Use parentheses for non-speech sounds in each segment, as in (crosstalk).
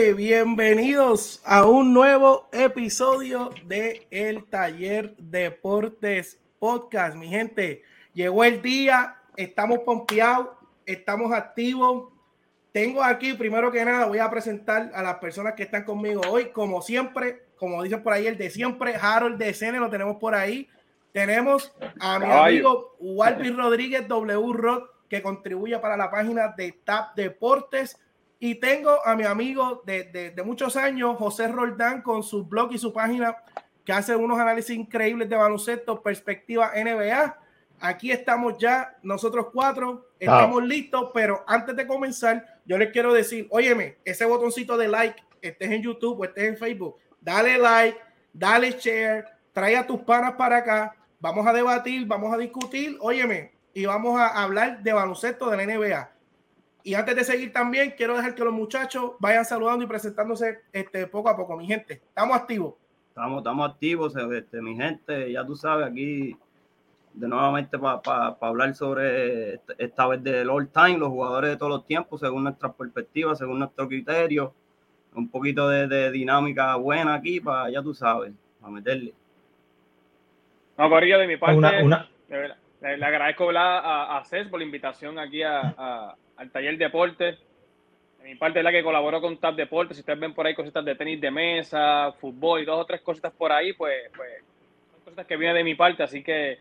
Gente. Bienvenidos a un nuevo episodio de El Taller Deportes Podcast. Mi gente, llegó el día, estamos pompeados, estamos activos. Tengo aquí, primero que nada, voy a presentar a las personas que están conmigo hoy. Como siempre, como dicen por ahí, el de siempre, Harold de Cene, lo tenemos por ahí. Tenemos a mi amigo Walvin Rodríguez W. Rod, que contribuye para la página de TAP Deportes. Y tengo a mi amigo de, de, muchos años, José Roldán, con su blog y su página, que hace unos análisis increíbles de baloncesto, perspectiva NBA. Aquí estamos ya, nosotros cuatro, estamos listos, pero antes de comenzar, yo les quiero decir, óyeme, ese botoncito de like, estés en YouTube o estés en Facebook, dale like, dale share, trae a tus panas para acá, vamos a debatir, vamos a discutir, óyeme, y vamos a hablar de baloncesto de la NBA. Y antes de seguir también, quiero dejar que los muchachos vayan saludando y presentándose este, poco a poco, mi gente. Estamos activos. Estamos, estamos activos, este, mi gente. Ya tú sabes, aquí de nuevamente para hablar sobre esta vez del all time, los jugadores de todos los tiempos, según nuestra perspectiva, según nuestro criterio. Un poquito de, dinámica buena aquí, para ya tú sabes, para meterle. No, de mi parte, una, Le, agradezco a, a Cés por la invitación aquí a al taller deporte. De mi parte es la que colaboró con TAP Deportes. Si ustedes ven por ahí cositas de tenis de mesa, fútbol y dos o tres cositas por ahí, pues, pues son cosas que vienen de mi parte. Así que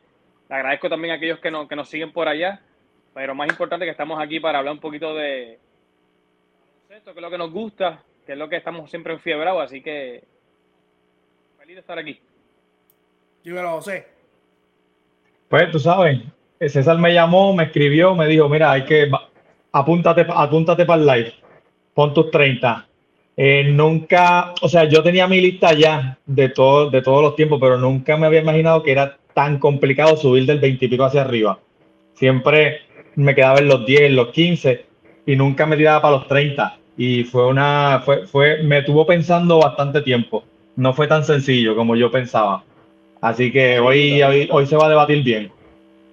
le agradezco también a aquellos que, que nos siguen por allá. Pero más importante que estamos aquí para hablar un poquito de esto, que es lo que nos gusta, que es lo que estamos siempre enfiebrados. Así que feliz de estar aquí. Dímelo, José. Pues tú sabes, César me llamó, me escribió, me dijo, mira, hay que apúntate, apúntate para el live, pon tus 30. Eh, nunca, o sea, yo tenía mi lista ya de, todo, de todos los tiempos, pero nunca me había imaginado que era tan complicado subir del 20 y pico hacia arriba. Siempre me quedaba en los 10, en los 15 y nunca me tiraba para los 30. Y fue una, fue, fue, me tuvo pensando bastante tiempo. No fue tan sencillo como yo pensaba. Así que hoy, hoy, hoy se va a debatir bien.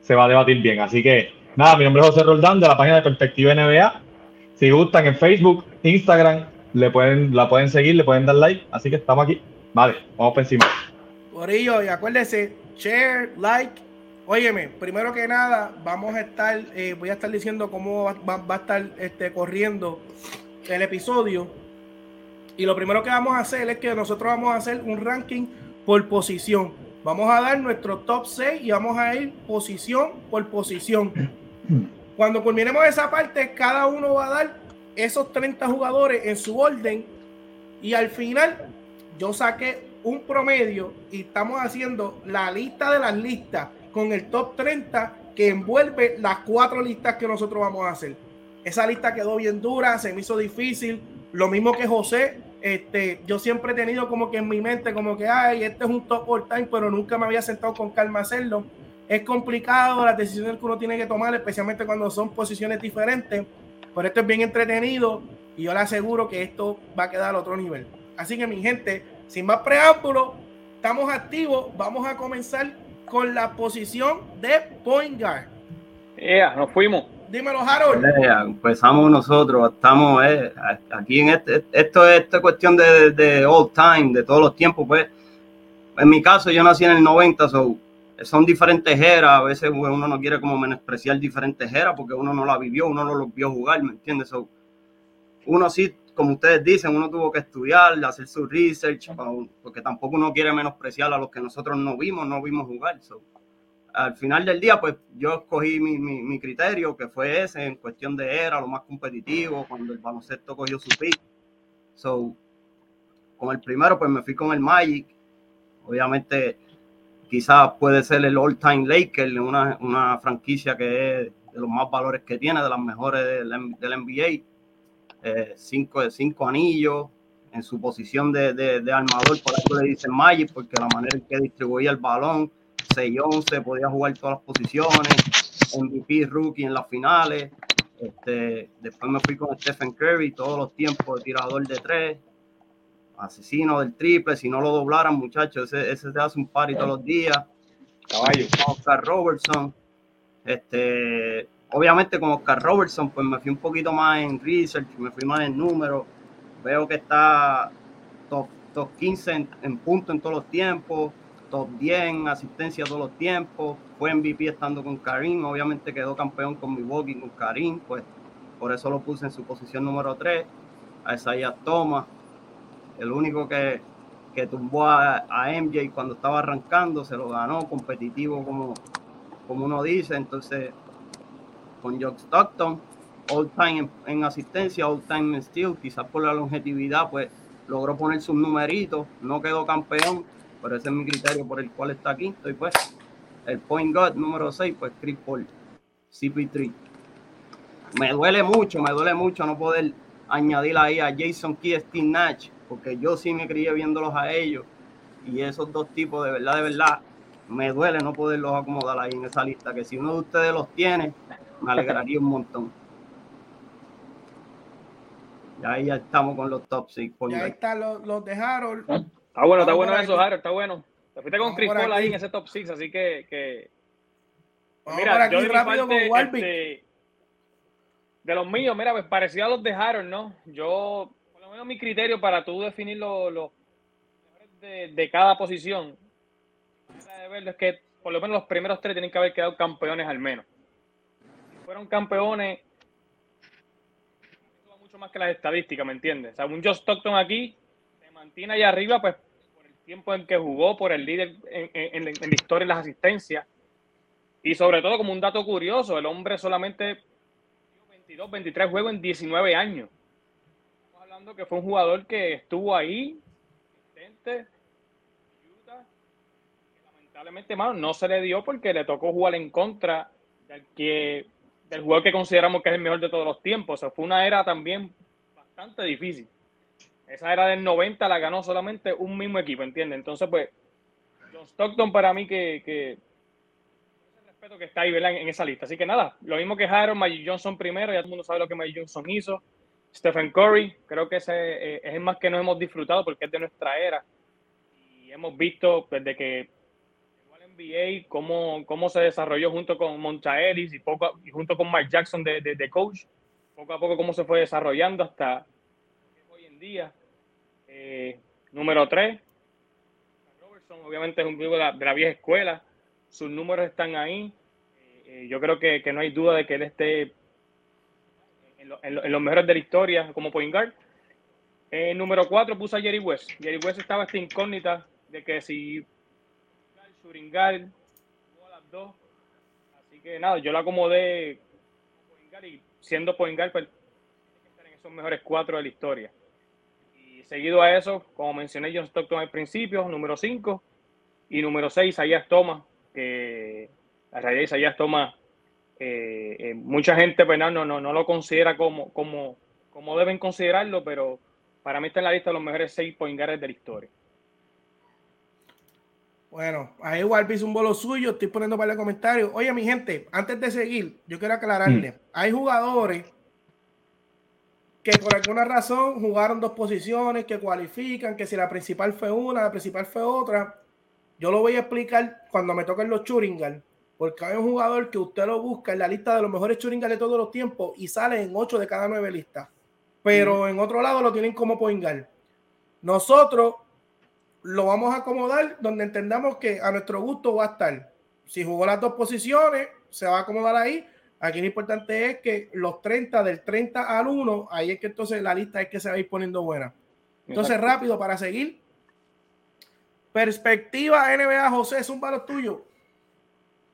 Se va a debatir bien. Así que Nada, mi nombre es José Roldán de la página de Perspectiva NBA. Si gustan en Facebook, Instagram, le pueden, la pueden seguir, le pueden dar like. Así que estamos aquí. Vale, vamos por encima. Por ello, y acuérdense, share, like. Óyeme, primero que nada, vamos a estar, eh, voy a estar diciendo cómo va, a estar este, corriendo el episodio. Y lo primero que vamos a hacer es que nosotros vamos a hacer un ranking por posición. Vamos a dar nuestro top 6 y vamos a ir posición por posición. Cuando culminemos esa parte, cada uno va a dar esos 30 jugadores en su orden y al final yo saqué un promedio y estamos haciendo la lista de las listas con el top 30 que envuelve las cuatro listas que nosotros vamos a hacer. Esa lista quedó bien dura, se me hizo difícil. Lo mismo que José, este, yo siempre he tenido como que en mi mente, como que, ay, este es un top all time, pero nunca me había sentado con calma a hacerlo es complicado las decisiones que uno tiene que tomar, especialmente cuando son posiciones diferentes. Pero esto es bien entretenido y yo le aseguro que esto va a quedar a otro nivel. Así que mi gente, sin más preámbulo, estamos activos. Vamos a comenzar con la posición de point guard. Yeah, nos fuimos. Dímelo, Harold. empezamos nosotros, estamos eh, aquí en este, esto es esta cuestión de, de all time, de todos los tiempos, pues. En mi caso, yo nací en el 90, so son diferentes eras, a veces uno no quiere como menospreciar diferentes eras porque uno no la vivió, uno no lo vio jugar, ¿me entiendes? uno sí, como ustedes dicen, uno tuvo que estudiar, hacer su research, porque tampoco uno quiere menospreciar a los que nosotros no vimos, no vimos jugar. Al final del día, pues yo escogí mi, mi, criterio, que fue ese, en cuestión de era, lo más competitivo, cuando el baloncesto cogió su pick. So, con el primero, pues me fui con el Magic. Obviamente, quizás puede ser el all-time Laker, una, una franquicia que es de los más valores que tiene, de las mejores del, NBA. Eh, cinco, de cinco anillos en su posición de, de, armador, por eso le dicen Magic, porque la manera en que distribuía el balón, 6-11, podía jugar todas las posiciones, MVP rookie en las finales. Este, después me fui con Stephen Curry, todos los tiempos de tirador de tres, asesino del triple, si no lo doblaran, muchachos, ese, ese se hace un party todos los días. Caballo. Oscar Robertson, este, obviamente con Oscar Robertson, pues me fui un poquito más en research, me fui más en números. Veo que está top, top 15 en, en puntos en todos los tiempos, top 10 en asistencia todos los tiempos. Fue MVP estando con Karim, obviamente quedó campeón con Milwaukee con Karim, pues por eso lo puse en su posición número 3. A Isaiah Thomas, el único que, que tumbó a, a, MJ cuando estaba arrancando, se lo ganó competitivo como, como uno dice. Entonces, con Jock Stockton, all time en, asistencia, all time en steal, quizás por la longevidad, pues logró poner sus numeritos, no quedó campeón, pero ese es mi criterio por el cual está quinto. Y pues, el point guard número 6, pues Chris Paul, CP3. Me duele mucho, me duele mucho no poder añadir ahí a Jason Key, Steve Nash, porque yo sí me crié viéndolos a ellos y esos dos tipos de verdad, de verdad, me duele no poderlos acomodar ahí en esa lista, que si uno de ustedes los tiene, me alegraría un montón. Ya ahí ya estamos con los top 6. Ya ahí están los, los, de Harold. Está bueno, está bueno eso, Harold, está bueno. Te fuiste con Chris Paul ahí en ese top 6, así que... que... mira, yo de rápido parte, con este, de los míos, mira, pues parecido a los de Harold, ¿no? Yo mi criterio para tú definir los lo, de, de, cada posición es que por lo menos los primeros tres tienen que haber quedado campeones al menos. Si fueron campeones, mucho más que las estadísticas, ¿me entiendes? O sea, un Joe Stockton aquí se mantiene ahí arriba, pues por tiempo en que jugó, por el líder en, en, en la historia y las asistencias. Y sobre todo, como un dato curioso, el hombre solamente 22, 23 juegos en 19 años que fue un jugador que estuvo ahí, lamentablemente, no se le dio porque le tocó jugar en contra del, que, del jugador que consideramos que es el mejor de todos los tiempos. O fue una era también bastante difícil. Esa era del 90 la ganó solamente un mismo equipo, ¿entiendes? Entonces, pues, John Stockton para mí que, que respeto que está ahí en esa lista. Así que nada, lo mismo que Harold, Magic Johnson primero, ya todo el mundo sabe lo que Magic Johnson hizo. Stephen Curry, creo que ese eh, es el más que nos hemos disfrutado porque es de nuestra era. Y hemos visto desde que llegó al NBA cómo, cómo se desarrolló junto con Montaeris y, poco, y junto con Mike Jackson de, de, coach. Poco a poco cómo se fue desarrollando hasta en día. Eh, número 3, Robertson obviamente es un vivo de la, vieja escuela. Sus números están ahí. Eh, yo creo que, que no hay duda de que él esté en, los mejores de la historia como point guard. En número 4 puse a Jerry West. Jerry West estaba esta incógnita de que si a las dos. Así que nada, yo lo acomodé y siendo point guard, pues estar en esos mejores cuatro de la historia. Seguido a eso, como mencioné John Stockton al principio, número 5. Y número 6, Ayas Thomas, que la realidad Isaiah Thomas eh, eh, mucha gente pues, no, no, no, lo considera como, como, como deben considerarlo, pero para mí está en la lista de los mejores seis point de la historia. Bueno, ahí igual hizo un bolo suyo, estoy poniendo para el comentario. Oye, mi gente, antes de seguir, yo quiero aclararle, mm. hay jugadores que por alguna razón jugaron dos posiciones, que cualifican, que si la principal fue una, la principal fue otra. Yo lo voy a explicar cuando me toquen los Churingal porque hay un jugador que usted lo busca en la lista de los mejores churingas de todos los tiempos y sale en 8 de cada 9 listas. Pero en otro lado lo tienen como poingal. Nosotros lo vamos a acomodar donde entendamos que a nuestro gusto va a estar. Si jugó las dos posiciones, se va a acomodar ahí. Aquí lo importante es que los 30, del 30 al 1, ahí es que entonces la lista es que se va a ir poniendo buena. Entonces, rápido para seguir. Perspectiva NBA, José, es un valor tuyo.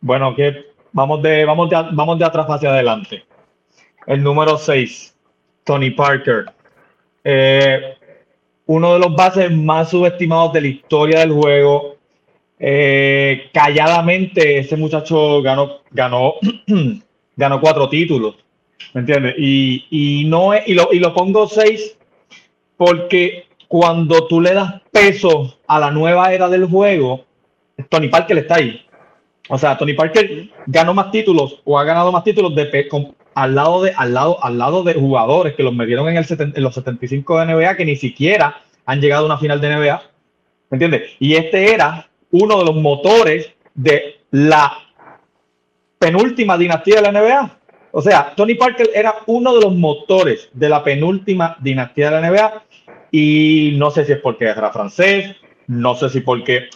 Bueno, que vamos de, vamos de, vamos de atrás hacia adelante. El número 6, Tony Parker. Eh, uno de los bases más subestimados de la historia del juego. Eh, calladamente, ese muchacho ganó, ganó, (clears throat) ganó cuatro títulos. ¿Me entiendes? Y, y, no y, lo, y lo pongo 6 porque cuando tú le das peso a la nueva era del juego, Tony Parker está ahí. O sea, Tony Parker ganó más títulos o ha ganado más títulos de, al, lado de, al, lado, al lado de jugadores que los metieron en, el en los 75 de NBA que ni siquiera han llegado a una final de NBA. ¿Me entiendes? Y este era uno de los motores de la penúltima dinastía de la NBA. O sea, Tony Parker era uno de los motores de la penúltima dinastía de la NBA y no sé si es porque era francés, no sé si porque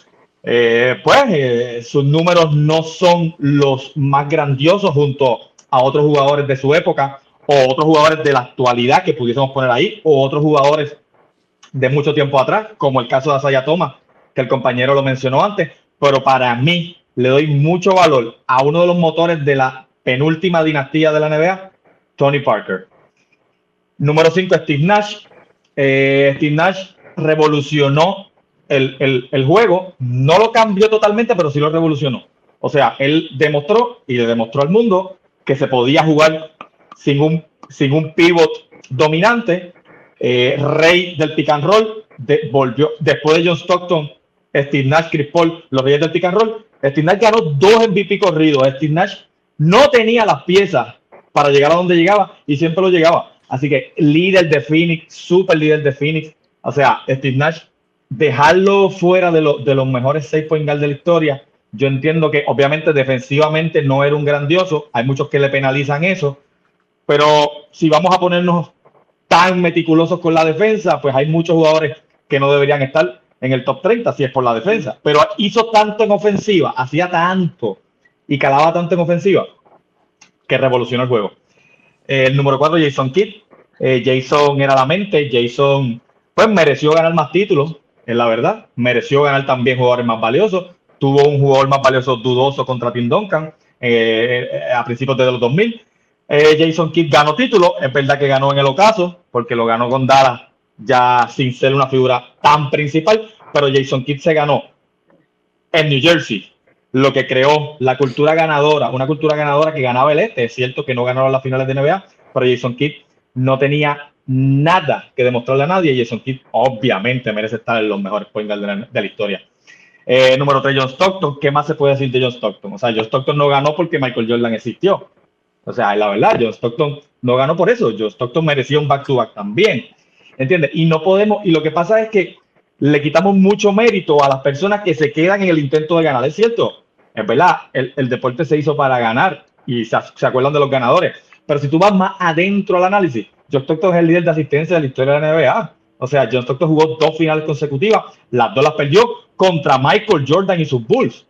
eh, pues eh, sus números no son los más grandiosos junto a otros jugadores de su época o otros jugadores de la actualidad que pudiésemos poner ahí o otros jugadores de mucho tiempo atrás, como el caso de Asaya Thomas, que el compañero lo mencionó antes, pero para mí le doy mucho valor a uno de los motores de la penúltima dinastía de la NBA, Tony Parker. Número 5, Steve Nash. Eh, Steve Nash revolucionó el, el, juego, no lo cambió totalmente, pero sí lo revolucionó. O sea, él demostró y le demostró al mundo que se podía jugar sin un, sin un pivot dominante, eh, rey del pick and roll, volvió, después de John Stockton, Steve Nash, Chris Paul, los reyes del pick and roll, Steve Nash ganó dos MVP corridos. Steve Nash no tenía las piezas para llegar a donde llegaba y siempre lo llegaba. Así que líder de Phoenix, super líder de Phoenix. O sea, Steve Nash, dejarlo fuera de, los mejores seis point guard de la historia. Yo entiendo que obviamente defensivamente no era un grandioso. Hay muchos que le penalizan eso. Pero si vamos a ponernos tan meticulosos con la defensa, pues hay muchos jugadores que no deberían estar en el top 30 si es por la defensa. Pero hizo tanto en ofensiva, hacía tanto y calaba tanto en ofensiva que revolucionó el juego. El número 4, Jason Kidd. Eh, Jason era la mente. Jason, pues mereció ganar más títulos, es la verdad. Mereció ganar también jugadores más valiosos. Tuvo un jugador más valioso dudoso contra Tim Duncan eh, eh, a principios de los 2000. Jason Kidd ganó títulos. Es verdad que ganó en el ocaso, porque lo ganó con Dallas ya sin ser una figura tan principal. Pero Jason Kidd se ganó en New Jersey, lo que creó la cultura ganadora, una cultura ganadora que ganaba el este. Es cierto que no ganaron las finales de NBA, pero Jason Kidd no tenía nada que demostrarle a nadie Jason Kidd obviamente merece estar en los mejores point de, la, historia. Eh, número 3, John Stockton. ¿Qué más se puede decir de John Stockton? O sea, John Stockton no ganó porque Michael Jordan existió. O sea, la verdad, John Stockton no ganó por eso. John Stockton merecía un back-to-back -back también. ¿Entiendes? Y no podemos, y lo que pasa es que le quitamos mucho mérito a las personas que se quedan en el intento de ganar. Es cierto, es verdad, el, deporte se hizo para ganar y se, acuerdan de los ganadores. Pero si tú vas más adentro al análisis, John Stockton es el líder de asistencia de la historia de la NBA. O sea, John Stockton jugó dos finales consecutivas, las dos las perdió contra Michael Jordan y sus Bulls.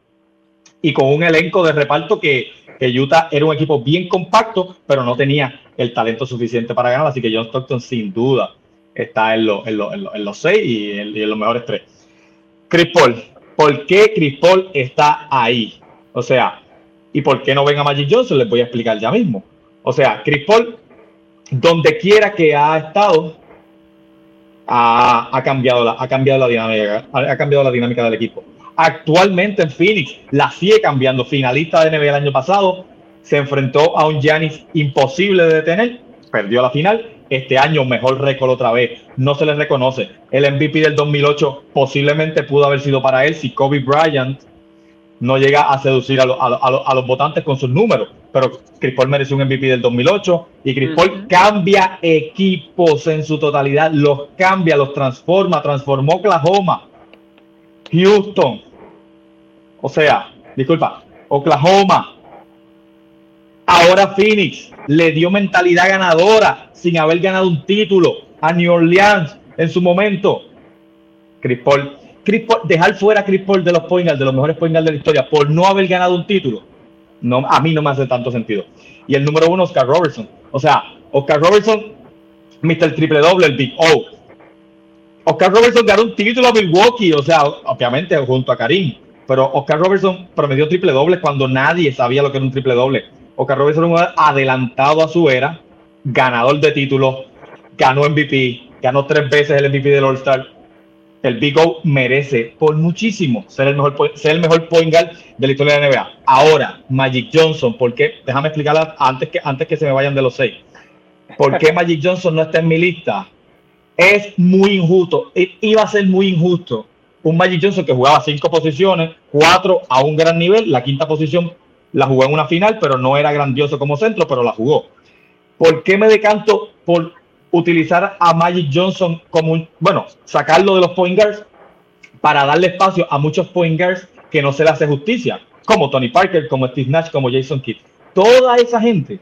Y con un elenco de reparto que, que Utah era un equipo bien compacto, pero no tenía el talento suficiente para ganar. Así que John Stockton, sin duda, está en, en, los seis y en, los mejores tres. Chris Paul, ¿por qué Chris Paul está ahí? O sea, ¿y por qué no ven a Magic Johnson? Les voy a explicar ya mismo. O sea, Chris Paul, donde quiera que ha estado, ha, cambiado, la, ha, cambiado la dinámica, ha cambiado la dinámica del equipo. Actualmente en Phoenix la sigue cambiando. Finalista de NBA el año pasado, se enfrentó a un Giannis imposible de detener, perdió la final este año mejor récord otra vez. No se le reconoce. El MVP del 2008 posiblemente pudo haber sido para él si Kobe Bryant no llega a seducir a, los votantes con sus números. Pero Chris Paul mereció un MVP del 2008 y Chris Paul cambia equipos en su totalidad, los cambia, los transforma, transformó Oklahoma, Houston, o sea, disculpa, Oklahoma, ahora Phoenix, le dio mentalidad ganadora sin haber ganado un título a New Orleans en su momento. Chris Paul, dejar fuera a Chris Paul de los point de los mejores point de la historia, por no haber ganado un título, no, a mí no me hace tanto sentido. Y el número uno, Oscar Robertson. O sea, Oscar Robertson, Mr. Triple Doble, el Big O. Oscar Robertson ganó un título a Milwaukee, o sea, obviamente junto a Karim. Pero Oscar Robertson promedió triple doble cuando nadie sabía lo que era un triple doble. Oscar Robertson era un adelantado a su era, ganador de títulos, ganó MVP, ganó tres veces el MVP del All-Star. El Big O merece por muchísimo ser el mejor, ser el mejor point guard de la historia de la NBA. Ahora, Magic Johnson, ¿por qué? Déjame explicarla antes que, antes que se me vayan de los seis. ¿Por qué Magic Johnson no está en mi lista? Es muy injusto. Iba a ser muy injusto. Un Magic Johnson que jugaba cinco posiciones, cuatro a un gran nivel, la quinta posición la jugó en una final, pero no era grandioso como centro, pero la jugó. ¿Por qué me decanto por utilizar a Magic Johnson como un, bueno, sacarlo de los point guards para darle espacio a muchos point guards que no se le hace justicia, como Tony Parker, como Steve Nash, como Jason Kidd. Toda esa gente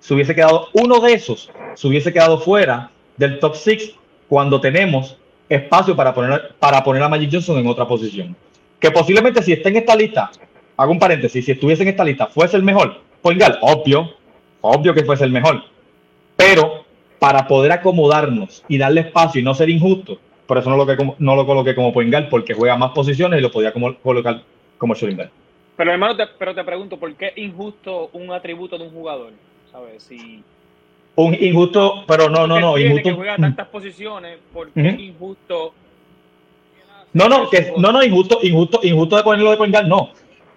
se hubiese quedado uno de esos, se hubiese quedado fuera del top 6 cuando tenemos espacio para poner, para poner a Magic Johnson en otra posición. Que posiblemente si está en esta lista, hago un paréntesis, si estuviese en esta lista, fuese el mejor, pues obvio, obvio que fuese el mejor. Pero para poder acomodarnos y darle espacio y no ser injusto, por eso no lo, que, no lo coloqué como point porque juega más posiciones y lo podía como, colocar como shooting Pero hermano, te, pero te pregunto, ¿por qué injusto un atributo de un jugador? ¿Sabes? Si un injusto, pero no, no, no, injusto. Que juega tantas posiciones, ¿por qué injusto? No, no, que, no, no, injusto, injusto, injusto de ponerlo de point no.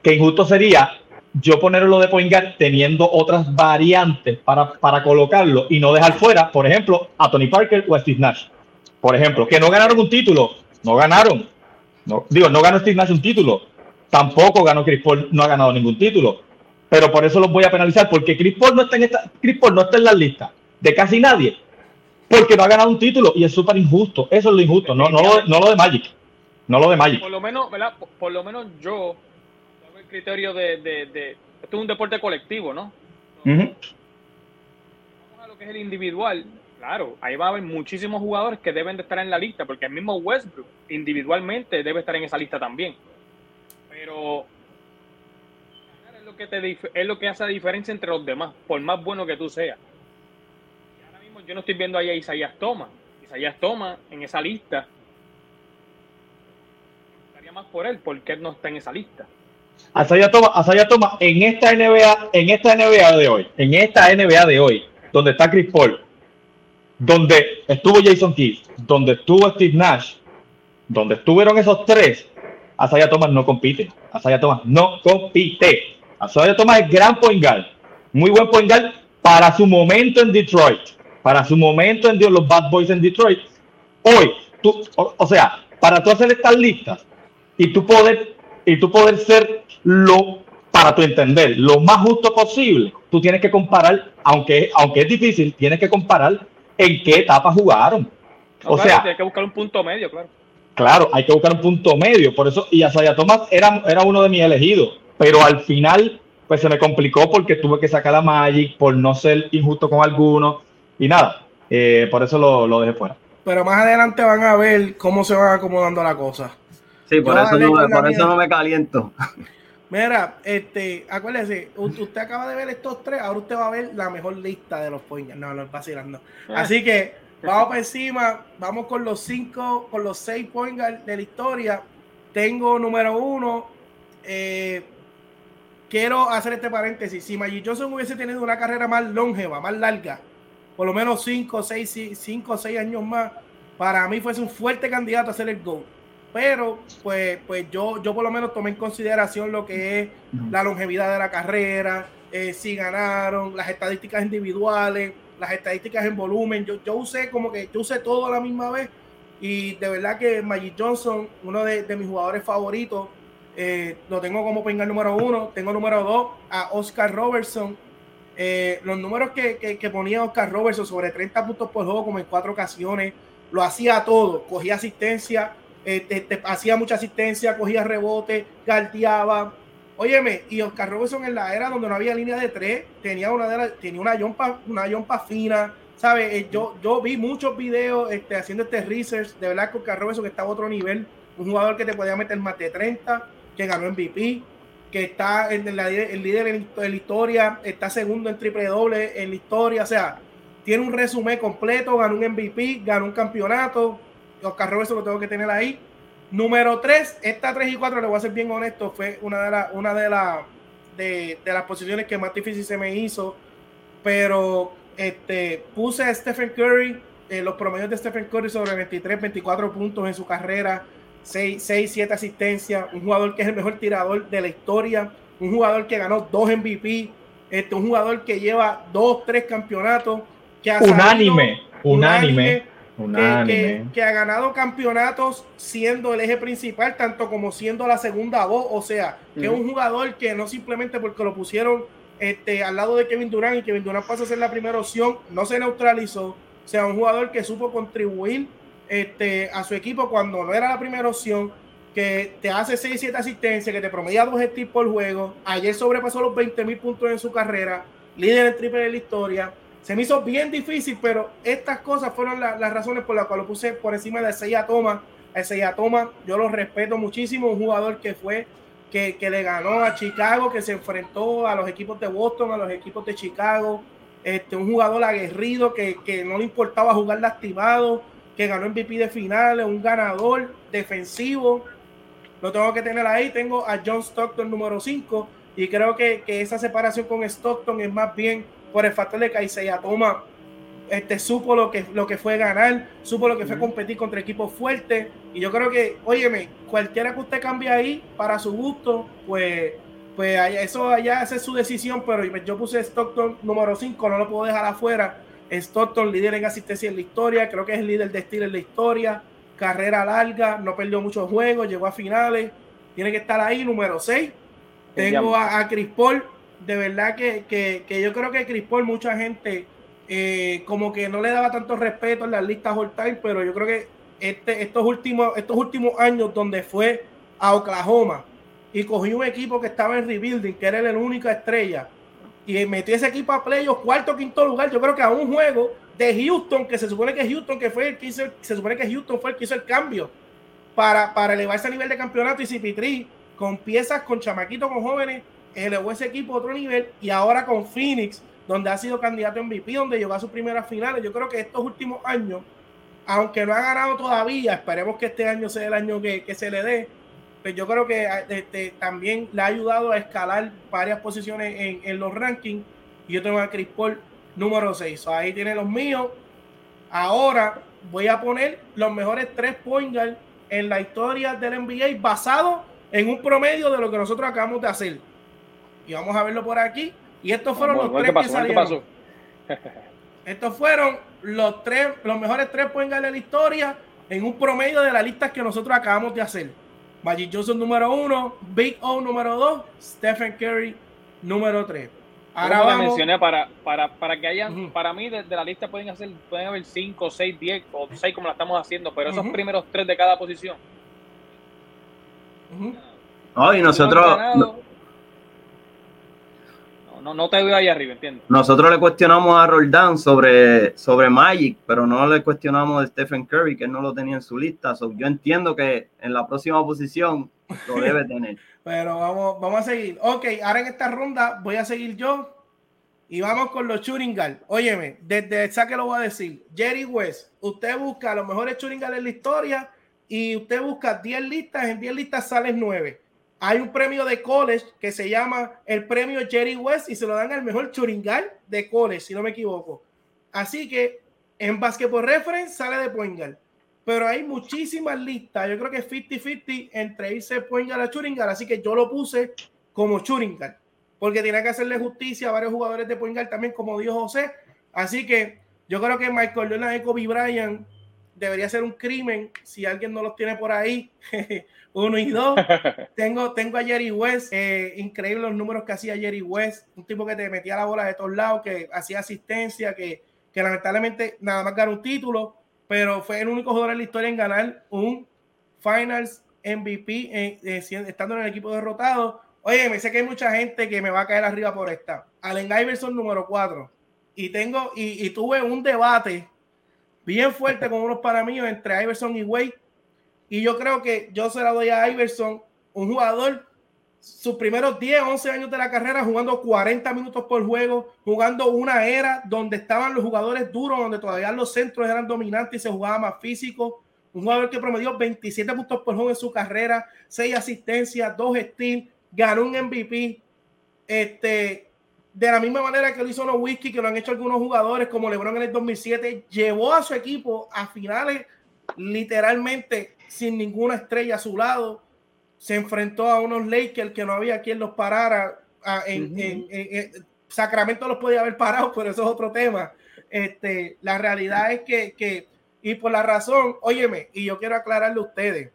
Que injusto sería yo ponerlo de point teniendo otras variantes para, para colocarlo y no dejar fuera, por ejemplo, a Tony Parker o a Steve Nash. Por ejemplo, que no ganaron un título, no ganaron. No, digo, no ganó Steve Nash un título. Tampoco ganó Chris Paul, no ha ganado ningún título pero por eso los voy a penalizar, porque Chris Paul no está en esta, Chris Paul no está en la lista de casi nadie, porque no ha ganado un título y es súper injusto. Eso es lo injusto, no, no, lo, no lo de Magic. No lo de Magic. Por lo menos, ¿verdad? Por, lo menos yo criterio de, de, esto es un deporte colectivo, ¿no? Vamos a lo que es el individual. Claro, ahí va a haber muchísimos jugadores que deben de estar en la lista, porque el mismo Westbrook individualmente debe estar en esa lista también. Pero que te es lo que hace la diferencia entre los demás, por más bueno que tú seas. Y ahora mismo yo no estoy viendo ahí a Isaías Thomas. Isaías Thomas en esa lista. Estaría más por él, porque él no está en esa lista. Isaiah Thomas, Thomas, en esta NBA, en esta NBA de hoy, en esta NBA de hoy, donde está Chris Paul, donde estuvo Jason Kidd, donde estuvo Steve Nash, donde estuvieron esos tres, Asaya Thomas no compite. Asaya Thomas no compite. Azoya Thomas es gran point guard, muy buen point guard para su momento en Detroit, para su momento en los Bad Boys en Detroit. Hoy, tú, o, sea, para tú hacer estas listas y tú poder y tú poder ser lo para tu entender lo más justo posible, tú tienes que comparar, aunque, aunque es difícil, tienes que comparar en qué etapa jugaron. o sea, hay que buscar un punto medio, claro. Claro, hay que buscar un punto medio. Por eso, y Asaya Thomas era, era uno de mis elegidos pero al final pues se me complicó porque tuve que sacar la Magic por no ser injusto con algunos y nada, eh, por eso lo, lo, dejé fuera. Pero más adelante van a ver cómo se van acomodando la cosa. Sí, por, eso no, por eso no me caliento. Mira, este, acuérdese, usted acaba de ver estos tres, ahora usted va a ver la mejor lista de los points. No, no, vacilando. Ah. Así que vamos para encima, vamos con los cinco, con los seis points de la historia. Tengo número uno, eh, quiero hacer este paréntesis. Si Magic Johnson hubiese tenido una carrera más longeva, más larga, por lo menos 5 o 6 años más, para mí fuese un fuerte candidato a ser el GOAT. Pero, pues, pues yo, yo por lo menos tomé en consideración lo que es la longevidad de la carrera, eh, si ganaron, las estadísticas individuales, las estadísticas en volumen. Yo, yo usé como que yo usé todo a la misma vez. Y de verdad que Magic Johnson, uno de, de mis jugadores favoritos, eh, lo tengo como pingar número uno. Tengo número dos a Oscar Robertson. Eh, los números que, que, ponía Oscar Robertson sobre 30 puntos por juego, como en cuatro ocasiones, lo hacía todo. Cogía asistencia, eh, hacía mucha asistencia, cogía rebote, galdeaba. Óyeme, y Oscar Robertson en la era donde no había línea de tres, tenía una, de tenía una yompa, una yompa fina. ¿Sabes? yo, yo vi muchos videos este, haciendo este research. De verdad que Oscar Robertson estaba a otro nivel. Un jugador que te podía meter más de 30 que ganó MVP, que está en el líder en la historia, está segundo en triple doble en la historia, o sea, tiene un resumen completo, ganó un MVP, ganó un campeonato, Oscar Robertson lo tengo que tener ahí. Número 3, esta 3 y 4, le voy a ser bien honesto, fue una de, las una de, la, de, las posiciones que más difícil se me hizo, pero este, puse a Stephen Curry, eh, los promedios de Stephen Curry sobre 23, 24 puntos en su carrera, 6, 6, 7 asistencias, un jugador que es el mejor tirador de la historia, un jugador que ganó dos MVP, este, un jugador que lleva dos, tres campeonatos, que ha unánime, unánime, unánime, Que, ha ganado campeonatos siendo el eje principal, tanto como siendo la segunda voz, o sea, que es un jugador que no simplemente porque lo pusieron este, al lado de Kevin Durant y Kevin Durant pasa a ser la primera opción, no se neutralizó, o sea, un jugador que supo contribuir este, a su equipo cuando no era la primera opción, que te hace 6-7 asistencias, que te promedia dos steals por juego. Ayer sobrepasó los 20 mil puntos en su carrera. líder en triple de la historia. Se me hizo bien difícil, pero estas cosas fueron las razones por las cuales lo puse por encima de Seiya Toma. Seiya Toma, yo lo respeto muchísimo, un jugador que fue, que, que, le ganó a Chicago, que se enfrentó a los equipos de Boston, a los equipos de Chicago. Este, un jugador aguerrido que, que no le importaba jugar lastimado, que ganó MVP de finales, un ganador defensivo. Lo tengo que tener ahí. Tengo a John Stockton número 5 y creo que, que esa separación con Stockton es más bien por el factor de que Isaiah Toma este, supo lo que, lo que fue ganar, supo lo que fue competir contra equipos fuertes. Y yo creo que, óyeme, cualquiera que usted cambie ahí para su gusto, pues, pues eso allá es su decisión. Pero yo puse Stockton número 5, no lo puedo dejar afuera. Stockton, líder en asistencia en la historia, creo que es el líder de estilo en la historia. Carrera larga, no perdió muchos juegos, llegó a finales. Tiene que estar ahí, número 6. Tengo a, a Chris Paul, de verdad que, yo creo que Chris mucha gente eh, como que no le daba tanto respeto en las listas all time, pero yo creo que este, estos, últimos, estos últimos años donde fue a Oklahoma y cogió un equipo que estaba en rebuilding, que era la única estrella, y metió ese equipo a playoffs, cuarto, quinto lugar, yo creo que a un juego de Houston, que se supone que Houston que fue el que hizo, se supone que Houston fue el que hizo el cambio para, para elevarse a nivel de campeonato y CP3 con piezas, con chamaquitos, con jóvenes, elevó ese equipo a otro nivel y ahora con Phoenix, donde ha sido candidato MVP, donde llegó a sus primeras finales. Yo creo que estos últimos años, aunque no ha ganado todavía, esperemos que este año sea el año que, se le dé, pues yo creo que este, también le ha ayudado a escalar varias posiciones en, los rankings. Y yo tengo a Chris Paul número 6. ahí tiene los míos. Ahora voy a poner los mejores tres point en la historia del NBA basado en un promedio de lo que nosotros acabamos de hacer y vamos a verlo por aquí. Y estos fueron los tres que salieron. (laughs) estos fueron los tres, los mejores tres pueden ganar la historia en un promedio de las listas que nosotros acabamos de hacer. Magic Johnson número uno, Big O número dos, Stephen Curry número tres. Ahora vamos. mencioné para, para, para que hayan, para mí de, la lista pueden hacer, pueden haber cinco, seis, diez o seis como la estamos haciendo, pero esos primeros tres de cada posición. Uh y nosotros, no, no te veo ahí arriba, entiendo. Nosotros le cuestionamos a Roldán sobre, sobre Magic, pero no le cuestionamos a Stephen Curry, que no lo tenía en su lista. yo entiendo que en la próxima posición lo (laughs) debe tener. pero vamos, vamos a seguir. Ok, ahora en esta ronda voy a seguir yo. Y vamos con los Churingal. Óyeme, desde el saque lo voy a decir. Jerry West, usted busca los mejores Churingal en la historia y usted busca 10 listas, en 10 listas salen 9 hay un premio de college que se llama el premio Jerry West y se lo dan al mejor churingal de college, si no me equivoco. Así que en Basketball Reference sale de Poingal. Pero hay muchísimas listas. Yo creo que es 50-50 entre irse Poingal a Churingal. Así que yo lo puse como Churingal. Porque tiene que hacerle justicia a varios jugadores de Poingal también, como dijo José. Así que yo creo que Michael Jordan Kobe Bryant debería ser un crimen si alguien no los tiene por ahí. (laughs) Uno y dos. (laughs) tengo, tengo a Jerry West. Eh, increíble los números que hacía Jerry West. Un tipo que te metía la bola de todos lados, que hacía asistencia, que, que lamentablemente nada más ganó un título, pero fue el único jugador en la historia en ganar un Finals MVP eh, eh, estando en el equipo derrotado. Oye, me sé que hay mucha gente que me va a caer arriba por esta. Allen Iverson número 4. Y tengo, y, y tuve un debate bien fuerte con unos para mí entre Iverson y Wade. Y yo creo que yo se la doy a Iverson, un jugador, sus primeros 10, 11 años de la carrera jugando 40 minutos por juego, jugando una era donde estaban los jugadores duros, donde todavía los centros eran dominantes y se jugaba más físico. Un jugador que promedió 27 puntos por juego en su carrera, 6 asistencias, 2 steals, ganó un MVP. Este, de la misma manera que lo hizo whisky que lo han hecho algunos jugadores como LeBron en el 2007, llevó a su equipo a finales literalmente sin ninguna estrella a su lado. Se enfrentó a unos Lakers que no había quien los parara. en, Sacramento los podía haber parado, (laughs) pero eso es otro tema. Este, la realidad es que, que, y por la razón, óyeme, y yo quiero aclararle a ustedes,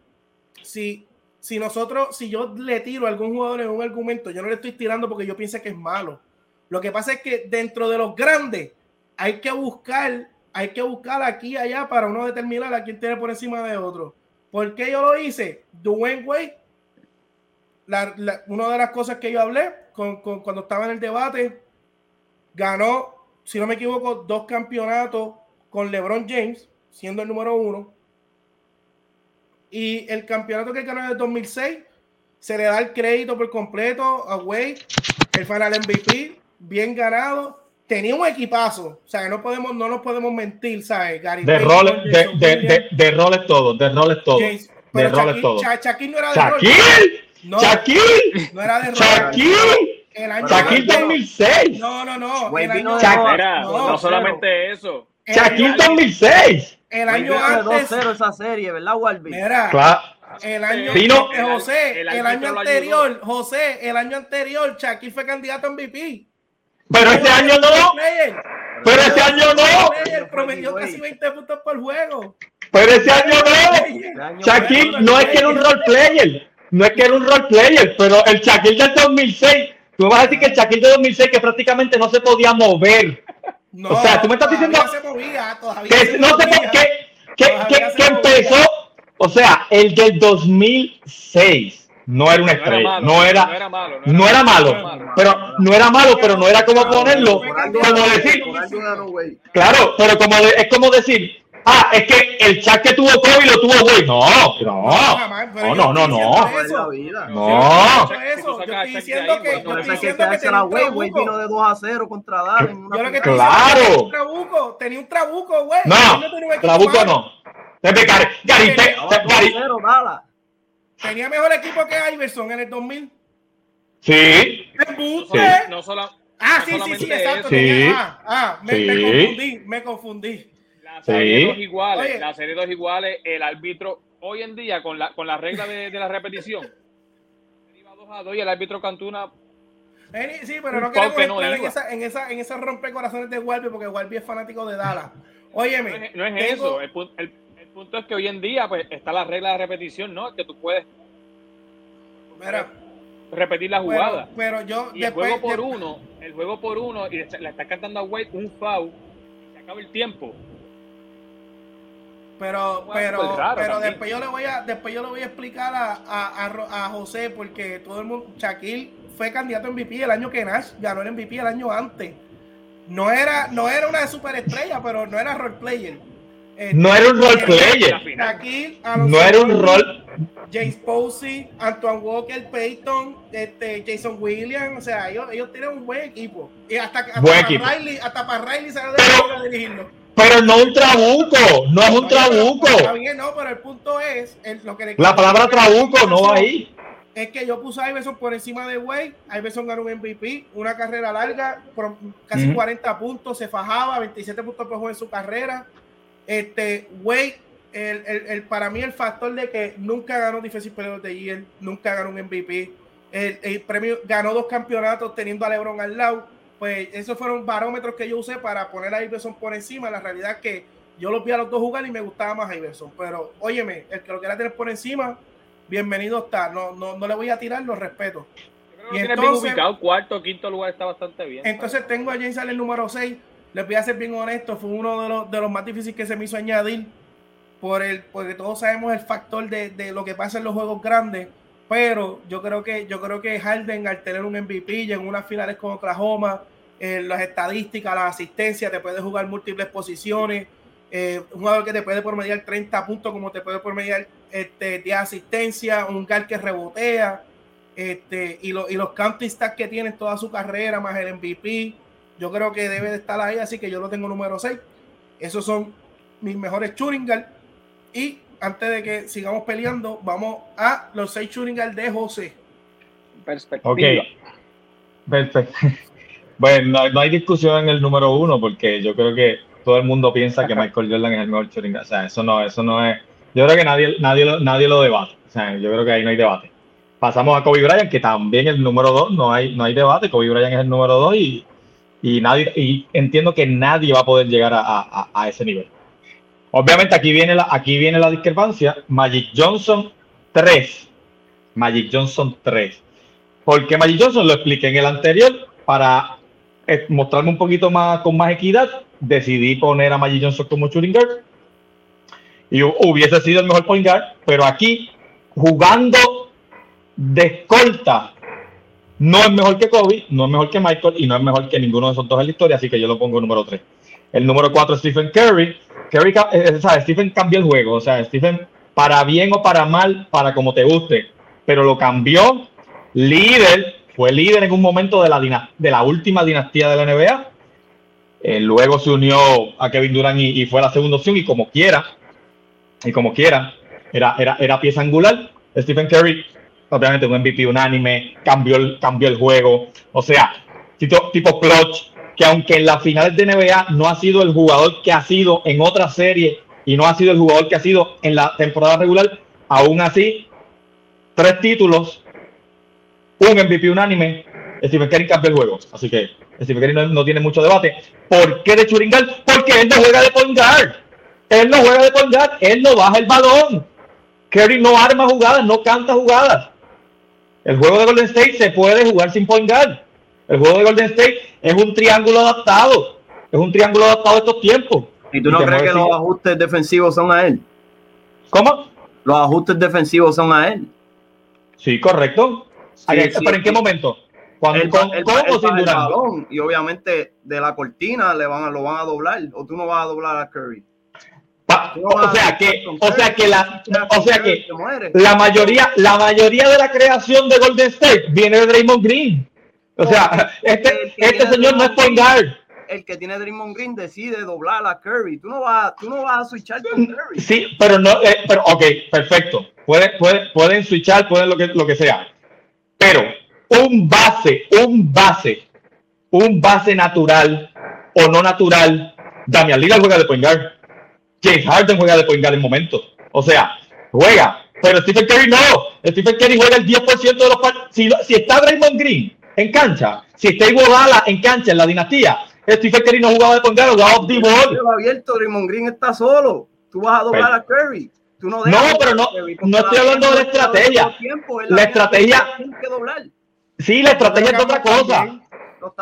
si, si nosotros, si yo le tiro a algún jugador en un argumento, yo no le estoy tirando porque yo piense que es malo lo que pasa es que dentro de los grandes hay que buscar, hay que buscar aquí y allá para uno determinar a quién tiene por encima de otro. ¿Por qué yo lo hice? Dwayne Wade, una de las cosas que yo hablé con, cuando estaba en el debate, ganó, si no me equivoco, dos campeonatos con LeBron James, siendo el número uno. Y el campeonato que ganó en el 2006 se le da el crédito por completo a Wade, el final MVP, bien ganado. Tenía un equipazo, o sea, no podemos, no nos podemos mentir, ¿sabes? Gary de roles, de, de, de, roles todo, de roles todo. de roles todo. Shaquille no era de Shaquille, no, Shaquille, no era de Shaquille. Shaquille 2006. No, no, no. no, solamente eso. Shaquille 2006. El año antes. 2-0 esa serie, ¿verdad, Walby? Mira, claro. el año Vino, José, el, el año anterior, José, el año anterior, Shaquille fue candidato a MVP. Pero este año no. Pero este año no. Prometió casi 20 puntos por juego. Pero este año no. Shaquille no es que era un role player. No es que era un role player, pero el Shaquille del 2006. Tú vas a decir que el Shaquille de 2006 que prácticamente no se podía mover. No, o sea, tú me estás diciendo se movía, que no sé por qué que, empezó, o sea, el del 2006 no era una estrella, no era, no era, malo, no era, malo, pero no era malo, pero no era como ponerlo, como decir, claro, pero como es como decir, Ah, es que el chat que tuvo COVID lo tuvo güey. No, no, no, no, no, no. No. Eso, yo estoy diciendo que yo estoy diciendo que tenía un trabuco. vino de 2 a 0 contra Dallas. Yo lo que claro. trabuco, tenía un trabuco, güey. No, trabuco no. Gary, Tenía mejor equipo que Iverson en el 2000. Sí. No solo Ah, sí, sí, sí, exacto. Sí. Ah, ah, me, me confundí, me confundí. La serie dos iguales, la serie dos iguales, el árbitro hoy en día con la, con la regla de, de la repetición, iba 2 a 2 y el árbitro Cantuna Sí, pero no queremos no en, esa, en, esa, en esa rompecorazones de Walby porque Walby es fanático de Dallas. Óyeme. No es, eso. El, el, el, punto es que hoy en día pues está la regla de repetición, ¿no? Que tú puedes repetir la jugada. Pero, yo y el juego por uno, el juego por uno y le está cantando a Wade un foul y se acaba el tiempo. Pero, pero, pero después yo le voy a, después yo le voy a explicar a, a, a, José, porque todo el mundo, Shaquille fue candidato a MVP el año que Nash ganó el MVP el año antes. No era, no era una superestrella, pero no era role player. Este, no era un role player. Shaquille, no era un role. James Posey, Antoine Walker, Peyton, este, Jason Williams, o sea, ellos, ellos tienen un buen equipo. Y hasta, hasta para Riley, hasta para Riley se de dirigirlo. Pero no un trabuco, no es un trabuco. Está bien, no, pero el punto es, lo que la palabra trabuco no va ahí. Es que yo puse a Iverson por encima de Wade. Iverson ganó un MVP, una carrera larga, casi 40 puntos, se fajaba, 27 puntos por juego en su carrera. Este, Wade, el, el, para mí el factor de que nunca ganó Defensive Player de Year, nunca ganó un MVP. El, el, premio ganó dos campeonatos teniendo a LeBron al lado pues esos fueron barómetros que yo usé para poner a Iverson por encima. La realidad es que yo los vi a los dos jugar y me gustaba más Iverson. Pero óyeme, el que lo quiera tener por encima, bienvenido está. No, no, no le voy a tirar, lo respeto. y entonces, ubicado, cuarto, quinto lugar está bastante bien. Entonces tengo a James Allen número 6. Les voy a ser bien honesto, fue uno de los, de los más difíciles que se me hizo añadir. Por el, porque todos sabemos el factor de, de lo que pasa en los juegos grandes pero yo creo que yo creo que Harden al tener un MVP en unas finales con Oklahoma, en las estadísticas, la asistencia, te puede jugar múltiples posiciones, eh, un jugador que te puede promediar 30 puntos como te puede promediar este, de asistencia, un gal que rebotea, este, y, y los counting stats que tiene toda su carrera, más el MVP, yo creo que debe de estar ahí, así que yo lo tengo número 6. Esos son mis mejores shooting y antes de que sigamos peleando, vamos a los seis shooting de José. Perspectiva. Ok. Perfecto. (laughs) Bueno, no, hay discusión en el número uno porque yo creo que todo el mundo piensa que Michael Jordan es el mejor shooting O sea, eso no, eso no es. Yo creo que nadie, nadie, lo, nadie lo debate. O sea, yo creo que ahí no hay debate. Pasamos a Kobe Bryant, que también es el número dos, no hay, no hay debate. Kobe Bryant es el número dos y, y, nadie, y entiendo que nadie va a poder llegar a, a, ese nivel. Obviamente aquí viene la, aquí viene la discrepancia. Magic Johnson 3. Magic Johnson 3. Porque Magic Johnson lo expliqué en el anterior para eh, mostrarme un poquito más con más equidad. Decidí poner a Magic Johnson como shooting guard. Y hubiese sido el mejor point guard. Pero aquí, jugando de escolta, No es mejor que Kobe, no es mejor que Michael y no es mejor que ninguno de esos dos en la historia, así que yo lo pongo número 3. El número 4 es Stephen Curry. Curry eh, eh, Stephen cambió el juego, o sea, Stephen para bien o para mal, para como te guste, pero lo cambió. Líder, fue líder en un momento de la, de la última dinastía de la NBA. Eh, luego se unió a Kevin Durant y, fue la segunda opción y como quiera, y como quiera, era, era, era pieza angular. Stephen Curry, obviamente un MVP unánime, cambió el, cambió el juego. O sea, tipo, tipo clutch, que aunque en las finales de NBA no ha sido el jugador que ha sido en otra serie y no ha sido el jugador que ha sido en la temporada regular, aún así, tres títulos, un MVP unánime, Stephen Curry cambió el juego. Así que Stephen Curry no, tiene mucho debate. ¿Por qué de Churingal? Porque él no juega de point guard. Él no juega de point guard, él no baja el balón. Curry no arma jugadas, no canta jugadas. El juego de Golden State se puede jugar sin point guard. El juego de Golden State es un triángulo adaptado. Es un triángulo adaptado de estos tiempos. ¿Y tú no crees que los ajustes defensivos son a él? ¿Cómo? Los ajustes defensivos son a él. Sí, correcto. ¿Pero en qué momento? Cuando, el, con, el, sin balón, y obviamente de la cortina le van a, lo van a doblar. O tú no vas a doblar a Curry. O sea que, o sea que la, o sea que la mayoría, la mayoría de la creación de Golden State viene de Draymond Green. O sea, este, este señor no es point guard. El que tiene Draymond Green decide doblar a Curry. Tú no vas, tú no vas a switchar con Curry. Sí, pero no, eh, pero ok, perfecto. Pueden, pueden, pueden switchar, pueden lo que, lo que sea. Pero un base, un base, un base natural o no natural, Damian Lillard juega de point guard. James Harden juega de point guard en momentos. O sea, juega. Pero Stephen Curry no. Stephen Curry juega el 10% de los partidos. Si, si está Draymond Green en cancha. Si está Iguodala en cancha en la dinastía, Stephen Curry no jugaba de pongado, jugaba off the ball. abierto, Raymond Green está solo. Tú vas a doblar a Curry. Tú no, no, pero no, no estoy hablando de la estrategia. la, estrategia. Sí, la estrategia es otra cosa.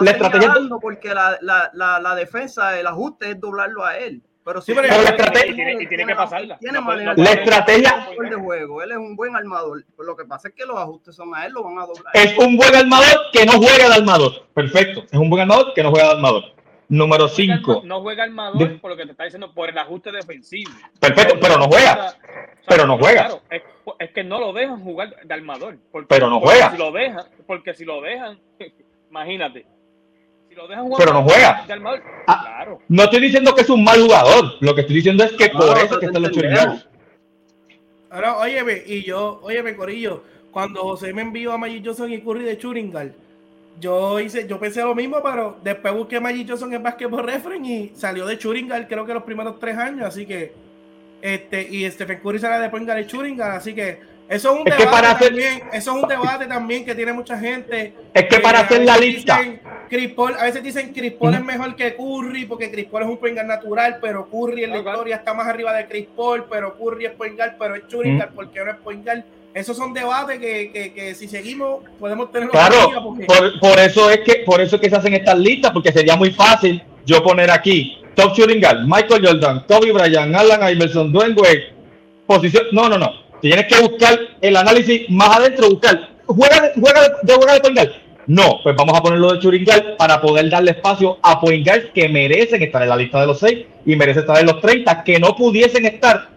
La estrategia porque la, la, la, la defensa, el ajuste es doblarlo a él. Pero sí, pero la estrategia tiene, que pasarla. la estrategia de juego, él es un buen armador. lo que pasa es que los ajustes son a él, lo van a doblar. Es un buen armador que no juega de armador. Perfecto. Es un buen armador que no juega de armador. Número 5. No juega armador por lo que te está diciendo por el ajuste defensivo. Perfecto, pero no juega. pero no juega. Claro, es, que no lo dejan jugar de armador. pero no juega. Si lo dejan, porque si lo dejan, (laughs) imagínate pero no juega. Ah, no estoy diciendo que es un mal jugador. Lo que estoy diciendo es que por eso que está los Ahora, óyeme, y yo, óyeme, Corillo, cuando José me envió a Magic Johnson y Curry de Churingal, yo hice, yo pensé lo mismo, pero después busqué Magic Johnson en Basketball Reference y salió de Churingal, creo que los primeros tres años, así que, este, y Stephen Curry sale de Pongal de Churingal, así que eso es un debate también, eso es un debate también que tiene mucha gente. Es que para hacer la lista. Chris Paul, a veces dicen Chris Paul es mejor que Curry porque Chris Paul es un point natural, pero Curry en la historia está más arriba de Chris Paul, pero Curry es point pero es Churingal porque no es point Esos son debates que, que, que, si seguimos podemos tener Claro, por, por, eso es que por eso es que se hacen estas listas porque sería muy fácil yo poner aquí top shooting Michael Jordan, Kobe Bryant, Alan Iverson, Dwayne Wade, posición, no, no, no Tienes que buscar el análisis más adentro, buscar. ¿Juega juega de, juega de point No, pues vamos a ponerlo de Churingal para poder darle espacio a point que merecen estar en la lista de los 6 y merecen estar en los 30 que no pudiesen estar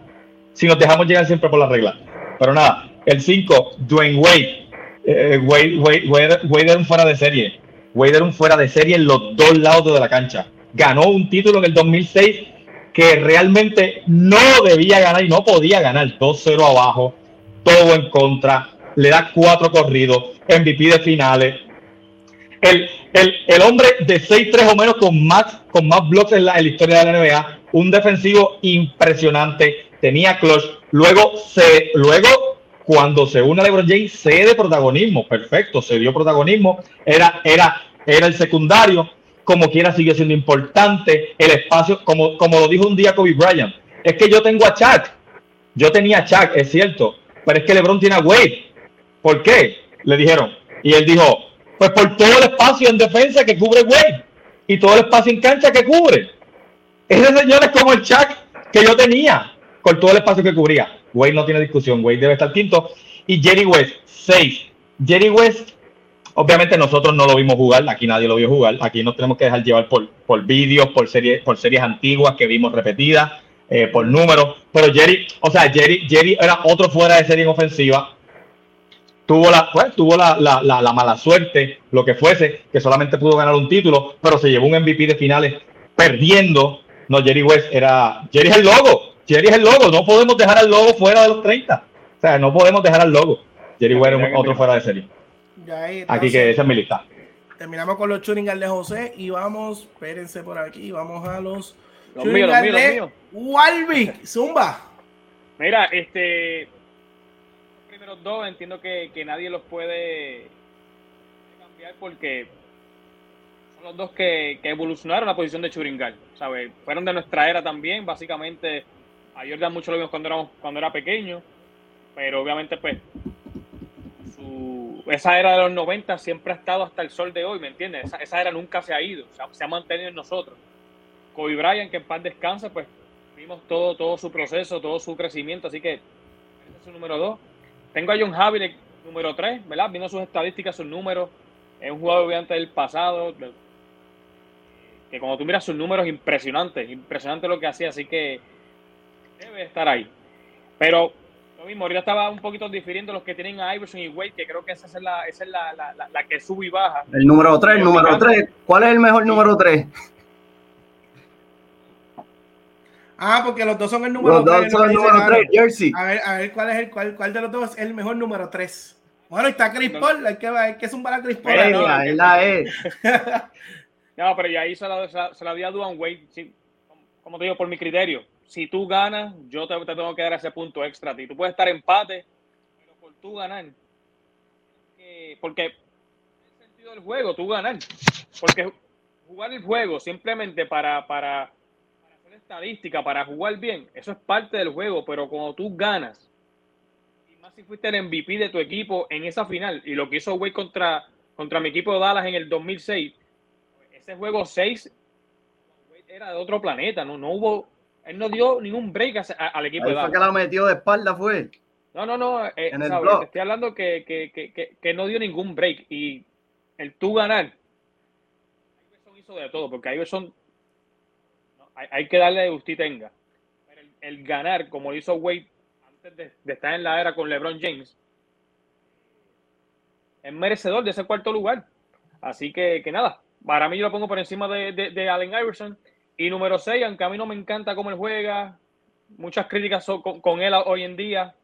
si nos dejamos llegar siempre por la regla. Pero nada, el 5, Dwayne Wade. Eh, Wade, Wade, Wade, Wade era un fuera de serie. Wade era un fuera de serie en los dos lados de la cancha. Ganó un título en el 2006 que realmente no debía ganar y no podía ganar 2-0 abajo, todo en contra, le da cuatro corridos, MVP de finales. El, el, hombre de 6-3 o menos con más, con más blocks en la, historia de la NBA, un defensivo impresionante, tenía clutch, luego se, luego cuando se une a LeBron James, cede protagonismo, perfecto, se dio protagonismo, era, era, era el secundario, como quiera sigue siendo importante, el espacio, como, como lo dijo un día Kobe Bryant, es que yo tengo a Chuck, yo tenía a Chuck, es cierto, pero es que LeBron tiene a Wade. ¿Por qué? Le dijeron. Y él dijo, pues por todo el espacio en defensa que cubre Wade y todo el espacio en cancha que cubre. Ese señor es como el Chuck que yo tenía, con todo el espacio que cubría. Wade no tiene discusión, Wade debe estar quinto. Y Jerry West, seis. Jerry West Obviamente nosotros no lo vimos jugar, aquí nadie lo vio jugar, aquí nos tenemos que dejar llevar por, por vídeos, por series, por series antiguas que vimos repetidas, eh, por números. Pero Jerry, o sea, Jerry, Jerry era otro fuera de serie en ofensiva. Tuvo la, pues, tuvo la, la, la, mala suerte, lo que fuese, que solamente pudo ganar un título, pero se llevó un MVP de finales perdiendo. No, Jerry West era. Jerry es el logo. Jerry es el logo. No podemos dejar al logo fuera de los 30. O sea, no podemos dejar al logo. Jerry West es otro fuera de serie. Aquí que esa es mi lista. Terminamos con los Churingal de José y vamos, espérense por aquí, vamos a los, los míos, los míos, Zumba. Mira, este los primeros dos entiendo que, nadie los puede cambiar porque son los dos que, evolucionaron la posición de Churingal, ¿sabes? Fueron de nuestra era también, básicamente a Jordan mucho lo vimos cuando, éramos, cuando era pequeño, pero obviamente pues esa era de los 90 siempre ha estado hasta el sol de hoy, ¿me entiendes? Esa, era nunca se ha ido, se ha mantenido en nosotros. Kobe Bryant, que en paz descansa, pues vimos todo, todo su proceso, todo su crecimiento, así que ese es su número dos. Tengo a John Javier, número tres, ¿verdad? Viendo sus estadísticas, sus números, es un jugador obviamente del pasado, que cuando tú miras sus números, impresionantes, impresionante lo que hacía, así que debe estar ahí. Pero lo mismo, ahorita estaba un poquito difiriendo los que tienen a Iverson y Wade, que creo que esa es la, esa es la, la, la, que sube y baja. El número 3, el número 3. ¿Cuál es el mejor número 3? Ah, porque los dos son el número 3. Los dos son el número 3, Jersey. A ver, a ver cuál es el cuál, cuál de los dos es el mejor número 3. Bueno, está Chris Paul, hay que, hay que zumbar a Chris Paul. Venga, él la es. (laughs) no, pero ya ahí se la, se la, di a Duan Wade, sí, como te digo, por mi criterio si tú ganas, yo te, tengo que dar ese punto extra a ti. Tú puedes estar empate, pero por tú ganar. porque el sentido del juego, tú ganar. Porque jugar el juego simplemente para, para, hacer estadística, para jugar bien, eso es parte del juego, pero cuando tú ganas, y más si fuiste el MVP de tu equipo en esa final, y lo que hizo Wade contra, contra mi equipo de Dallas en el 2006, ese juego 6 era de otro planeta, no, no hubo él no dio ningún break al equipo de Dallas. que la metió de espalda fue? No, no, no. Eh, en el Estoy hablando que, que, que, que, no dio ningún break. Y el tú ganar, Iverson hizo de todo, porque Iverson hay, hay que darle de usted tenga. Pero el, ganar, como lo hizo Wade antes de, estar en la era con LeBron James, es merecedor de ese cuarto lugar. Así que, que nada, para mí yo lo pongo por encima de, de, de Allen Iverson. Y número 6, aunque a mí no me encanta cómo él juega, muchas críticas con, él hoy en día,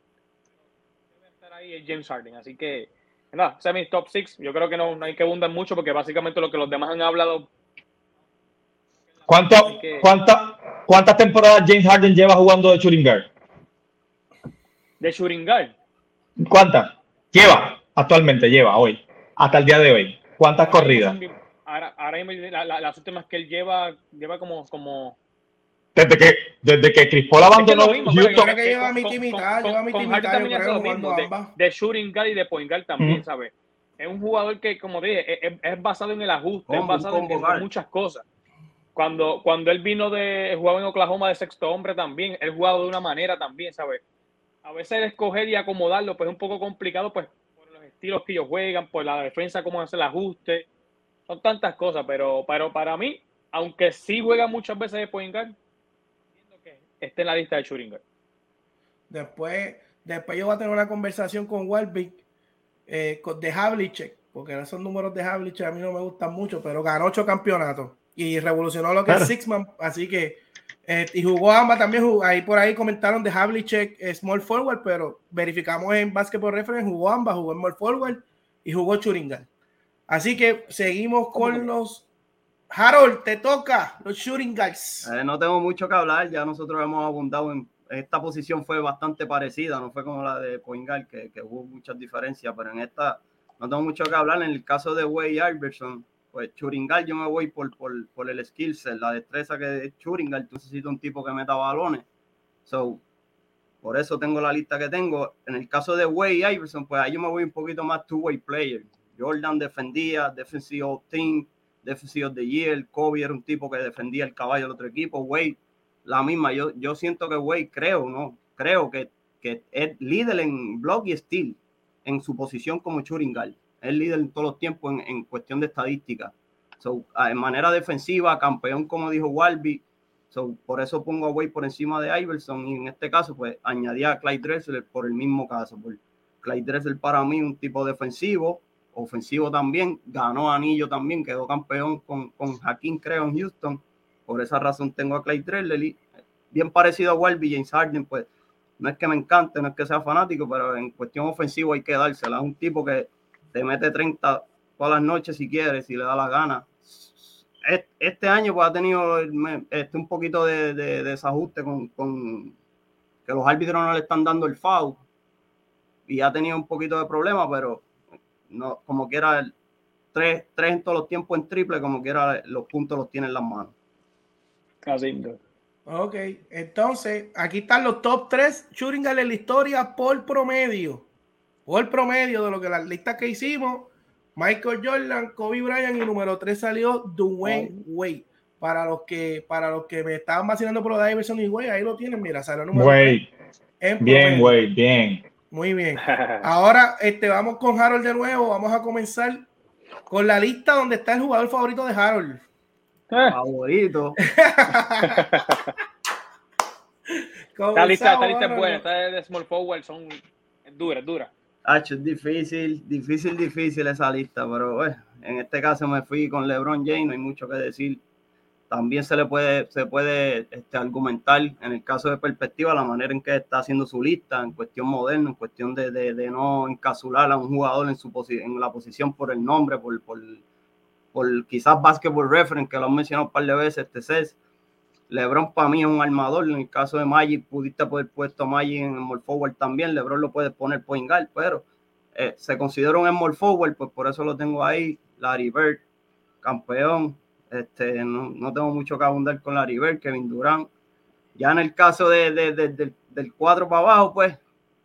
debe estar ahí James Harden. Así que, nada, ese es mi top 6. Yo creo que no, hay que abundar mucho porque básicamente lo que los demás han hablado. ¿Cuánto, ¿Cuántas temporadas James Harden lleva jugando de shooting guard? ¿De shooting guard? ¿Cuántas? Lleva, actualmente lleva hoy, hasta el día de hoy. ¿Cuántas corridas? Ahora, ahora la, las últimas que él lleva, lleva como, como desde que, desde que Chris Paul abandonó es que Houston. que lleva mi timita, lleva mi timita, lo mismo, de, de, shooting guard y de point guard también, ¿sabes? Es un jugador que, como dije, es, es basado en el ajuste, es basado en, en, muchas cosas. Cuando, cuando él vino de, jugaba en Oklahoma de sexto hombre también, él jugaba de una manera también, ¿sabes? A veces escoger y acomodarlo, pues es un poco complicado, pues, por los estilos que ellos juegan, por la defensa, cómo hace el ajuste son tantas cosas, pero, pero para mí, aunque sí juega muchas veces de point guard, que esté en la lista de shooting Después, después yo voy a tener una conversación con Walvick eh, de Havlicek, porque esos números de Havlicek a mí no me gustan mucho, pero ganó ocho campeonatos y revolucionó lo que es Sixman, así que eh, y jugó ambas también, ahí por ahí comentaron de Havlicek eh, Small Forward, pero verificamos en Basketball Reference, jugó ambas, jugó Small Forward y jugó Churingal. Así que seguimos con los. Harold, te toca los shooting guys. Eh, no tengo mucho que hablar, ya nosotros hemos abundado en esta posición fue bastante parecida, no fue como la de Poingal, que, que, hubo muchas diferencias, pero en esta no tengo mucho que hablar. En el caso de Wade Iverson, pues Churingal yo me voy por, por, por el skill set, la destreza que es Churingal, tú necesitas un tipo que meta balones. So, por eso tengo la lista que tengo. En el caso de Wade Iverson, pues ahí yo me voy un poquito más two-way player. Jordan defendía, Defensive Team, Defensive de Year, Kobe era un tipo que defendía el caballo del otro equipo, Wade, la misma, yo, yo siento que Wade, creo, ¿no? Creo que, que es líder en block y steel en su posición como shooting es líder en todos los tiempos en, cuestión de estadística. So, en manera defensiva, campeón, como dijo Walby. So, por eso pongo a Wade por encima de Iverson. Y en este caso, pues añadía a Clyde Dressler por el mismo caso. Por Clyde Dressler para mí un tipo defensivo, ofensivo también. Ganó anillo también, quedó campeón con, con Hakim, creo, en Houston. Por esa razón tengo a Clyde Dressler. bien parecido a Walby, James Harden, pues no es que me encante, no es que sea fanático, pero en cuestión ofensiva hay que dársela. Es un tipo que te mete 30 todas las noches si quiere, si le da la gana. Este año pues ha tenido este, un poquito de, desajuste con, que los árbitros no le están dando el foul y ha tenido un poquito de problema, pero no, como quiera, tres, tres en todos los tiempos en triple, como quiera, los puntos los tiene en las manos. Casi. Ok, entonces aquí están los top 3 shooting en la historia por promedio. Por promedio de lo que las listas que hicimos. Michael Jordan, Kobe Bryant y número 3 salió Dwayne Wade. Para los que para los que me estaban vacilando por lo de Iverson y Wade, ahí lo tienen, mira, salió número Wade. Bien, Wade, bien. Muy bien. (laughs) Ahora este, vamos con Harold de nuevo. Vamos a comenzar con la lista donde está el jugador favorito de Harold. Favorito. (laughs) esta lista, esta lista es buena, esta de Small Forward son duras, duras. es difícil, difícil, difícil esa lista, pero en este caso me fui con LeBron James, no hay mucho que decir. También se le puede, se puede este, argumentar en el caso de perspectiva la manera en que está haciendo su lista, en cuestión moderna, en cuestión de, de, no encasular a un jugador en, su en la posición por el nombre, por, por por quizás Basketball Reference, que lo han mencionado un par de veces, este CES. LeBron para mí es un armador. En el caso de Magic, pudiste poder puesto a Magic en el forward también. LeBron lo puede poner point guard, pero eh, se considera un small forward, pues por eso lo tengo ahí. Larry Bird, campeón. Este, no, tengo mucho que abundar con Larry Bird, Kevin Durant. Ya en el caso de, del 4 para abajo, pues,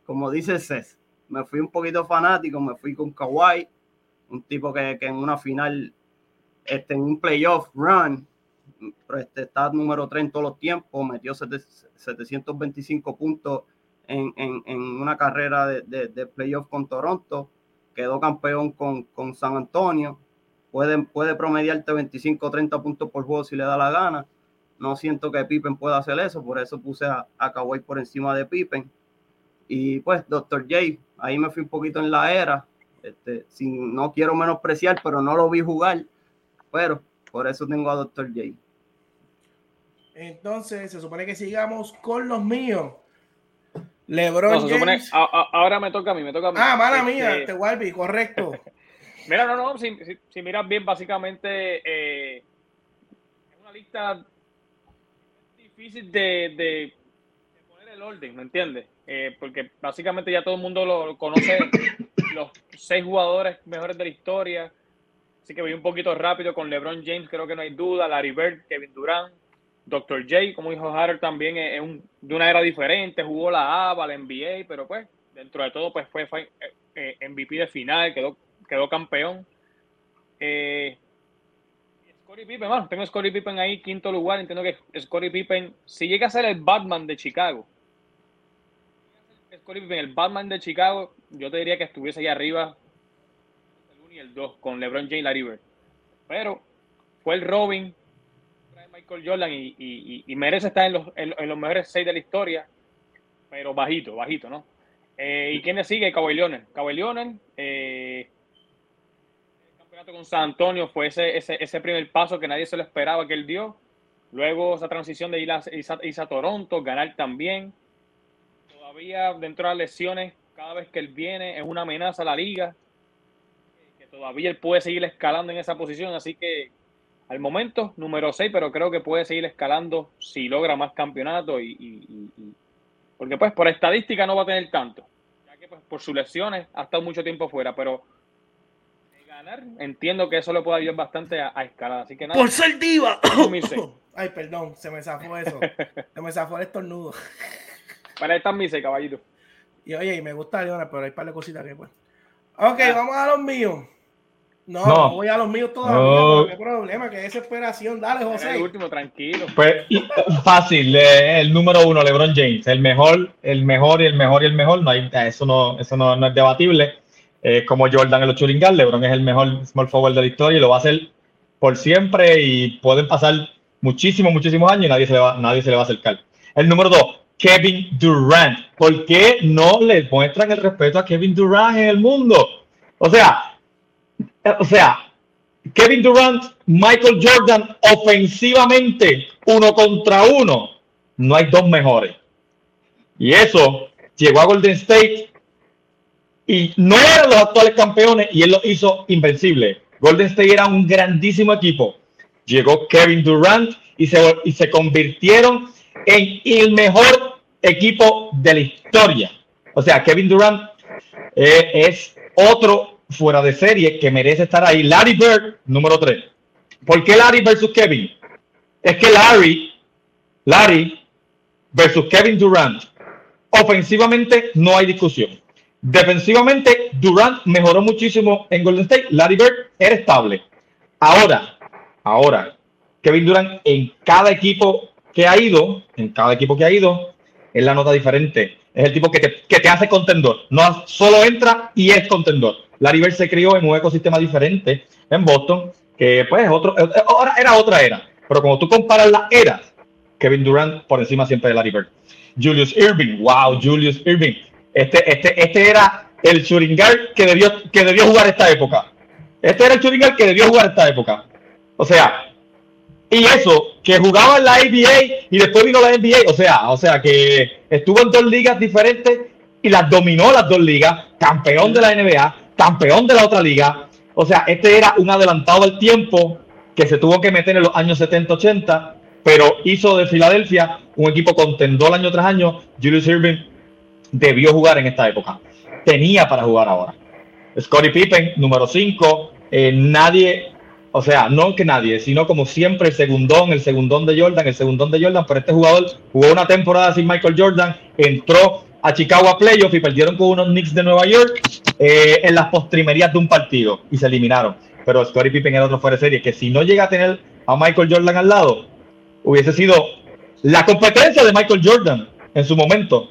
como dice Cés, me fui un poquito fanático, me fui con Kawhi, un tipo que, que en una final este, en un playoff run, este, está número 3 en todos los tiempos, metió 725 puntos en, una carrera de, playoff con Toronto, quedó campeón con, San Antonio, puede, puede promediarte 25 o 30 puntos por juego si le da la gana. No siento que Pippen pueda hacer eso, por eso puse a, a Kawhi por encima de Pippen. Y pues, Dr. J, ahí me fui un poquito en la era. Este, sin, no quiero menospreciar, pero no lo vi jugar pero por eso tengo a Dr. J. Entonces, se supone que sigamos con los míos. LeBron James. ahora me toca a mí, me toca a mí. Ah, mala este, mía, te Walby, correcto. Mira, no, no, si, miras bien, básicamente eh, es una lista difícil de, poner el orden, ¿me entiendes? Eh, porque básicamente ya todo el mundo lo conoce, (coughs) los seis jugadores mejores de la historia. Así que voy un poquito rápido con LeBron James, creo que no hay duda. Larry Bird, Kevin Durant, Dr. J, como dijo Harold, también es de una era diferente. Jugó la ABA, la NBA, pero pues dentro de todo pues fue, fue eh, MVP de final, quedó, quedó campeón. Eh, Scottie Pippen, bueno, tengo Scottie Pippen ahí, quinto lugar. Entiendo que Scottie Pippen, si llega a ser el Batman de Chicago, Scottie Pippen, el Batman de Chicago, yo te diría que estuviese ahí arriba el 2 con LeBron James y Larry Bird. Pero fue el Robin, Michael Jordan y, merece estar en los, en, los mejores 6 de la historia, pero bajito, bajito, ¿no? Eh, ¿Y quién le sigue? Kawhi Leonard. Kawhi Leonard, eh, el con San Antonio fue ese, ese, ese, primer paso que nadie se lo esperaba que él dio. Luego esa transición de ir a, ir a Toronto, ganar también. Todavía dentro de las lesiones, cada vez que él viene es una amenaza a la liga todavía él puede seguir escalando en esa posición, así que al momento número 6, pero creo que puede seguir escalando si logra más campeonatos y, porque pues por estadística no va a tener tanto, que pues por sus lesiones ha estado mucho tiempo fuera, pero ganar entiendo que eso le puede ayudar bastante a, escalar, así que nada. Por ser diva. (coughs) (coughs) Ay, perdón, se me zafó eso. se me zafó el estornudo. (laughs) Para estar mis caballito. Y oye, me gusta Leona, pero hay un par de cositas que pues. Ok, ah. vamos a los míos. No, no, voy a los míos todavía. ¿Qué problema? ¿Qué desesperación? Dale, José. El último, tranquilo. Pues fácil, el número uno, LeBron James, el mejor, el mejor y el mejor y el mejor. No hay, eso no, eso no, es debatible. Eh, como Jordan en los Churingal. LeBron es el mejor small forward de la historia y lo va a hacer por siempre y pueden pasar muchísimos, muchísimos años y nadie se, le va, nadie se le va a acercar. El número dos, Kevin Durant. ¿Por qué no le muestran el respeto a Kevin Durant en el mundo? O sea, o sea, Kevin Durant, Michael Jordan, ofensivamente, uno contra uno, no hay dos mejores. Y eso llegó a Golden State y no eran los actuales campeones y él lo hizo invencible. Golden State era un grandísimo equipo. Llegó Kevin Durant y se, y se convirtieron en el mejor equipo de la historia. O sea, Kevin Durant eh, es otro fuera de serie que merece estar ahí. Larry Bird, número 3. ¿Por qué Larry versus Kevin? Es que Larry, Larry versus Kevin Durant, ofensivamente no hay discusión. Defensivamente, Durant mejoró muchísimo en Golden State. Larry Bird era estable. Ahora, ahora, Kevin Durant en cada equipo que ha ido, en cada equipo que ha ido, es la nota diferente. Es el tipo que te, que te hace contendor. No solo entra y es contendor. Larry Bird se crió en un ecosistema diferente en Boston, que pues otro, era otra era. Pero como tú comparas las eras, Kevin Durant por encima siempre de Larry Bird. Julius Irving, wow, Julius Irving. Este, este, este era el Churingal que debió, que debió jugar esta época. Este era el Churingal que debió jugar esta época. O sea, y eso, que jugaba en la ABA y después vino la NBA, o sea, o sea, que estuvo en dos ligas diferentes y las dominó las dos ligas, campeón de la NBA, campeón de la otra liga. O sea, este era un adelantado del tiempo que se tuvo que meter en los años 70-80, pero hizo de Filadelfia un equipo contendor año tras año. Julius Irving debió jugar en esta época. Tenía para jugar ahora. Scottie Pippen, número 5. Eh, nadie o sea, no que nadie, sino como siempre el segundón, el segundón de Jordan, el segundón de Jordan, pero este jugador jugó una temporada sin Michael Jordan, entró a Chicago a playoff y perdieron con unos Knicks de Nueva York eh, en las postrimerías de un partido y se eliminaron. Pero Scottie Pippen era otro fuera de serie, que si no llega a tener a Michael Jordan al lado, hubiese sido la competencia de Michael Jordan en su momento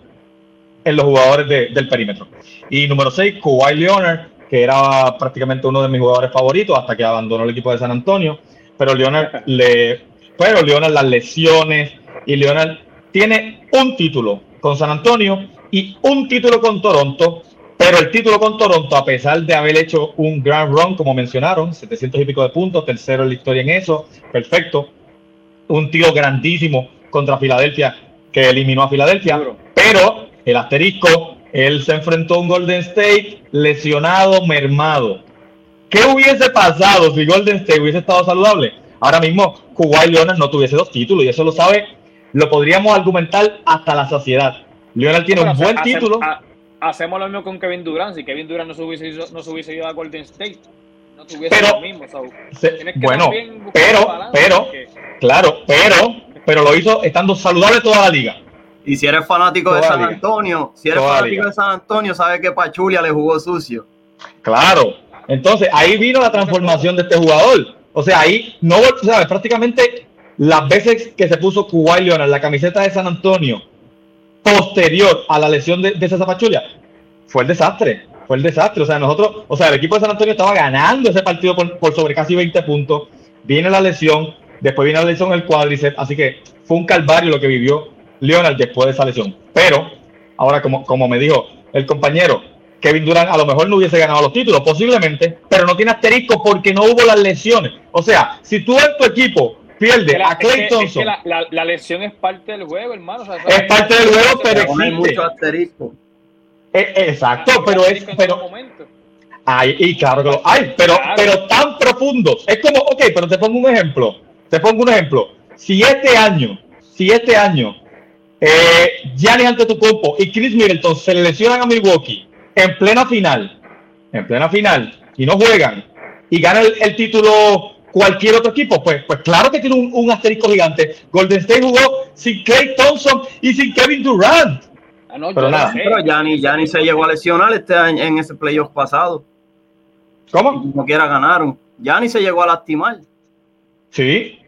en los jugadores del perímetro. Y número 6, Kawhi Leonard, que era prácticamente uno de mis jugadores favoritos hasta que abandonó el equipo de San Antonio. Pero Leonard (laughs) le. Pero Leonard, las lesiones. Y Leonard tiene un título con San Antonio y un título con Toronto. Pero el título con Toronto, a pesar de haber hecho un grand run, como mencionaron, 700 y pico de puntos, tercero en la historia en eso, perfecto. Un tío grandísimo contra Filadelfia, que eliminó a Filadelfia. Pero el asterisco él se enfrentó a un Golden State lesionado, mermado. ¿Qué hubiese pasado si Golden State hubiese estado saludable? Ahora mismo, Kawhi Leonard no tuviese dos títulos y eso lo sabe, lo podríamos argumentar hasta la sociedad. Leonard tiene un buen título. hacemos lo mismo con Kevin Durant. Si Kevin Durant no se hubiese no se hubiese ido a Golden State, no tuviese pero, lo mismo. bueno, pero, pero, claro, pero, pero lo hizo estando saludable toda la liga. Y si eres fanático de San Antonio, si eres fanático de San Antonio, sabes que Pachulia le jugó sucio. Claro. Entonces, ahí vino la transformación de este jugador. O sea, ahí no, sabes, prácticamente las veces que se puso Kuwait Leonard la camiseta de San Antonio, posterior a la lesión de, de César Pachulia, fue el desastre. Fue el desastre. O sea, nosotros, o sea, el equipo de San Antonio estaba ganando ese partido por, por sobre casi 20 puntos. Viene la lesión, después viene la lesión en el cuádriceps, así que fue un calvario lo que vivió Leonard después de esa lesión. Pero, ahora como, como me dijo el compañero, Kevin Durant a lo mejor no hubiese ganado los títulos, posiblemente, pero no tiene asterisco porque no hubo las lesiones. O sea, si tú en tu equipo pierdes a Clay Thompson. la, lesión es parte del juego, hermano. es parte del juego, pero existe. Hay mucho asterisco. Eh, exacto, pero es. Pero, ay, y claro que lo hay, pero, pero tan profundos. Es como, ok, pero te pongo un ejemplo. Te pongo un ejemplo. Si este año, si este año eh, Giannis Antetokounmpo y Chris Middleton se lesionan a Milwaukee en plena final, en plena final, y no juegan, y ganan el, título cualquier otro equipo, pues, pues claro que tiene un, asterisco gigante. Golden State jugó sin Clay Thompson y sin Kevin Durant. Ah, pero nada. Pero Giannis, se llegó a lesionar este año en ese playoff pasado. ¿Cómo? Como quiera ganaron. Giannis se llegó a lastimar. Sí,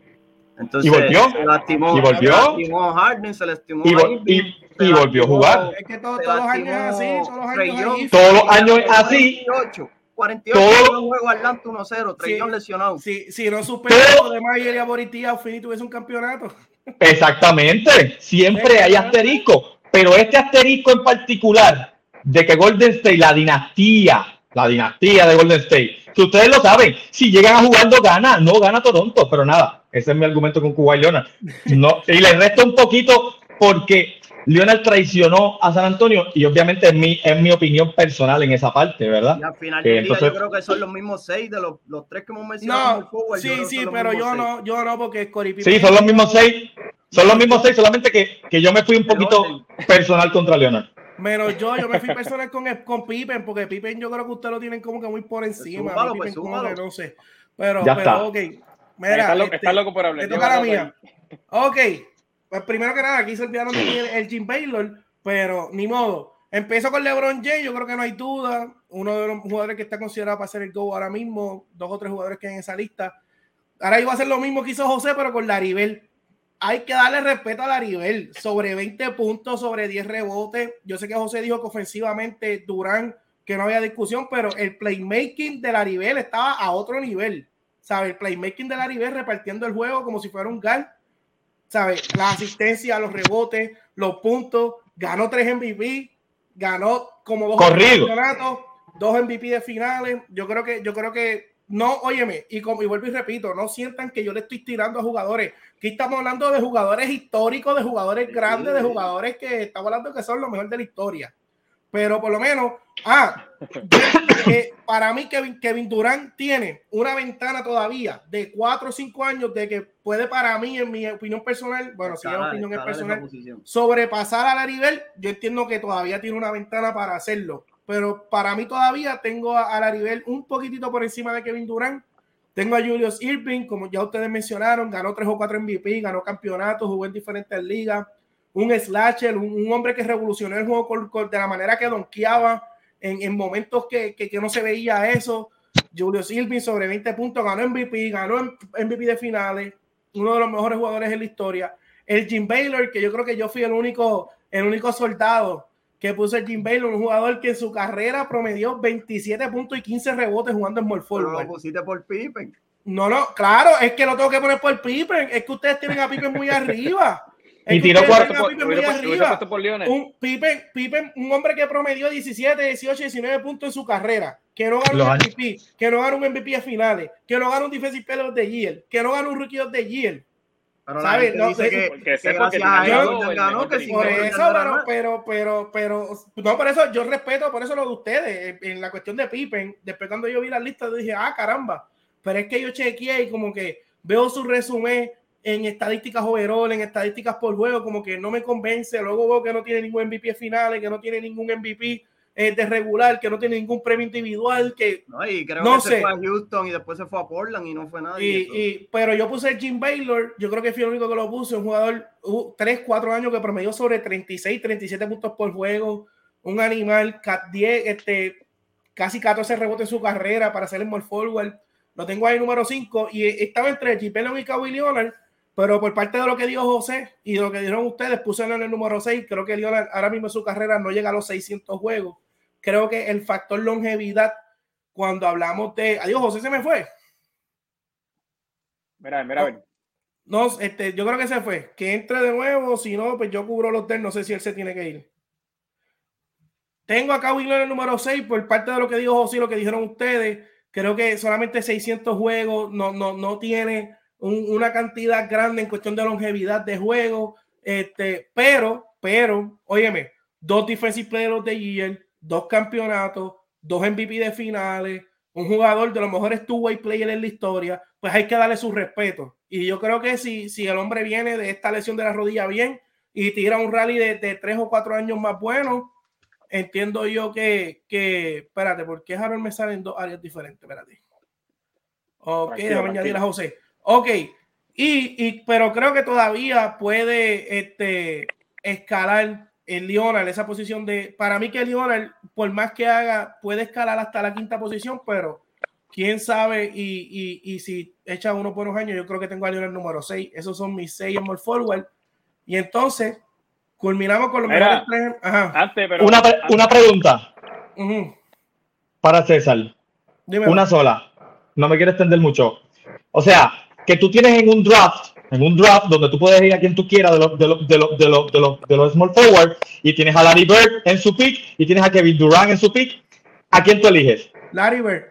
entonces, y volvió. Se lastimó, y volvió. Se lastimó Harden, se lastimó y, y, y volvió a jugar. Es que todos, los años es así, todos los años así. Todos los años es así. 48 todo, juego Atlanta 1-0, Trey sí, lesionado. Si, si no supera de Mayer y Aboritía, Fini tuviese un campeonato. Exactamente, siempre hay asterisco, pero este asterisco en particular de que Golden State, la dinastía, la dinastía de Golden State, que ustedes lo saben, si llegan a jugando gana, no gana Toronto, pero nada, ese es mi argumento con Cuba y Leonard. No, y le resto un poquito porque Leonard traicionó a San Antonio y obviamente es mi, es mi opinión personal en esa parte, ¿verdad? Y al final día yo creo que son los mismos seis de los, los tres que hemos mencionado. No, sí, sí, pero yo no, yo no, porque Corey Sí, son los mismos seis, son los mismos seis, solamente que, que yo me fui un poquito personal contra Leonard. Menos yo, yo me fui personal con, con Pippen, porque Pippen yo creo que ustedes lo tienen como que muy por encima. Súbalo, pues, como que no sé. Pero, ya pero está. ok. Mira, está, loco, está loco por hablar. Te toca la mía. Ok. Pues primero que nada, aquí se olvidaron de el, el Jim Baylor, pero ni modo. Empiezo con LeBron James, yo creo que no hay duda. Uno de los jugadores que está considerado para ser el GO ahora mismo, dos o tres jugadores que hay en esa lista. Ahora iba a hacer lo mismo que hizo José, pero con Laribel. Hay que darle respeto a Laribel. Sobre 20 puntos, sobre 10 rebotes. Yo sé que José dijo que ofensivamente Durán, que no había discusión, pero el playmaking de Laribel estaba a otro nivel. ¿Sabe? El playmaking de Laribel repartiendo el juego como si fuera un gal ¿sabes? La asistencia, los rebotes, los puntos, ganó tres MVP, ganó como dos campeonatos, dos MVP de finales. Yo creo que, yo creo que no, óyeme, y, como, y vuelvo y repito, no sientan que yo le estoy tirando a jugadores. Aquí estamos hablando de jugadores históricos, de jugadores grandes, de jugadores que estamos hablando que son los mejores de la historia. Pero por lo menos, ah, para mí Kevin, Kevin Durant tiene una ventana todavía de cuatro o cinco años de que puede para mí, en mi opinión personal, bueno, si la opinión es personal, sobrepasar a la nivel, yo entiendo que todavía tiene una ventana para hacerlo. Pero para mí todavía tengo a, la nivel un poquitito por encima de Kevin Durant. Tengo a Julius Irving, como ya ustedes mencionaron, ganó tres o cuatro MVP, ganó campeonatos, jugó en diferentes ligas un slasher, un, hombre que revolucionó el juego de la manera que donkeaba en, en momentos que, que, no se veía eso. Julio Silvin sobre 20 puntos, ganó MVP, ganó MVP de finales, uno de los mejores jugadores en la historia. El Jim Baylor, que yo creo que yo fui el único, el único soldado que puso el Jim Baylor, un jugador que en su carrera promedió 27 puntos y 15 rebotes jugando en Morford. No lo pusiste por Pippen. No, no, claro, es que lo tengo que poner por Pippen. Es que ustedes tienen a Pippen muy arriba. (laughs) Y tiró cuarto por, Un Pippen, un hombre que promedió 17, 18, 19 puntos en su carrera, que no ganó un MVP, que no ganó un MVP a finales, que no ganó un Defensive Player of the Year, que no ganó un Rookie of the Year. ¿Sabes? No, dice que, que, que gracias a él ganó, que por eso, pero, pero, pero, no, por eso yo respeto, por eso lo de ustedes, en la cuestión de Pippen, después cuando yo vi la lista, dije, ah, caramba, pero es que yo chequeé y como que veo su resumen, en estadísticas overall, en estadísticas por juego, como que no me convence. Luego veo que no tiene ningún MVP final, que no tiene ningún MVP eh, de regular, que no tiene ningún premio individual, que no, y creo que se fue a Houston y después se fue a Portland y no fue nada. Y, pero yo puse Jim Baylor, yo creo que fui el único que lo puse, un jugador uh, 3, 4 años que promedió sobre 36, 37 puntos por juego, un animal, 10, este, casi 14 rebotes en su carrera para hacer el more forward. Lo tengo ahí número 5 y estaba entre Baylor y Kawhi Leonard pero por parte de lo que dijo José y de lo que dijeron ustedes, puse en el número 6. Creo que Lionel ahora mismo en su carrera no llega a los 600 juegos. Creo que el factor longevidad, cuando hablamos de. Adiós, José se me fue. Mira, mira, no, este, yo creo que se fue. Que entre de nuevo, si no, pues yo cubro los del. No sé si él se tiene que ir. Tengo acá a el número 6 por parte de lo que dijo José y lo que dijeron ustedes. Creo que solamente 600 juegos no, no, no tiene una cantidad grande en cuestión de longevidad de juego, este, pero, pero, óyeme, dos Defensive Players of the Year, dos campeonatos, dos MVP de finales, un jugador de los mejores two-way players en la historia, pues hay que darle su respeto. Y yo creo que si, si el hombre viene de esta lesión de la rodilla bien y tira un rally de, de tres o cuatro años más bueno, entiendo yo que, que espérate, porque Harold me sale en dos áreas diferentes, espérate. Ok, déjame añadir a José. Ok, y, y, pero creo que todavía puede este, escalar el Lionel, esa posición de. Para mí, que el Lionel, por más que haga, puede escalar hasta la quinta posición, pero quién sabe. Y, y, y si echa uno por unos años, yo creo que tengo a Lionel número 6. Esos son mis 6 en more forward. Y entonces, Culminamos con los mejores tres. Antes, pero, una, una pregunta para César. Una sola. No me quiero extender mucho. O sea, que tú tienes en un draft, en un draft donde tú puedes ir a quien tú quieras de los, de los, de los, de los, de los, de los small forward y tienes a Larry Bird en su pick y tienes a Kevin Durant en su pick. ¿A quién tú eliges? Larry Bird.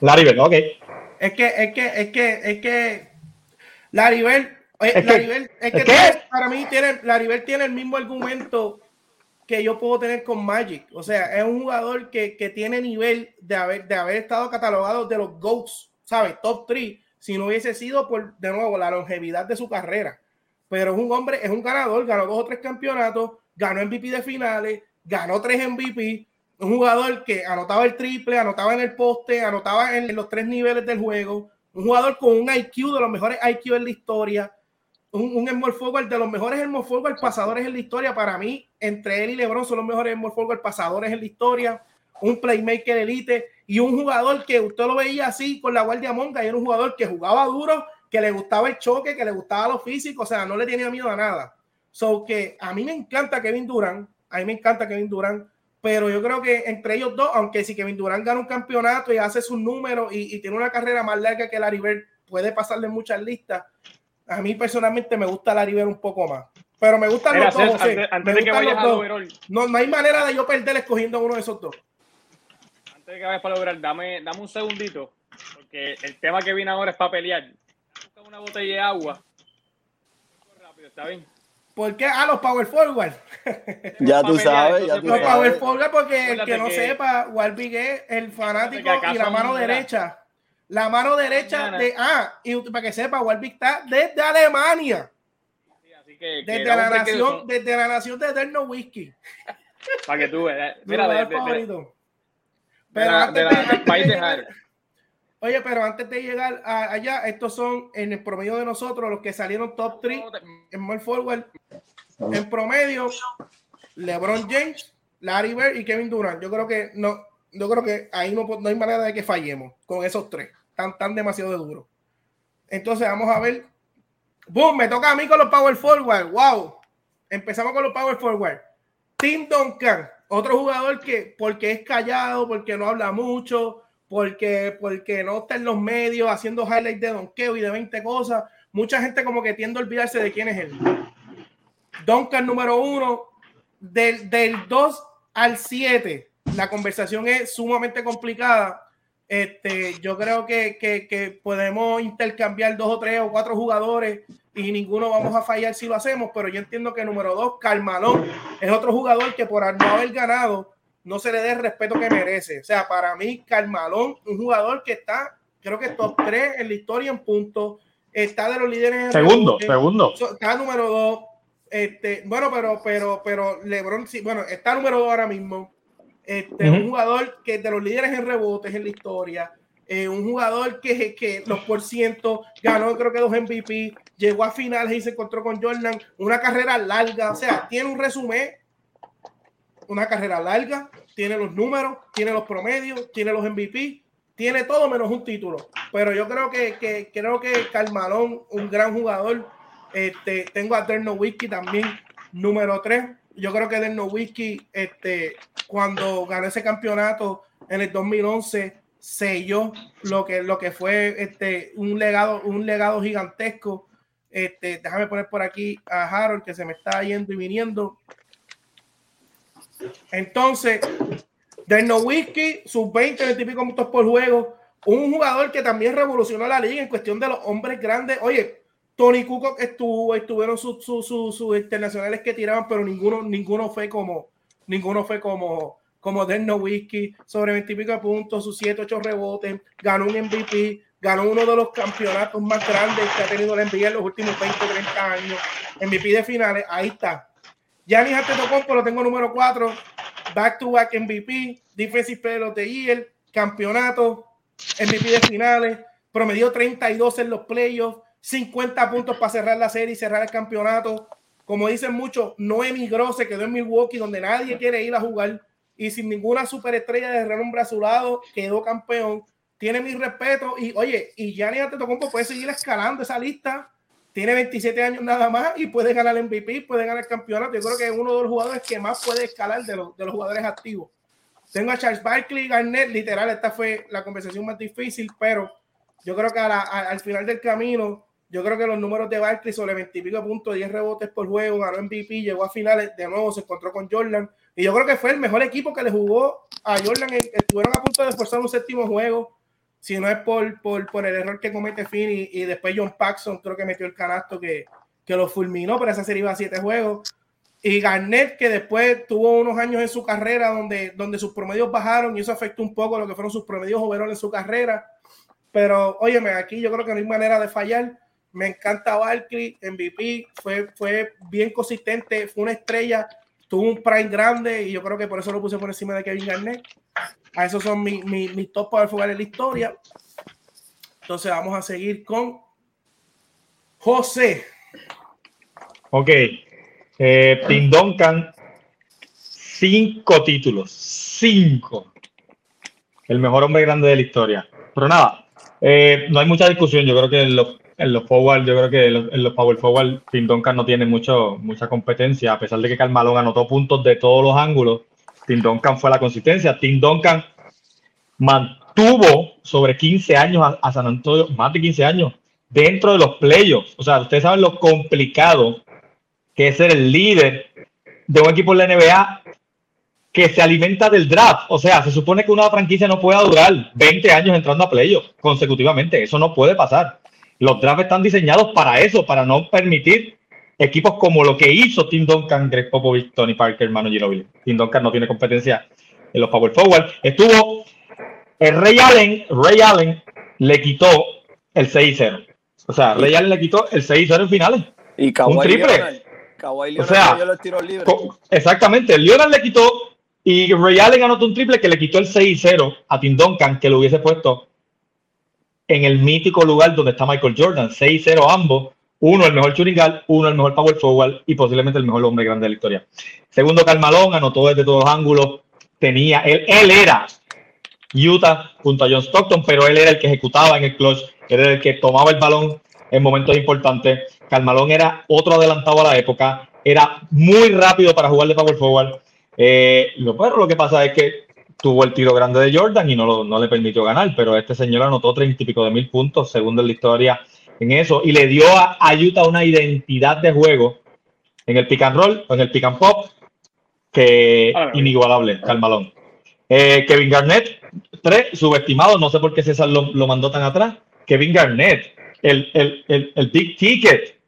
Larry Bird, ok. Es que, es que, es que, es que Larry Bird, es, que, es que, para mí tiene, Larry Bird tiene el mismo argumento que yo puedo tener con Magic. O sea, es un jugador que, que tiene nivel de haber, de haber estado catalogado de los GOATs, ¿sabes? Top 3, si no hubiese sido por, de nuevo, la longevidad de su carrera. Pero es un hombre, es un ganador, ganó dos o tres campeonatos, ganó MVP de finales, ganó tres MVP. Un jugador que anotaba el triple, anotaba en el poste, anotaba en los tres niveles del juego. Un jugador con un IQ de los mejores IQ en la historia un, un small forward de los mejores small forward pasadores en la historia. Para mí, entre él y LeBron son los mejores small forward pasadores en la historia. Un playmaker elite y un jugador que usted lo veía así con la guardia monga. Y era un jugador que jugaba duro, que le gustaba el choque, que le gustaba lo físico. O sea, no le tenía miedo a nada. So que a mí me encanta Kevin Durant. A mí me encanta Kevin Durant. Pero yo creo que entre ellos dos, aunque si Kevin Durant gana un campeonato y hace sus números y, y tiene una carrera más larga que Larry Bird, puede pasarle muchas listas a mí personalmente me gusta la River un poco más. Pero me gustan los dos. Antes, de que vayas a no, no hay manera de yo perder escogiendo uno de esos dos. Antes de que vayas para lograr, dame, dame un segundito. Porque el tema que viene ahora es para pelear. Busca una botella de agua. Rápido, ¿está bien? ¿Por qué? Ah, los Power Forward. (laughs) ya tú sabes. Ya los Power Forward, porque el que no sepa, Warwick es el fanático y la mano derecha la mano derecha de. Ah, y para que sepa, Warwick está desde Alemania. desde, la nación, desde la nación de Eterno Whisky. Para que tú veas. Mira, de, de, pero antes de, (laughs) Oye, pero antes de llegar allá, estos son en el promedio de nosotros los que salieron top 3 en More Forward. En promedio, LeBron James, Larry Bird y Kevin Durant. Yo creo que no, yo creo que ahí no, no hay manera de que fallemos con esos tres tan, tan demasiado duro. Entonces vamos a ver. ¡Boom! Me toca a mí con los Power Forward. ¡Wow! Empezamos con los Power Forward. Tim Duncan, otro jugador que, porque es callado, porque no habla mucho, porque, porque no está en los medios haciendo highlights de donkeo y de 20 cosas. Mucha gente como que tiende a olvidarse de quién es él. Duncan número uno, del, del 2 al 7, la conversación es sumamente complicada este, yo creo que, que, que, podemos intercambiar dos o tres o cuatro jugadores y ninguno vamos a fallar si lo hacemos, pero yo entiendo que número dos, Carmalón, es otro jugador que por no haber ganado no se le dé el respeto que merece. O sea, para mí, Carmalón, un jugador que está, creo que top 3 en la historia en puntos, está de los líderes. En segundo, segundo. Está número dos. Este, bueno, pero, pero, pero LeBron, sí, bueno, está número dos ahora mismo. Este, Un jugador que de los líderes en rebotes en la historia, eh, un jugador que, que los por ciento ganó, creo que dos MVP, llegó a finales y se encontró con Jordan, una carrera larga, o sea, tiene un resumen, una carrera larga, tiene los números, tiene los promedios, tiene los MVP, tiene todo menos un título. Pero yo creo que, que creo que Carmalón, un gran jugador, este, tengo a Terno Whisky también, número 3. Yo creo que Terno Whisky, este, cuando ganó ese campeonato en el 2011, selló lo que, lo que fue este, un, legado, un legado gigantesco. Este, déjame poner por aquí a Harold que se me está yendo y viniendo. Entonces, Derno Whisky, sus 20, 20 y minutos por juego, un jugador que también revolucionó la liga en cuestión de los hombres grandes. Oye, Tony Kukoc estuvo, estuvieron sus, sus internacionales que tiraban, pero ninguno, ninguno fue como, ninguno fue como, como Denno Whisky, sobre 20 y pico puntos, sus 7, 8 rebotes, ganó un MVP, ganó uno de los campeonatos más grandes que ha tenido la NBA en los últimos 20, 30 años, MVP de finales, ahí está. Giannis Antetokounmpo lo tengo número 4, back to back MVP, Defensive Player of the campeonato, MVP de finales, promedió 32 en los playoffs, 50 puntos para cerrar la serie y cerrar el campeonato como dicen muchos, no emigró, se quedó en Milwaukee, donde nadie quiere ir a jugar y sin ninguna superestrella de renombre a su lado, quedó campeón. Tiene mi respeto y oye, y Gianni Antetokounmpo puede seguir escalando esa lista. tiene 27 años nada más y puede ganar el MVP, puede ganar el campeonato. Yo creo que es uno de los jugadores que más puede escalar de los, de los jugadores activos. Tengo a Charles Barkley, Garnett, literal, esta fue la conversación más difícil, pero yo creo que al final del camino, yo creo que los números de Barkley sobre 20 y pico puntos, 10 rebotes por juego, ganó MVP, llegó a finales, de nuevo se encontró con Jordan. Y yo creo que fue el mejor equipo que le jugó a Jordan. Estuvieron a punto de forzar un séptimo juego si no es por, por, por el error que comete Finney y, después John Paxson creo que metió el canasto que, que lo fulminó, pero esa serie iba a siete juegos. Y Garnett, que después tuvo unos años en su carrera donde, donde sus promedios bajaron y eso afectó un poco lo que fueron sus promedios overall en su carrera. Pero, óyeme, aquí yo creo que no hay manera de fallar. Me encanta Barkley, MVP, fue, fue bien consistente, fue una estrella, tuvo un prime grande y yo creo que por eso lo puse por encima de Kevin Garnett. A esos son mis, mis, mis top power en la historia. Entonces vamos a seguir con José. Ok. Eh, Tim Duncan, cinco títulos. Cinco. El mejor hombre grande de la historia. Pero nada, eh, no hay mucha discusión. Yo creo que los, en los forward, yo creo que en los, power forward, Tim Duncan no tiene mucho, mucha competencia, a pesar de que Carmalón anotó puntos de todos los ángulos. Tim Duncan fue la consistencia. Tim Duncan mantuvo sobre 15 años a, San Antonio, más de 15 años, dentro de los playoffs. O sea, ustedes saben lo complicado que es ser el líder de un equipo en la NBA que se alimenta del draft. O sea, se supone que una franquicia no puede durar 20 años entrando a playoffs consecutivamente. Eso no puede pasar. Los drafts están diseñados para eso, para no permitir equipos como lo que hizo Tim Duncan, Greg Popovich, Tony Parker, Manu Ginobili. Tim Duncan no tiene competencia en los power forward. Estuvo el Ray Allen, Ray Allen le quitó el 6-0. O sea, Ray Allen le quitó el 6-0 en finales. Y un triple. o sea, exactamente, Leonard le quitó y Ray Allen anotó un triple que le quitó el 6-0 a Tim Duncan, que lo hubiese puesto en el mítico lugar donde está Michael Jordan. 6-0 ambos. Uno el mejor churingal, uno el mejor power forward y posiblemente el mejor hombre grande de la historia. Segundo, Carmalón anotó desde todos los ángulos. Tenía, él, él era Utah junto a John Stockton, pero él era el que ejecutaba en el clutch, era el que tomaba el balón en momentos importantes. Carmalón era otro adelantado a la época, era muy rápido para jugar de power forward. Eh, lo, lo que pasa es que tuvo el tiro grande de Jordan y no, no le permitió ganar, pero este señor anotó treinta y pico de mil puntos, segundo en la historia en eso, y le dio a, Utah una identidad de juego en el pick and roll, en el pick and pop, que ah, inigualable, Carmalón. Eh, Kevin Garnett, tres, subestimado, no sé por qué César lo, lo mandó tan atrás. Kevin Garnett, el, el, el, el, Big Ticket,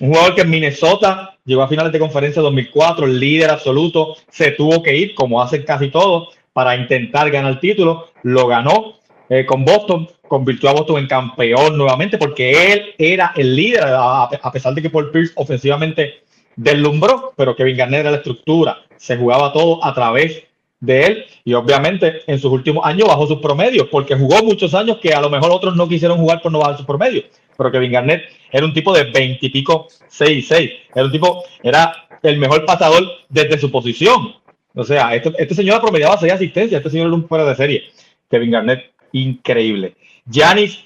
un jugador que en Minnesota llegó a finales de conferencia 2004, el líder absoluto, se tuvo que ir, como hacen casi todos, para intentar ganar el título, lo ganó eh, con Boston, convirtió a Boston en campeón nuevamente porque él era el líder, a, pesar de que Paul Pierce ofensivamente deslumbró, pero Kevin Garnett era la estructura, se jugaba todo a través de él y obviamente en sus últimos años bajó sus promedios porque jugó muchos años que a lo mejor otros no quisieron jugar por no bajar sus promedios, pero Kevin Garnett era un tipo de 20 y pico 6-6, era un tipo, era el mejor pasador desde su posición, o sea, este, este señor promediaba seis asistencias, este señor era un fuera de serie, Kevin Garnett, increíble. Giannis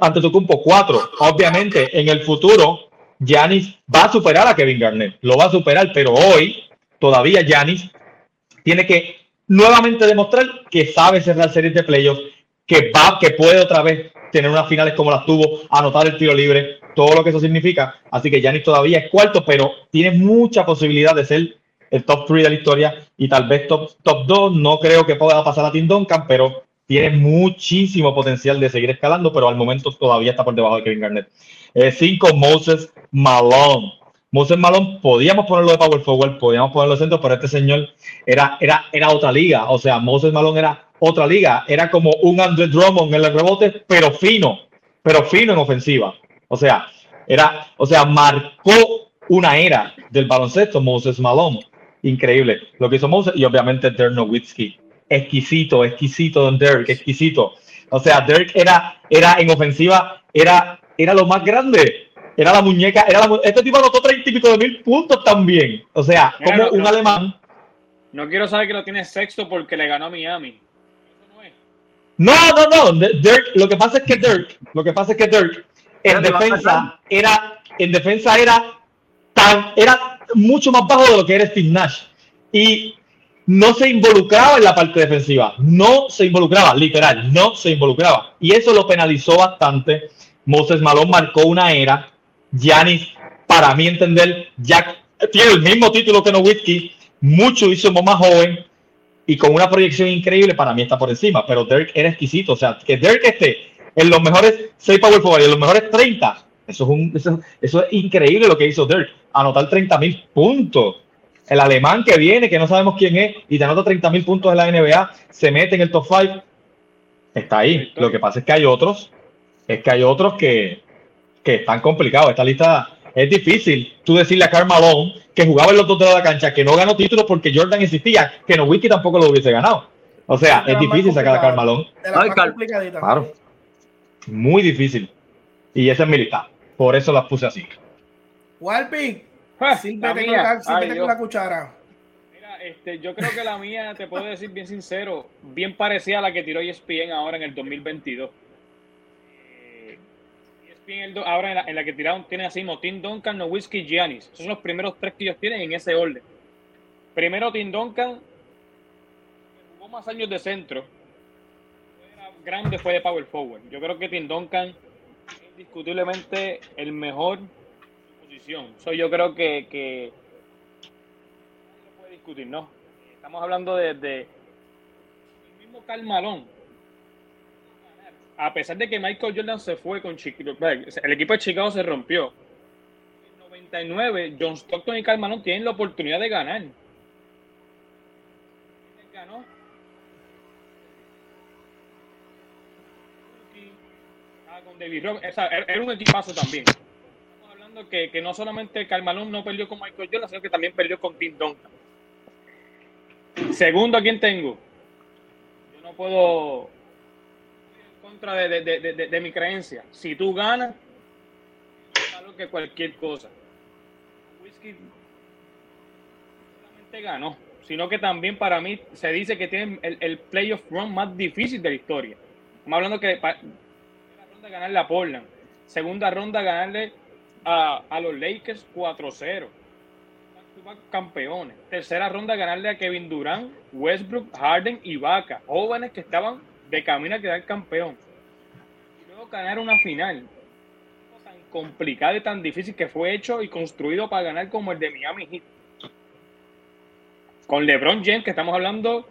ante tu cumpo 4, obviamente en el futuro Giannis va a superar a Kevin Garnett, lo va a superar, pero hoy todavía Giannis tiene que nuevamente demostrar que sabe cerrar series de playoffs, que va, que puede otra vez tener unas finales como las tuvo, anotar el tiro libre, todo lo que eso significa. Así que Giannis todavía es cuarto, pero tiene mucha posibilidad de ser el top 3 de la historia y tal vez top, top 2. No creo que pueda pasar a Tim Duncan, pero tiene muchísimo potencial de seguir escalando, pero al momento todavía está por debajo de Kevin Garnett. 5, eh, Moses Malone. Moses Malone podíamos ponerlo de power forward, podíamos ponerlo de centro, pero este señor era, era, era otra liga. O sea, Moses Malone era otra liga. Era como un Andre Drummond en el rebote, pero fino, pero fino en ofensiva. O sea, era, o sea, marcó una era del baloncesto Moses Malone. Increíble lo que hizo Moses y obviamente Dirk Nowitzki. Exquisito, exquisito Don Dirk, exquisito. O sea, Dirk era, era en ofensiva, era, era lo más grande era la muñeca, era la, este tipo anotó treinta y pico de mil puntos también. O sea, como un alemán. No quiero saber que lo tiene sexto porque le ganó a Miami. No, no, no. Dirk, lo que pasa es que Dirk, lo que pasa es que Dirk en defensa era, en defensa era tan, era mucho más bajo de lo que era Steve. Y no se involucraba en la parte defensiva. No se involucraba, literal, no se involucraba. Y eso lo penalizó bastante. Moses Malone marcó una era. Giannis, para mí entender, ya tiene el mismo título que Nowitzki, mucho hizo más joven y con una proyección increíble, para mí está por encima. Pero Dirk era exquisito. O sea, que Dirk esté en los mejores 6 power forward y en los mejores 30, eso es, un, eso, eso es increíble lo que hizo Dirk. Anotar 30 mil puntos el alemán que viene, que no sabemos quién es, y te anota 30 mil puntos en la NBA, se mete en el top 5, está ahí. Lo que pasa es que hay otros, es que hay otros que, que están complicados. Esta lista es difícil. Tú decirle a Karl Malone que jugaba en los dos de la cancha, que no ganó títulos porque Jordan existía, que no Wiki tampoco lo hubiese ganado. O sea, es difícil sacar a Karl Malone. Claro. Muy difícil. Y esa es mi lista. Por eso las puse así. Walping, Ah, la, cuchara. Mira, este, yo creo que la mía, te puedo decir bien sincero, bien parecida a la que tiró ESPN ahora en el 2022. Eh, ESPN ahora en la, que tiraron tiene así Tim Duncan, No Whiskey, Giannis. Esos son los primeros tres que ellos tienen en ese orden. Primero Tim Duncan, jugó más años de centro. Era grande, fue de power forward. Yo creo que Tim Duncan es indiscutiblemente el mejor So, yo creo que, que no puede discutir, ¿no? Estamos hablando de, el mismo Carmalón. A pesar de que Michael Jordan se fue con Chicago, el equipo de Chicago se rompió. En 99, John Stockton y Carl tienen la oportunidad de ganar. ganó? Con David Roberts. era un equipazo también que, no solamente Carmalón no perdió con Michael Jordan, sino que también perdió con Tim Duncan. Segundo, ¿a quién tengo? Yo no puedo ir en contra de, mi creencia. Si tú ganas, es que cualquier cosa. Whisky solamente ganó, sino que también para mí se dice que tiene el, el playoff run más difícil de la historia. Estamos hablando que ronda ganarle a Portland, segunda ronda ganarle a, los Lakers 4-0. Campeones. Tercera ronda ganarle a Kevin Durant, Westbrook, Harden y Vaca. Jóvenes que estaban de camino a quedar campeón. Y luego ganar una final. Tan complicada y tan difícil que fue hecho y construido para ganar como el de Miami Heat. Con LeBron James, que estamos hablando,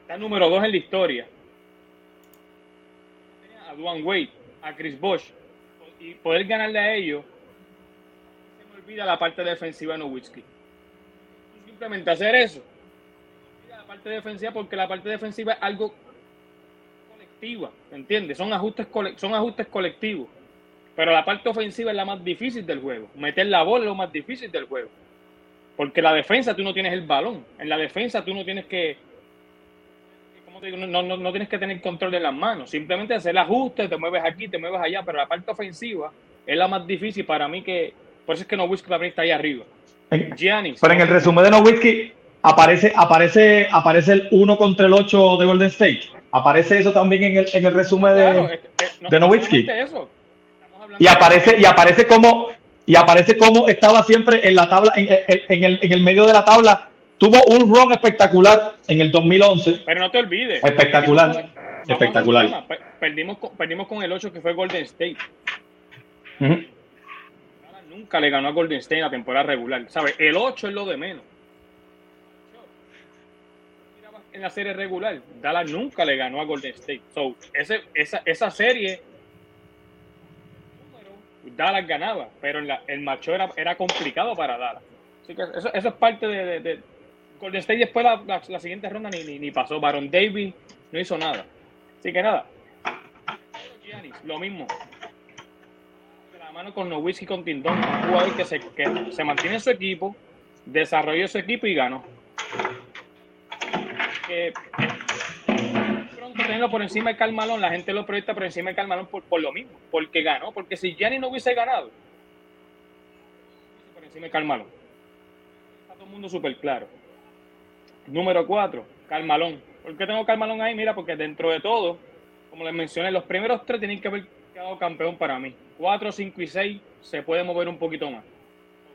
está número 2 en la historia. A Duane Wade, a Chris Bosh, y poder ganarle a ellos, se me olvida la parte defensiva de Nowitzki. Simplemente hacer eso. La parte defensiva porque la parte defensiva es algo colectiva, ¿me entiendes? Son ajustes, son ajustes colectivos. Pero la parte ofensiva es la más difícil del juego. Meter la bola es lo más difícil del juego. Porque la defensa tú no tienes el balón. En la defensa tú no tienes que, no, no, no, tienes que tener control de las manos, simplemente hacer ajustes, te mueves aquí, te mueves allá, pero la parte ofensiva es la más difícil para mí que, por eso es que No Whisky está ahí arriba. Giannis. Pero en el resumen de No Whisky aparece, aparece, aparece el 1 contra el 8 de Golden State. Aparece eso también en el, en el resumen de, de No Whisky. Y aparece, y aparece como y aparece como estaba siempre en la tabla, en, en, el, en el medio de la tabla Tuvo un run espectacular en el 2011. Pero no te olvides. Espectacular. espectacular. Perdimos con, perdimos con el 8 que fue Golden State. Nunca le ganó a Golden State en la temporada regular. ¿Sabes? El 8 es lo de menos. En la serie regular, Dallas nunca le ganó a Golden State. So, ese, esa, esa serie, Dallas ganaba, pero en la, el macho era, era complicado para Dallas. Así que eso, eso es parte de, Golden State después la, la, siguiente ronda ni, ni, pasó. Baron Davis no hizo nada. Así que nada. lo mismo. De la mano con Nowitzki con Tindón. Un jugador que se, que se mantiene en su equipo, desarrolló su equipo y ganó. Que, pronto tenerlo por encima de Carmalón, la gente lo proyecta por encima de Carmalón por, por lo mismo, porque ganó, porque si Gianni no hubiese ganado, por encima de Carmalón. Está todo el mundo súper claro. Número 4, Carmalón. ¿Por qué tengo Carmalón ahí? Mira, porque dentro de todo, como les mencioné, los primeros tres tienen que ver quedado campeón para mí. 4, 5 y 6 se puede mover un poquito más.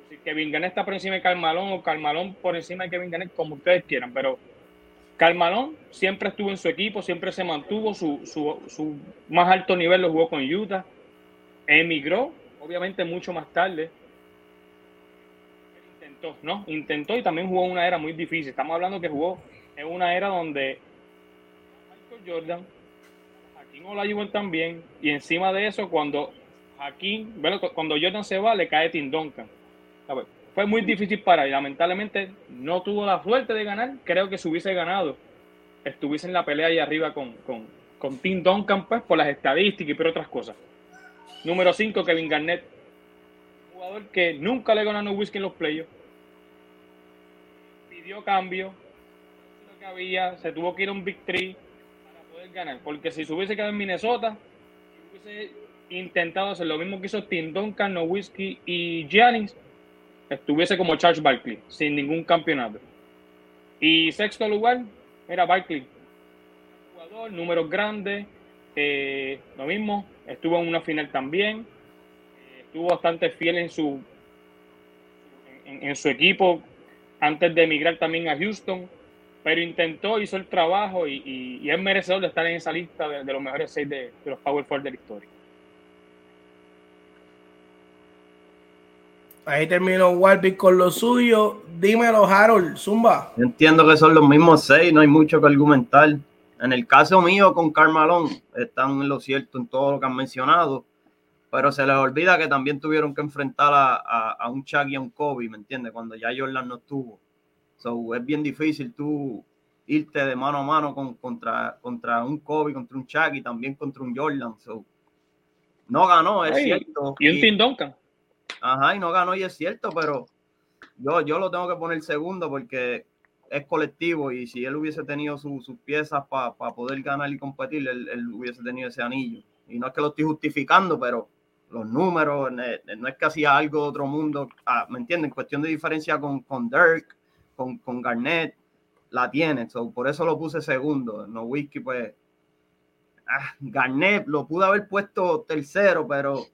Si Kevin Garnett está por encima de Carmalón o Carmalón por encima de Kevin Garnett, como ustedes quieran, pero Carmalón siempre estuvo en su equipo, siempre se mantuvo, su, su, su más alto nivel lo jugó con Utah, emigró, obviamente mucho más tarde, intentó, ¿no? Intentó y también jugó una era muy difícil. Estamos hablando que jugó en una era donde Michael Jordan, Hakim Olajuwon también, y encima de eso, cuando Hakim, cuando Jordan se va, le cae Tim Duncan. Fue muy difícil para él. Lamentablemente no tuvo la suerte de ganar. Creo que si hubiese ganado, estuviese en la pelea ahí arriba con, con, con Tim Duncan, pues, por las estadísticas y por otras cosas. Número 5, Kevin Garnett. jugador que nunca le ganó a whisky en los playoffs. Pidió cambio. Que había, se tuvo que ir a un Big Three para poder ganar. Porque si se hubiese quedado en Minnesota, hubiese intentado hacer lo mismo que hizo Tim Duncan, Whisky y Giannis, estuviese como Charles Barkley, sin ningún campeonato. Y sexto lugar era Barkley, jugador, números grandes, eh, lo mismo, estuvo en una final también, eh, estuvo bastante fiel en su, en, su equipo antes de emigrar también a Houston, pero intentó, hizo el trabajo y, es merecedor de estar en esa lista de, los mejores seis de, de los Power Four de la historia. Ahí terminó Warby con lo suyo. Dímelo, Harold, Zumba. entiendo que son los mismos seis, no hay mucho que argumentar. En el caso mío con Carmalón, están en lo cierto en todo lo que han mencionado, pero se les olvida que también tuvieron que enfrentar a, un Chuck y a un Kobe, ¿me entiendes? Cuando ya Jordan no estuvo. So, es bien difícil tú irte de mano a mano con, contra, contra un Kobe, contra un Chuck y también contra un Jordan. So, no ganó, es cierto. Y un Tim Duncan. Ajá, y no ganó y es cierto, pero yo, yo lo tengo que poner segundo porque es colectivo y si él hubiese tenido sus piezas para poder ganar y competir, él, hubiese tenido ese anillo. Y no es que lo estoy justificando, pero los números, no es que hacía algo de otro mundo, ah, ¿me entienden? Cuestión de diferencia con, con Dirk, con, con Garnett, la tiene, por eso lo puse segundo. No whisky, pues, ah, Garnett lo pude haber puesto tercero, pero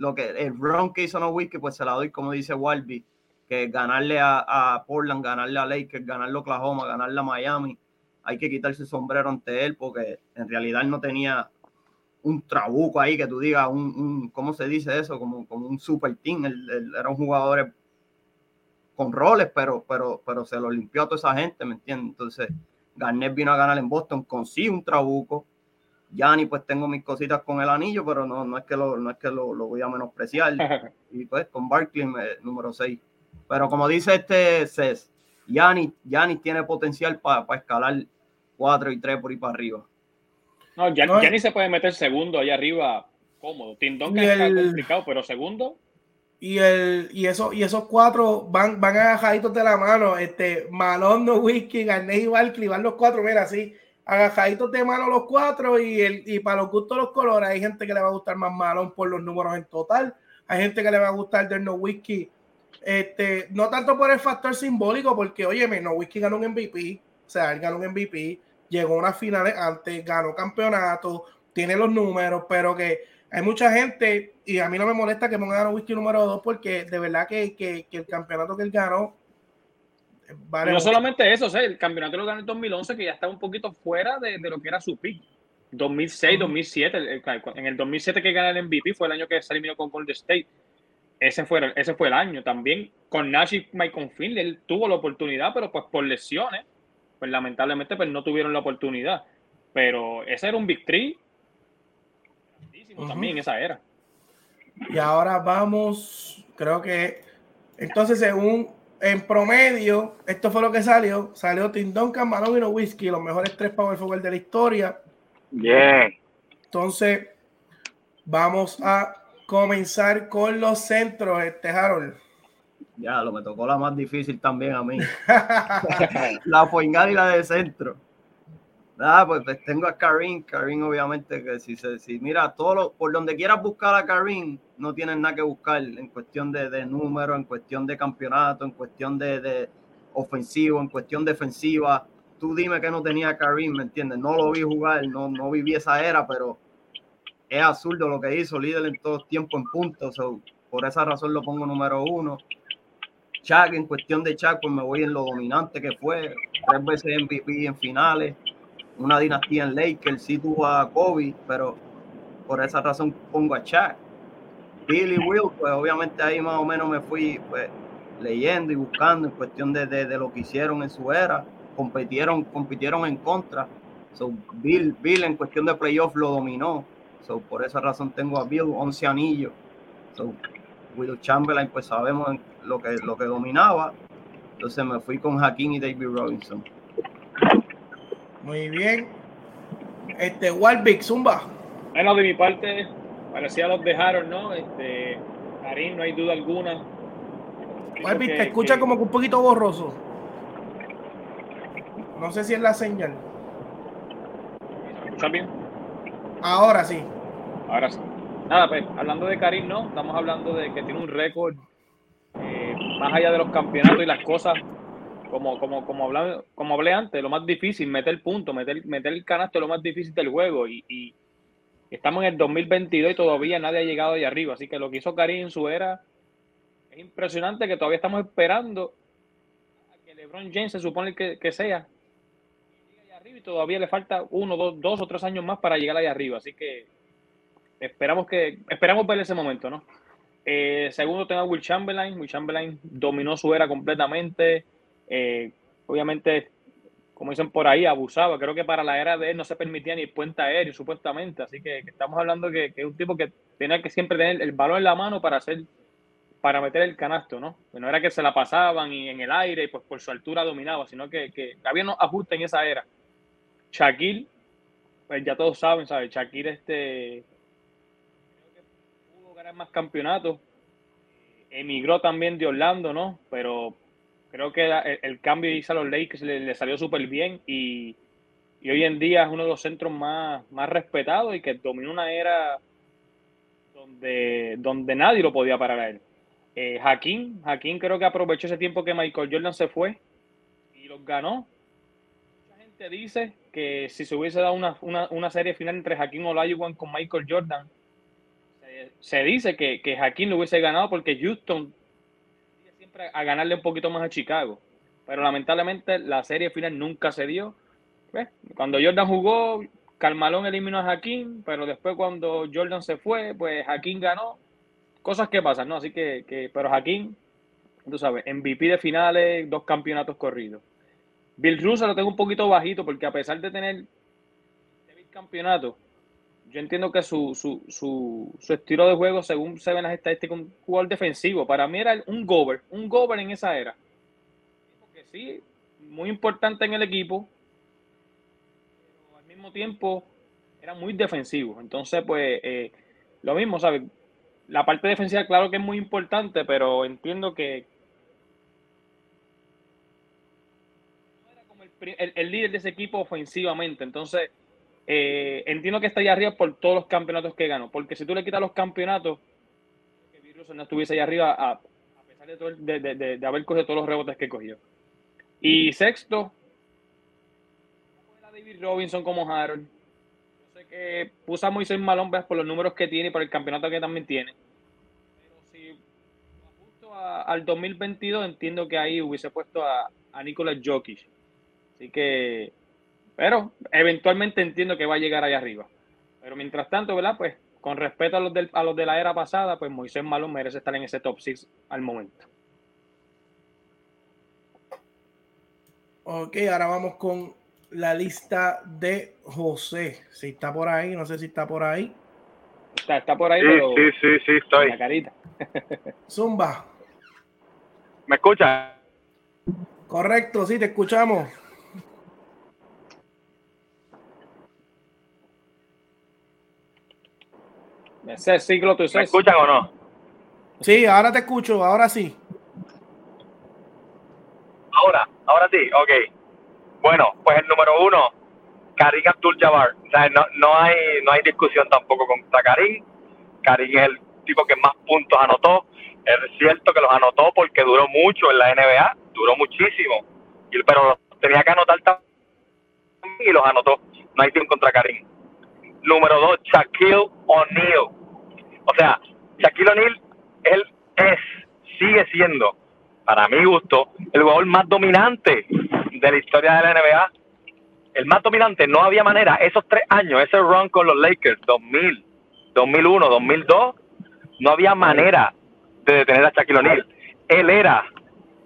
lo que el run que hizo No Whisky, pues se la doy, como dice Walby, que ganarle a, Portland, ganarle a Lakers, ganarle a Oklahoma, ganarle a Miami, hay que quitarse el sombrero ante él porque en realidad no tenía un trabuco ahí que tú digas, un, ¿cómo se dice eso? Como, como un super team. Él, era un jugador con roles, pero, pero, pero se lo limpió a toda esa gente, ¿me entiendes? Entonces, Garnett vino a ganar en Boston con sí un trabuco, Yanni, pues tengo mis cositas con el anillo, pero no, no es que, lo, no es que lo, voy a menospreciar. (laughs) y pues con Barkley, número 6. Pero como dice este Cés, Yanni, tiene potencial para escalar 4 y 3 por ahí para arriba. No, Yanni se puede meter segundo ahí arriba cómodo. Tim Duncan está complicado, pero segundo. Y, el, y, eso, y esos cuatro van, van agajaditos de la mano. Este, Malón, No Whisky, Garnet y Barkley, van los cuatro, mira, así agajaditos de mano los cuatro y, el, y para los gustos los colores. Hay gente que le va a gustar más Malón por los números en total. Hay gente que le va a gustar del No Whisky. Este, no tanto por el factor simbólico, porque oye, No Whisky ganó un MVP, o sea, él ganó un MVP, llegó a unas finales antes, ganó campeonato, tiene los números, pero que hay mucha gente, y a mí no me molesta que pongan a Whisky número dos, porque de verdad que, que, que el campeonato que él ganó no solamente eso, el campeonato lo ganó en 2011, que ya está un poquito fuera de, lo que era su pick. 2006, 2007, en el 2007 que ganó el MVP fue el año que se eliminó con Golden State. Ese fue, ese fue el año también. Con Nash y Michael Finn, él tuvo la oportunidad, pero pues por lesiones, pues lamentablemente pues no tuvieron la oportunidad. Pero ese era un Big Three también esa era. Y ahora vamos, creo que entonces según en promedio, esto fue lo que salió. Salió Tim Duncan, Malone y Whisky, los mejores tres power forward de la historia. Bien. Entonces, vamos a comenzar con los centros, este Harold. Ya, lo me tocó la más difícil también a mí. (laughs) (laughs) la poingada y la de centro. Nada, pues, pues, tengo a Karim. Karim, obviamente, que si se, si mira, todo lo, por donde quieras buscar a Karim, no tienen nada que buscar en cuestión de, de número, en cuestión de campeonato, en cuestión de, de, ofensivo, en cuestión defensiva. Tú dime que no tenía Karim, ¿me entiendes? No lo vi jugar, no, no viví esa era, pero es absurdo lo que hizo, líder en todo tiempo en puntos. por esa razón lo pongo número uno. Chuck, en cuestión de Chuck, pues me voy en lo dominante que fue. Tres veces MVP en finales. Una dinastía en Lakers. Sí tuvo a Kobe, pero por esa razón pongo a Chuck. Billy Will, pues obviamente ahí más o menos me fui pues, leyendo y buscando en cuestión de, de, lo que hicieron en su era. Compitieron, compitieron en contra. So, Bill, Bill en cuestión de playoff lo dominó por esa razón tengo a Bill 11 anillos. So, Will Chamberlain, pues sabemos lo que, lo que dominaba. Entonces me fui con Hakim y David Robinson. Muy bien. Este, Walvick, Zumba. Bueno, de mi parte, parecía los dejaron, ¿no? Este, Karim, no hay duda alguna. Walvick, te escucha como que un poquito borroso. No sé si es la señal. ¿Escucha bien? Ahora sí. Ahora sí. Nada, pues, hablando de Karim, no, estamos hablando de que tiene un récord más allá de los campeonatos y las cosas, como, como, como, hablé, como hablé antes, lo más difícil, meter punto, meter, meter el canasto es lo más difícil del juego. Y, estamos en el 2022 y todavía nadie ha llegado ahí arriba. Así que lo que hizo Karim en su era es impresionante que todavía estamos esperando a que LeBron James se supone que, que sea. y todavía le falta uno, dos, dos o tres años más para llegar ahí arriba. Así que esperamos que esperamos ver ese momento, ¿no? Eh, segundo tengo a Will Chamberlain. Will Chamberlain dominó su era completamente. Eh, obviamente, como dicen por ahí, abusaba. Creo que para la era de él no se permitía ni el puente aéreo, supuestamente. Así que, estamos hablando que, que, es un tipo que tenía que siempre tener el balón en la mano para hacer para meter el canasto, ¿no? No era que se la pasaban y en el aire y pues por su altura dominaba, sino que, que había unos ajustes en esa era. Shaquille, pues ya todos saben, ¿sabes? Shaquille este, más campeonatos. Emigró también de Orlando, ¿no? Pero creo que el, cambio hizo a los Lakers le, salió súper bien y, hoy en día es uno de los centros más, más respetados y que dominó una era donde, donde nadie lo podía parar a él. Eh, Hakim, creo que aprovechó ese tiempo que Michael Jordan se fue y los ganó. Mucha gente dice que si se hubiese dado una, una, serie final entre Hakim Olajuwon con Michael Jordan, se dice que, que Jaquín lo hubiese ganado porque Houston siempre a ganarle un poquito más a Chicago. Pero lamentablemente la serie final nunca se dio. Cuando Jordan jugó, Carmalón eliminó a Jaquín, pero después cuando Jordan se fue, pues Jaquín ganó. Cosas que pasan, ¿no? Así que, que pero Jaquín, tú sabes, MVP de finales, dos campeonatos corridos. Bill Russell lo tengo un poquito bajito porque a pesar de tener campeonato, yo entiendo que su, su, su, su, estilo de juego, según se ven las estadísticas, un jugador defensivo. Para mí era un gober, un gober en esa era. Porque sí, muy importante en el equipo, pero al mismo tiempo era muy defensivo. Entonces, pues, eh, lo mismo, ¿sabes? La parte defensiva, claro que es muy importante, pero entiendo que no era como el, el líder de ese equipo ofensivamente. Entonces, eh, entiendo que está ahí arriba por todos los campeonatos que ganó, porque si tú le quitas los campeonatos, que Virus no estuviese ahí arriba a, pesar de, haber cogido todos los rebotes que cogió. Y sexto, David Robinson como Harold. Yo sé que puso a Moisés Malón por los números que tiene y por el campeonato que también tiene. Pero si justo al 2022 entiendo que ahí hubiese puesto a, a Nicolás Jokic. Así que pero eventualmente entiendo que va a llegar allá arriba. Pero mientras tanto, ¿verdad? Pues con respeto a los, a los de la era pasada, pues Moisés Malón merece estar en ese top 6 al momento. Ok, ahora vamos con la lista de José. Si está por ahí, no sé si está por ahí. Está, está por ahí, sí, pero. Sí, sí, sí, estoy. La carita. (laughs) Zumba. ¿Me escucha? Correcto, sí, te escuchamos. Ese ciclo tú ¿Me escuchan o no? Sí, ahora te escucho, ahora sí. Ahora, ahora sí, ok. Bueno, pues el número uno, Karim Abdul Jabbar. O sea, no, no, hay, no hay discusión tampoco contra Karim. Karim es el tipo que más puntos anotó. Es cierto que los anotó porque duró mucho en la NBA, duró muchísimo. Pero tenía que anotar también y los anotó. No hay tiempo contra Karim. Número dos, Shaquille O'Neal. O sea, Shaquille O'Neal, él es, sigue siendo, para mi gusto, el jugador más dominante de la historia de la NBA. El más dominante, no había manera. Esos tres años, ese run con los Lakers, 2000, 2001, 2002, no había manera de detener a Shaquille O'Neal. Él era,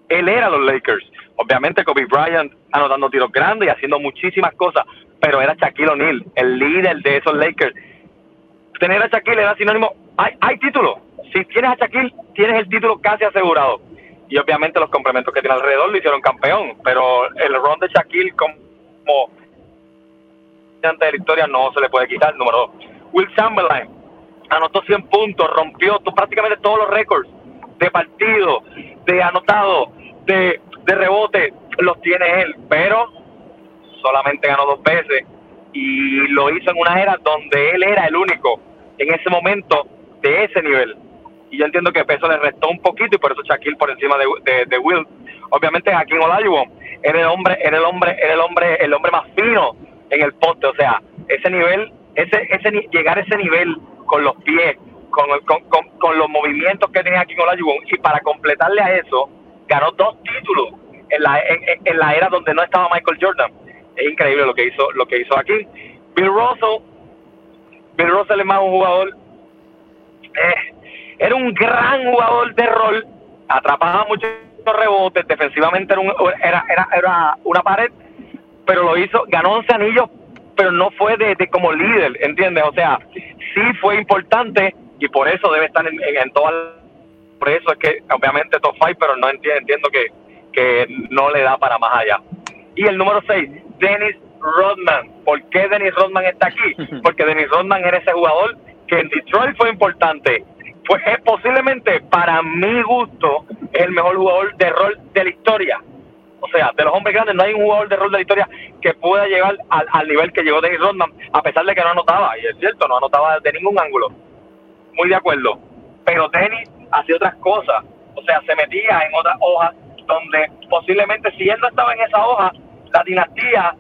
él era los Lakers. Obviamente Kobe Bryant anotando tiros grandes y haciendo muchísimas cosas, pero era Shaquille O'Neal, el líder de esos Lakers. Tener a Shaquille era sinónimo, hay, hay título. Si tienes a Shaquille, tienes el título casi asegurado. Y obviamente los complementos que tiene alrededor lo hicieron campeón, pero el run de Shaquille como de la historia no se le puede quitar. Número dos, Will Chamberlain anotó 100 puntos, rompió prácticamente todos los récords de partido, de anotado, de, de rebote, los tiene él, pero solamente ganó dos veces y lo hizo en una era donde él era el único en ese momento de ese nivel. Y yo entiendo que peso le restó un poquito y por eso Shaquille por encima de, de, Will. Obviamente Joaquín Olajuwon era el hombre, era el hombre, era el hombre, el hombre más fino en el poste, o sea, ese nivel, ese, ese llegar a ese nivel con los pies, con, con, con, los movimientos que tenía Joaquín Olajuwon y para completarle a eso ganó dos títulos en la, en, la era donde no estaba Michael Jordan. Es increíble lo que hizo, lo que hizo aquí. Bill Russell, Bill Russell es más un jugador, eh, era un gran jugador de rol, atrapaba muchos rebotes, defensivamente era, un, era, era, era una pared, pero lo hizo, ganó 11 anillos, pero no fue de, como líder, ¿entiendes? O sea, sí fue importante y por eso debe estar en, en, todas por eso es que obviamente top 5, pero no entiendo, entiendo que que no le da para más allá. Y el número 6, Dennis Rodman. ¿Por qué Dennis Rodman está aquí? (laughs) Porque Dennis Rodman era ese jugador que en Detroit fue importante. Pues es posiblemente, para mi gusto, el mejor jugador de rol de la historia. O sea, de los hombres grandes no hay un jugador de rol de la historia que pueda llegar al, al nivel que llegó Dennis Rodman, a pesar de que no anotaba. Y es cierto, no anotaba de ningún ángulo. Muy de acuerdo. Pero Dennis hacía otras cosas. O sea, se metía en otras hojas donde posiblemente si él no estaba en esa hoja, la dinastía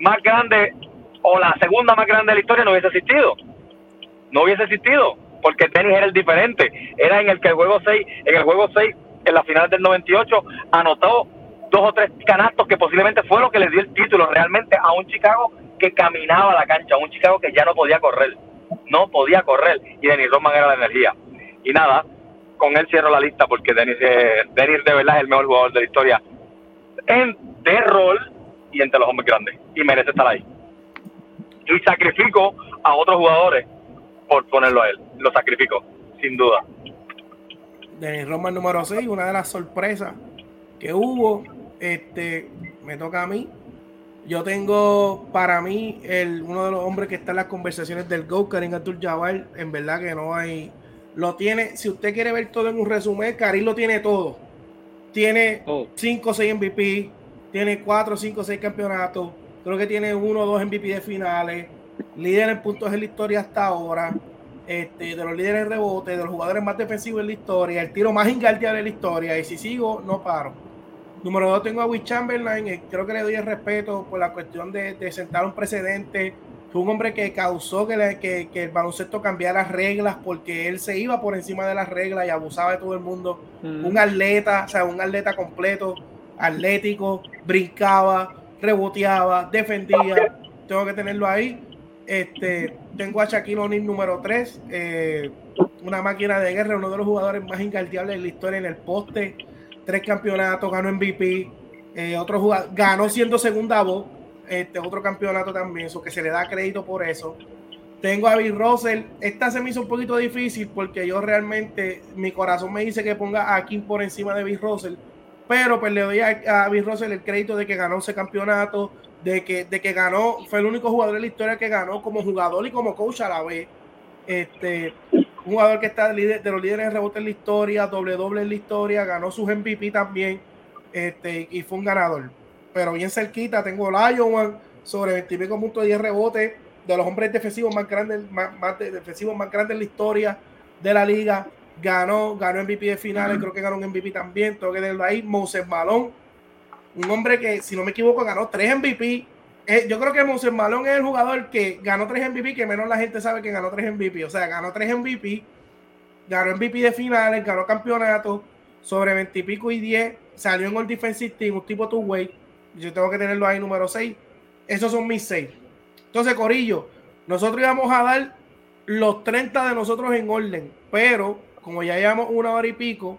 más grande o la segunda más grande de la historia no hubiese existido. No hubiese existido, porque tenis era el diferente. Era en el que el juego 6, en el juego 6, en la final del 98, anotó dos o tres canastos que posiblemente fue lo que le dio el título realmente a un Chicago que caminaba la cancha, a un Chicago que ya no podía correr. No podía correr. Y Denis Roman era la energía. Y nada, con él cierro la lista porque Denis, eh, Denis de verdad es el mejor jugador de la historia en de rol y entre los hombres grandes y merece estar ahí. Y sacrifico a otros jugadores por ponerlo a él. Lo sacrifico, sin duda. Denis Roman número 6, una de las sorpresas que hubo. Este, me toca a mí. Yo tengo para mí el, uno de los hombres que está en las conversaciones del Go, Karim Abdul Jabbar. En verdad que no hay lo tiene, si usted quiere ver todo en un resumen, Karim lo tiene todo. Tiene 5 o 6 MVP, tiene 4, 5 o 6 campeonatos, creo que tiene 1 o 2 MVP de finales, líder en puntos en la historia hasta ahora, este, de los líderes en rebote, de los jugadores más defensivos en la historia, el tiro más ingardeable de la historia, y si sigo, no paro. Número 2 tengo a Will Chamberlain, eh, creo que le doy el respeto por la cuestión de, de sentar un precedente fue un hombre que causó que, que, el baloncesto cambiara las reglas porque él se iba por encima de las reglas y abusaba de todo el mundo. Mm. Un atleta, o sea, un atleta completo, atlético, brincaba, reboteaba, defendía. Tengo que tenerlo ahí. Este, tengo a Shaquille O'Neal número 3, eh, una máquina de guerra, uno de los jugadores más incardiables de la historia en el poste. Tres campeonatos, ganó MVP. Eh, otro jugador, ganó siendo segunda voz este otro campeonato también, eso que se le da crédito por eso. Tengo a Bill Russell. Esta se me hizo un poquito difícil porque yo realmente, mi corazón me dice que ponga a Kim por encima de Bill Russell. Pero pues le doy a, a Bill Russell el crédito de que ganó ese campeonato, de que, de que ganó, fue el único jugador de la historia que ganó como jugador y como coach a la vez. Este, un jugador que está de, los líderes de rebote en la historia, doble doble en la historia, ganó sus MVP también, este, y fue un ganador pero bien cerquita. Tengo Lion sobre 20 puntos de 10 rebotes, de los hombres defensivos más grandes, más, defensivos más grandes en la historia de la liga. Ganó, ganó MVP de finales, creo que ganó un MVP también. Tengo que tenerlo ahí. Moses Malón, un hombre que, si no me equivoco, ganó 3 MVP eh, yo creo que Moses Malone es el jugador que ganó tres MVP, que menos la gente sabe que ganó tres MVP. O sea, ganó tres MVP, ganó MVP de finales, ganó campeonato, sobre 20 y pico y 10, salió en el Defensive Team, un tipo two way. Yo tengo que tenerlo ahí número 6. Esos son mis 6. Entonces, Corillo, nosotros íbamos a dar los 30 de nosotros en orden, pero como ya llevamos una hora y pico,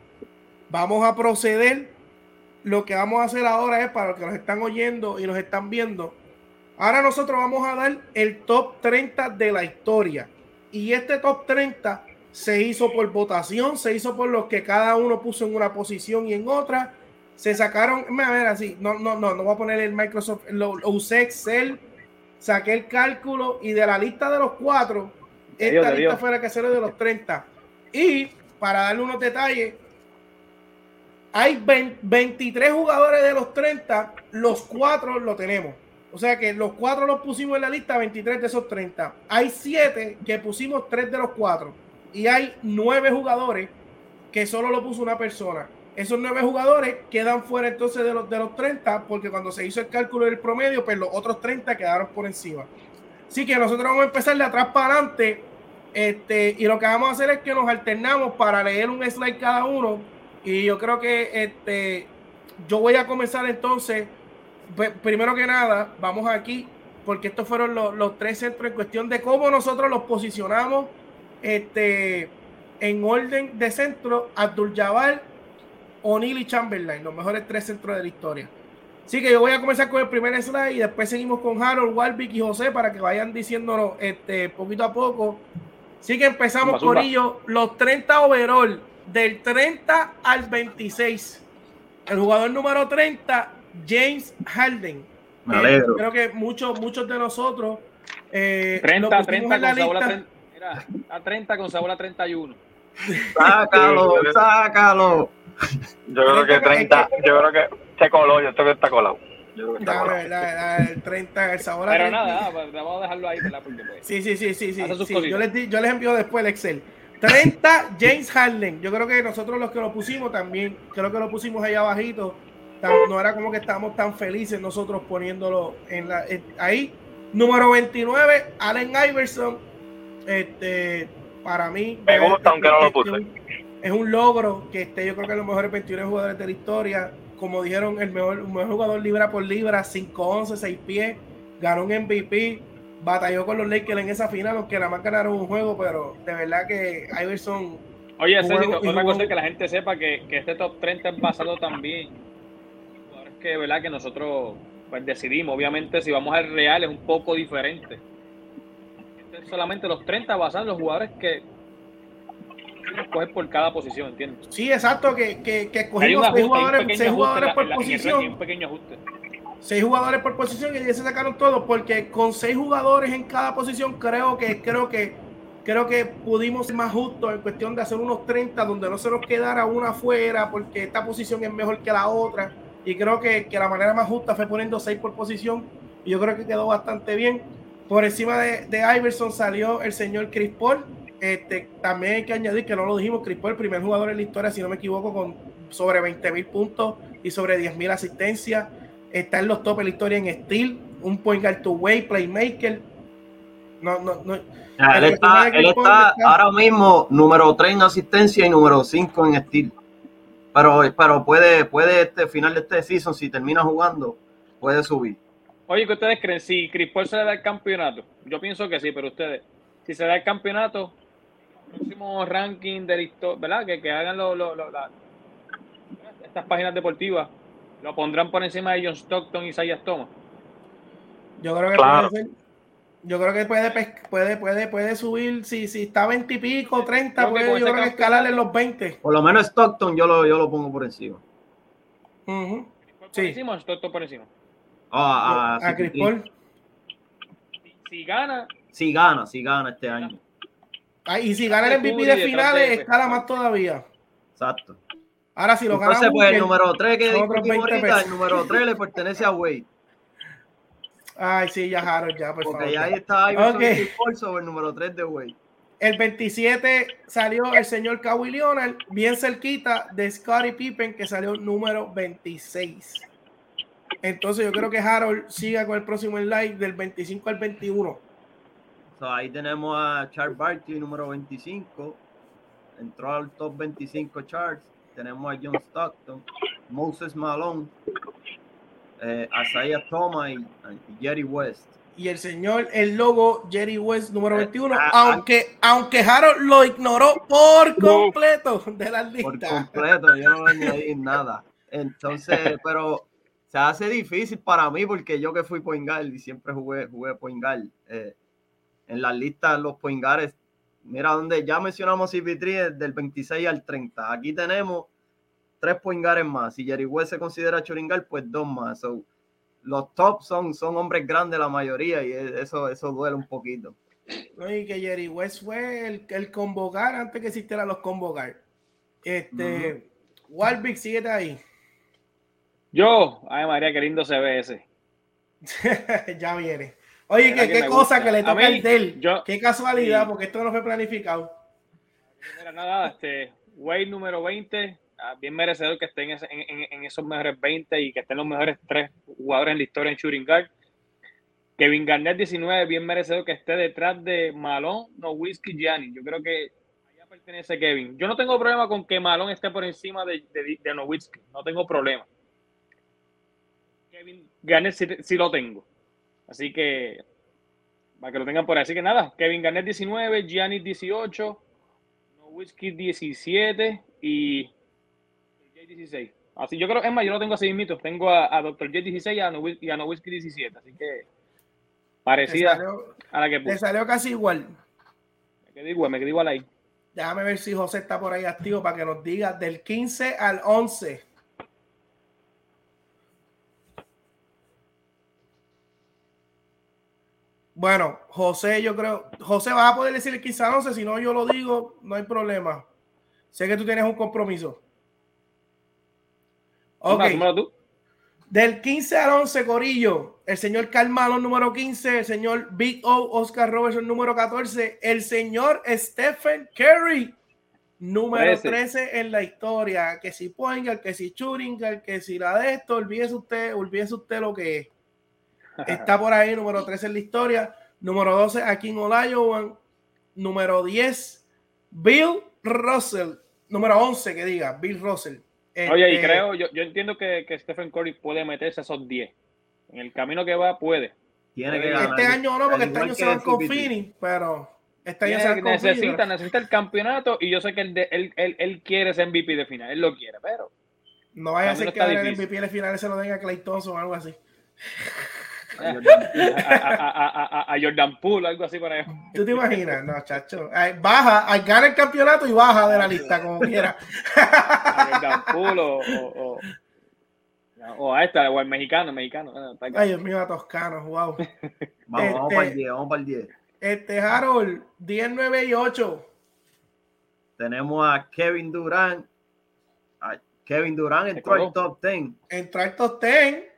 vamos a proceder. Lo que vamos a hacer ahora es para los que nos están oyendo y nos están viendo. Ahora nosotros vamos a dar el top 30 de la historia. Y este top 30 se hizo por votación, se hizo por los que cada uno puso en una posición y en otra. Se sacaron, a ver así, no, no, no, no voy a poner el Microsoft, lo, usé Excel, saqué el cálculo y de la lista de los cuatro, esta lista fue la que salió de los 30. Y para darle unos detalles, hay 23 jugadores de los 30, los cuatro lo tenemos. O sea que los cuatro los pusimos en la lista, 23 de esos 30. Hay 7 que pusimos 3 de los 4. Y hay 9 jugadores que solo lo puso una persona. Esos 9 jugadores quedan fuera entonces de los, de los 30 porque cuando se hizo el cálculo del promedio, pues los otros 30 quedaron por encima. Así que nosotros vamos a empezar de atrás para adelante este, y lo que vamos a hacer es que nos alternamos para leer un slide cada uno. Y yo creo que este, yo voy a comenzar entonces. Primero que nada, vamos aquí, porque estos fueron los, tres centros en cuestión de cómo nosotros los posicionamos este, en orden de centro. Abdul Jabbar, O'Neill y Chamberlain, los mejores tres centros de la historia. Así que yo voy a comenzar con el primer slide y después seguimos con Harold, Warwick y José para que vayan diciéndonos este, poquito a poco Así que empezamos por ello. Los 30 overall, del 30 al 26. El jugador número 30, James Harden. Eh, creo que muchos, muchos de nosotros. Eh, 30, 30 con sabor a 30, mira, a 30 con sabor a 31. Sácalo, (laughs) sácalo. Yo creo que 30, yo creo que se coló, yo creo que está colado. Dale, dale, el 30, el sabor Pero nada, pues, vamos a dejarlo ahí, ¿verdad? Porque, pues, sí, sí, sí, sí. sí, Yo, les yo les envío después el Excel. 30, James Harden. Yo creo que nosotros los que lo pusimos también, creo que lo pusimos ahí abajito. No era como que estábamos tan felices nosotros poniéndolo en la, ahí. Número 29, Allen Iverson. Este, para mí. Me gusta, aunque no lo puse. Es un logro que esté, yo creo que los mejores 21 jugadores de la historia como dijeron, el mejor, jugador libra por libra, 5'11, 6 pies, ganó un MVP, batalló con los Lakers en esa final, aunque nada más ganaron un juego, pero de verdad que Iverson. Oye, Cécito, otra cosa es que la gente sepa que, este top 30 es basado también. Que, verdad, que nosotros pues, decidimos, obviamente, si vamos al real es un poco diferente. Este solamente los 30 basados en los jugadores que escoger por cada posición, ¿entiendes? Sí, exacto, que, que, que escogimos seis jugadores, seis jugadores por posición. un pequeño ajuste. Seis jugadores por posición y ya se sacaron todos, porque con seis jugadores en cada posición creo que creo que creo que pudimos ser más justos en cuestión de hacer unos 30 donde no se nos quedara una afuera porque esta posición es mejor que la otra y creo que, que la manera más justa fue poniendo seis por posición y yo creo que quedó bastante bien. Por encima de, de Iverson salió el señor Chris Paul, este, también hay que añadir que no lo dijimos, Chris el primer jugador en la historia, si no me equivoco, con sobre 20 mil puntos y sobre 10 mil asistencias. Está en los top de la historia en steel, un point guard to way, playmaker. No, no, no. él, está, ahora mismo número 3 en asistencia y número 5 en steel. Pero, pero puede, puede este final de este season, si termina jugando, puede subir. Oye, ¿qué ustedes creen? Si Chris Paul se le da el campeonato, yo pienso que sí, pero ustedes, si se da el campeonato, próximo ranking de historia, ¿verdad? Que, que hagan lo, lo, estas páginas deportivas, lo pondrán por encima de John Stockton y Sayas Thomas. Yo creo que puede ser, yo creo que puede, puede, puede, puede subir, si, si está 20 y pico, 30, puede yo creo que escalar en los 20. Por lo menos Stockton yo lo, yo lo pongo por encima. ¿Por encima o Stockton por encima? Ah, a, Chris Paul. Si, gana. Si gana, si gana este año y si gana el MVP de finales, escala más todavía. Exacto. Ahora, si lo gana. pues el número 3 que ahorita, el número 3 le pertenece a Wade. Ay, sí, ya Harold, ya, por Porque favor. ahí está Iverson okay. sobre el número 3 de Wade. El 27 salió el señor Kawhi Leonard, bien cerquita de Scottie Pippen, que slió número 26. Entonces yo creo que Harold siga con el próximo live del 25 al 21. Ahí tenemos a Charles Barkley, número 25. Entró al top 25 charts. Tenemos a John Stockton, Moses Malone, eh, Isaiah Thomas y Jerry West y el señor, el logo Jerry West número 21, eh, ah, ah, aunque, aunque Harold lo ignoró por completo de la lista. Por completo, yo no le añadí nada. Entonces, (laughs) pero se hace difícil para mí porque yo que fui Poingal y siempre jugué, jugué Poingal. Eh, en la lista los Poingares, mira donde ya mencionamos CP3 del 26 al 30. Aquí tenemos tres Poingares más. Si Jerry West se considera Churingal, pues dos más los top son, son hombres grandes la mayoría y eso, eso duele un poquito. y que Jerry West fue el, el convocar antes que existieran los convocar. Este, uh síguete ahí. Yo, ay María, qué lindo se ve ese. (laughs) ya viene. Oye, que, qué cosa que le toca al Del. qué casualidad, porque esto no fue planificado. Mira, nada, este, Wade número 20, Ah, bien merecedor que esté en, esos mejores 20 y que estén los mejores tres jugadores en la historia en shooting guard. Kevin Garnett 19, bien merecedor que esté detrás de Malone, no Whiskey Gianni. Yo creo que allá pertenece Kevin. Yo no tengo problema con que Malone esté por encima de, de, de Nowitzki. No tengo problema. Kevin Garnett sí, lo tengo. Así que para que lo tengan por ahí. Así que nada, Kevin Garnett 19, Gianni 18, Nowitzki 17 y 16. Así, yo creo, es más, yo lo tengo así mismo. Tengo a, a Dr. J 16 y a, no, y a 17. Así que parecida a la que puse. Te salió casi igual. Me quedé igual, me quedé igual ahí. Déjame ver si José está por ahí activo para que nos diga del 15 al 11. Bueno, José, yo creo. José, vas a poder decir el 15 al 11. Si no, yo lo digo, no hay problema. Sé que tú tienes un compromiso. Ok. Del 15 al 11, Corillo, el señor Carmelo número 15, el señor Big O, Oscar Robertson número 14, el señor Stephen Curry número 13, en la historia. Que si Poingal, que si Churingal, que si la de esto, olvídese usted, olvídese usted lo que es. Está por ahí, número 13 en la historia. Número 12, Akin Olajuwon. Número 10, Bill Russell. Número 11, que diga, Bill Russell. Oye, y este, creo, yo, yo entiendo que, que, Stephen Curry puede meterse a esos 10. En el camino que va, puede. Tiene que Este año no, porque este año se va con Fini, pero este año se necesita, necesita el campeonato y yo sé que él, él, él, él, quiere ese MVP de final, él lo quiere, pero. No vaya a ser que el MVP de final se lo den a Clay Thompson o algo así a, Jordan Poole, algo así para allá. ¿Tú te imaginas? No, chacho. Baja, gana el campeonato y baja de la lista, como quiera. A Jordan Poole o, o, a esta, o el mexicano, mexicano. Ay, Dios mío, a Toscano, wow. vamos, vamos para el 10, vamos para el 10. Este, Harold, 10, 9 y 8. Tenemos a Kevin Durant. Kevin Durant entró al top 10. Entró al top 10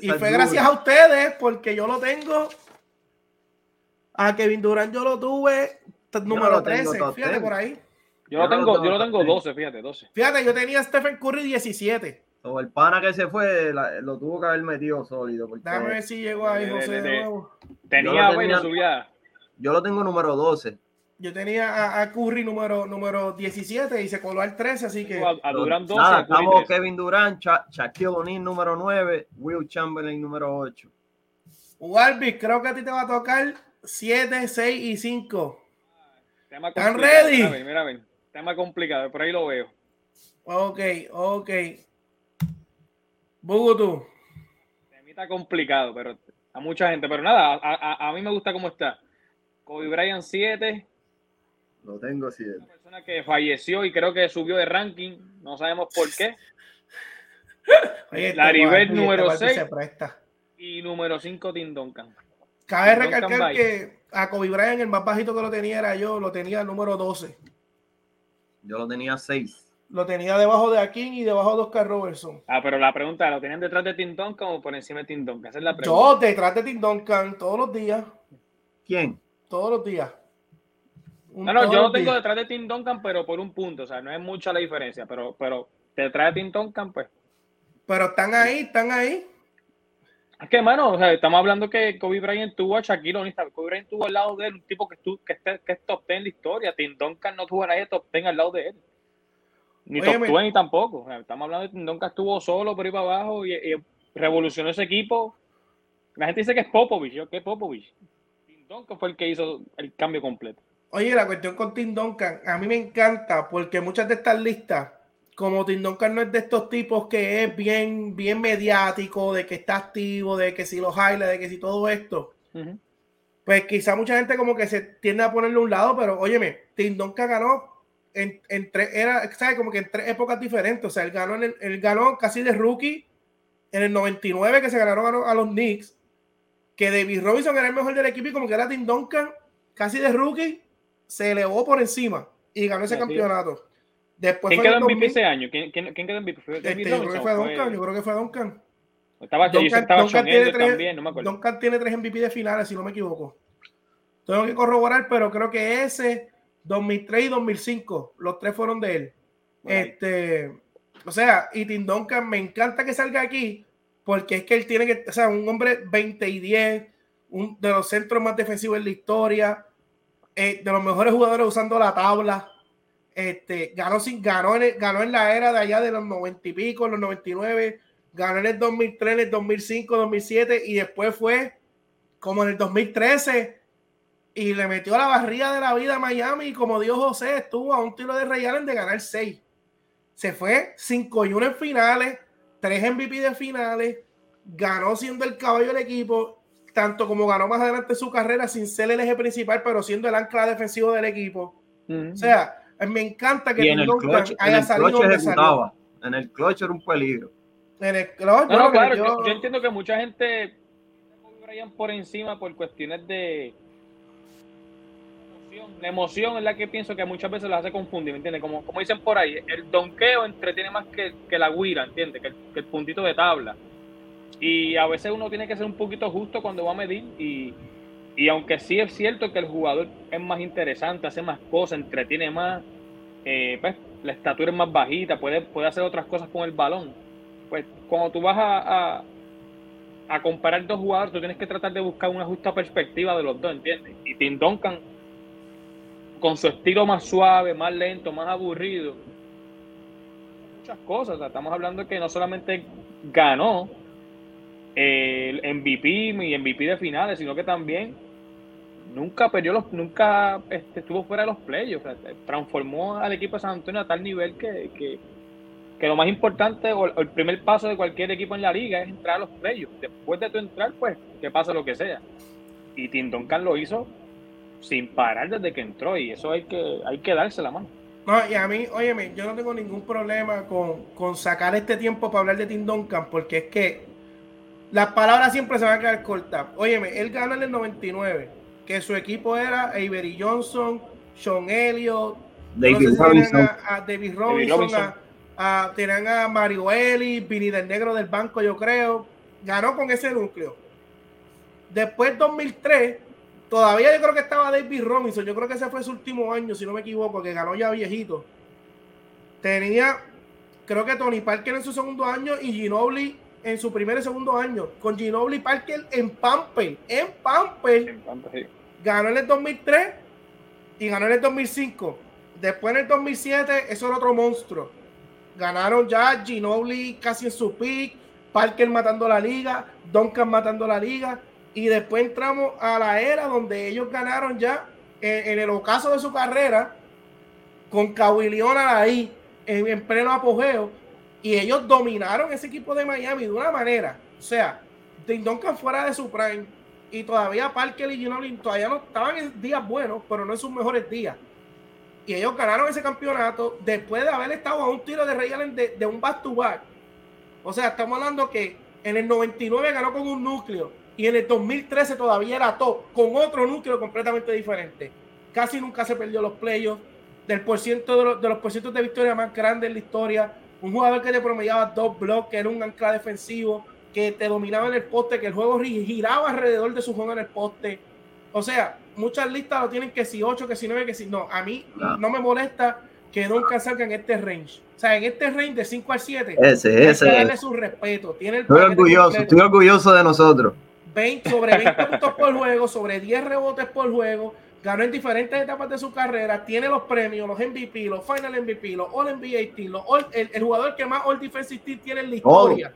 y fue gracias a ustedes porque yo lo tengo. A Kevin Durant yo lo tuve número 13, fíjate por ahí. Yo lo tengo, yo lo tengo 12, fíjate, 12. Fíjate, yo tenía Stephen Curry 17. O el pana que se fue lo tuvo que haber metido sólido. Déjame ver si llegó ahí José de, nuevo. Tenía buena subida. Yo lo tengo número 12. Yo tenía a, Curry número, número 17 y se coló al 13, así que. A, Durant 12. Nada, estamos Kevin Durant, Shaquille O'Neal número 9, Will Chamberlain número 8. Walby, creo que a ti te va a tocar 7, 6 y 5. Tema ¿Están ready? Mira, mira, mira, tema complicado, por ahí lo veo. Ok, ok. Bogotá. Está complicado, pero a mucha gente. Pero nada, a, a, a mí me gusta cómo está. Kobe Bryant 7, lo tengo así. Una persona que falleció y creo que subió de ranking. No sabemos por qué. (laughs) la Larry número 6 y número 5 Tim Duncan. Cabe recalcar que a Kobe Bryant el más bajito que lo tenía era yo, lo tenía el número 12. Yo lo tenía 6. Lo tenía debajo de Akin y debajo de Oscar Robertson. Ah, pero la pregunta, ¿lo tenían detrás de Tim Duncan o por encima de Tim Duncan? Esa es la pregunta. Yo detrás de Tim Duncan todos los días. ¿Quién? Todos los días. No, no, yo lo tengo detrás de Tim Duncan, pero por un punto, o sea, no es mucha la diferencia, pero, pero detrás de Tim Duncan, pues. Pero están ahí, están ahí. Es que, mano, o sea, estamos hablando que Kobe Bryant tuvo a Shaquille O'Neal. Kobe Bryant tuvo al lado de él un tipo que, estuvo, que, este, que es top 10 en la historia. Tim Duncan no tuvo a nadie top 10 al lado de él. Ni top 20 tampoco. estamos hablando de Tim Duncan estuvo solo por ahí para abajo y, revolucionó ese equipo. La gente dice que es Popovich. ¿Yo qué Popovich? Tim Duncan fue el que hizo el cambio completo. Oye, la cuestión con Tim Duncan, a mí me encanta porque muchas de estas listas como Tim Duncan no es de estos tipos que es bien, bien mediático, de que está activo, de que si los highlights, de que si todo esto, pues quizá mucha gente como que se tiende a ponerle un lado, pero óyeme, Tim Duncan ganó en, tres, era, ¿sabes? Como que en tres épocas diferentes, o sea, él ganó, en el, ganó casi de rookie en el 99 que se ganaron a, los Knicks, que David Robinson era el mejor del equipo y como que era Tim Duncan, casi de rookie, se elevó por encima y ganó ese campeonato. Después ¿Quién quedó en MVP ese año? ¿Quién, quién, quién quedó en MVP? ¿Fue este, yo creo que fue Duncan, yo creo que fue Duncan. Estaba, Duncan, estaba Duncan tiene tres, también, no me acuerdo. Duncan tiene tres MVP de finales, si no me equivoco. Tengo que corroborar, pero creo que ese, 2003 y 2005, los tres fueron de él. Este, o sea, y Tim Duncan me encanta que salga aquí, porque es que él tiene que, o sea, un hombre 20 y 10, un, de los centros más defensivos en la historia, eh, de los mejores jugadores usando la tabla este, ganó, sin, ganó, en, ganó en la era de allá de los 90 y pico, los 99, ganó en el 2003, en el 2005, 2007 y después fue como en el 2013 y le metió la barriga de la vida a Miami y como Dios José estuvo a un tiro de Ray Allen de ganar 6. Se fue 5 y 1 en finales, 3 MVP de finales, ganó siendo el caballo del equipo, tanto como ganó más adelante su carrera sin ser el eje principal, pero siendo el ancla defensivo del equipo. O sea, me encanta que en el clutch, haya salido En el clutch era un peligro. En el clutch, no, claro, yo... entiendo que mucha gente por encima por cuestiones de emoción. La emoción es la que pienso que muchas veces las hace confundir, ¿me entiendes? Como, como dicen por ahí, el donqueo entretiene más que, que la guira, ¿entiendes? Que el, puntito de tabla. Y a veces uno tiene que ser un poquito justo cuando va a medir y, y aunque sí es cierto que el jugador es más interesante, hace más cosas, entretiene más, eh, pues la estatura es más bajita, puede, puede hacer otras cosas con el balón. Pues cuando tú vas a, a, comparar dos jugadores, tú tienes que tratar de buscar una justa perspectiva de los dos, ¿entiendes? Y Tim Duncan, con su estilo más suave, más lento, más aburrido, muchas cosas. estamos hablando de que no solamente ganó el MVP y MVP de finales, sino que también nunca perdió los, nunca este, estuvo fuera de los playoffs. transformó al equipo de San Antonio a tal nivel que, que, lo más importante o el primer paso de cualquier equipo en la liga es entrar a los playoffs. Después de tu entrar, pues, que pase lo que sea. Y Tim Duncan lo hizo sin parar desde que entró y eso hay que, hay que darse la mano. No, y a mí, óyeme, yo no tengo ningún problema con, con sacar este tiempo para hablar de Tim Duncan porque es que las palabras siempre se van a quedar cortas. Óyeme, él ganó en el 99 que su equipo era Avery Johnson, Sean Elliott, David Robinson, a, David Robinson, A, tenían a Mario Eli, Vinny del Negro del banco, yo creo. Ganó con ese núcleo. Después 2003, todavía yo creo que estaba David Robinson. Yo creo que ese fue su último año, si no me equivoco, que ganó ya viejito. Tenía, creo que Tony Parker en su segundo año y Ginobili en su primer y segundo año. Con Ginobili Parker en Pamper. En Pamper. En Pamper ganó en el 2003 y ganó en el 2005. Después en el 2007, eso era otro monstruo. Ganaron ya Ginobili casi en su pick, Parker matando la liga, Duncan matando la liga. Y después entramos a la era donde ellos ganaron ya en, el ocaso de su carrera con Kawhi Leonard ahí en, en pleno apogeo. Y ellos dominaron ese equipo de Miami de una manera. O sea, Duncan fuera de su prime y todavía Parker y Ginobili todavía no estaban en días buenos, pero no en sus mejores días. Y ellos ganaron ese campeonato después de haber estado a un tiro de Ray Allen de, un back to back. O sea, estamos hablando que en el 99 ganó con un núcleo y en el 2013 todavía era top, con otro núcleo completamente diferente. Casi nunca se perdió los playoffs, del por ciento de los, de los de victoria más grandes en la historia. Un jugador que le promediaba dos blocks, que era un ancla defensivo, que te dominaba en el poste, que el juego giraba alrededor de su juego en el poste. O sea, muchas listas lo tienen que si 8, que si 9, que si no. A mí no, me molesta que nunca salga en este range. O sea, en este range de 5 al 7, ese, ese. darle su respeto. Tiene el estoy orgulloso, estoy orgulloso de nosotros. 20, sobre 20 puntos por juego, sobre 10 rebotes por juego, ganó en diferentes etapas de su carrera, tiene los premios, los MVP, los Final MVP, los All NBA Team, los el, jugador que más All Defensive Team tiene en la historia.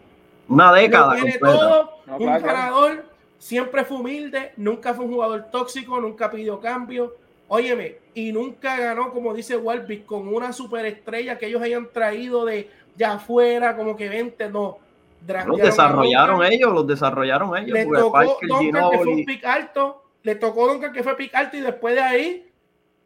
Una década. tiene todo, un ganador, siempre fue humilde, nunca fue un jugador tóxico, nunca pidió cambio. Óyeme, y nunca ganó, como dice Walby, con una superestrella que ellos hayan traído de, de afuera, como que vente, no los desarrollaron ellos, los desarrollaron ellos. Le tocó Duncan, que fue un pick alto. Le tocó Duncan, que fue pick alto. Y después de ahí,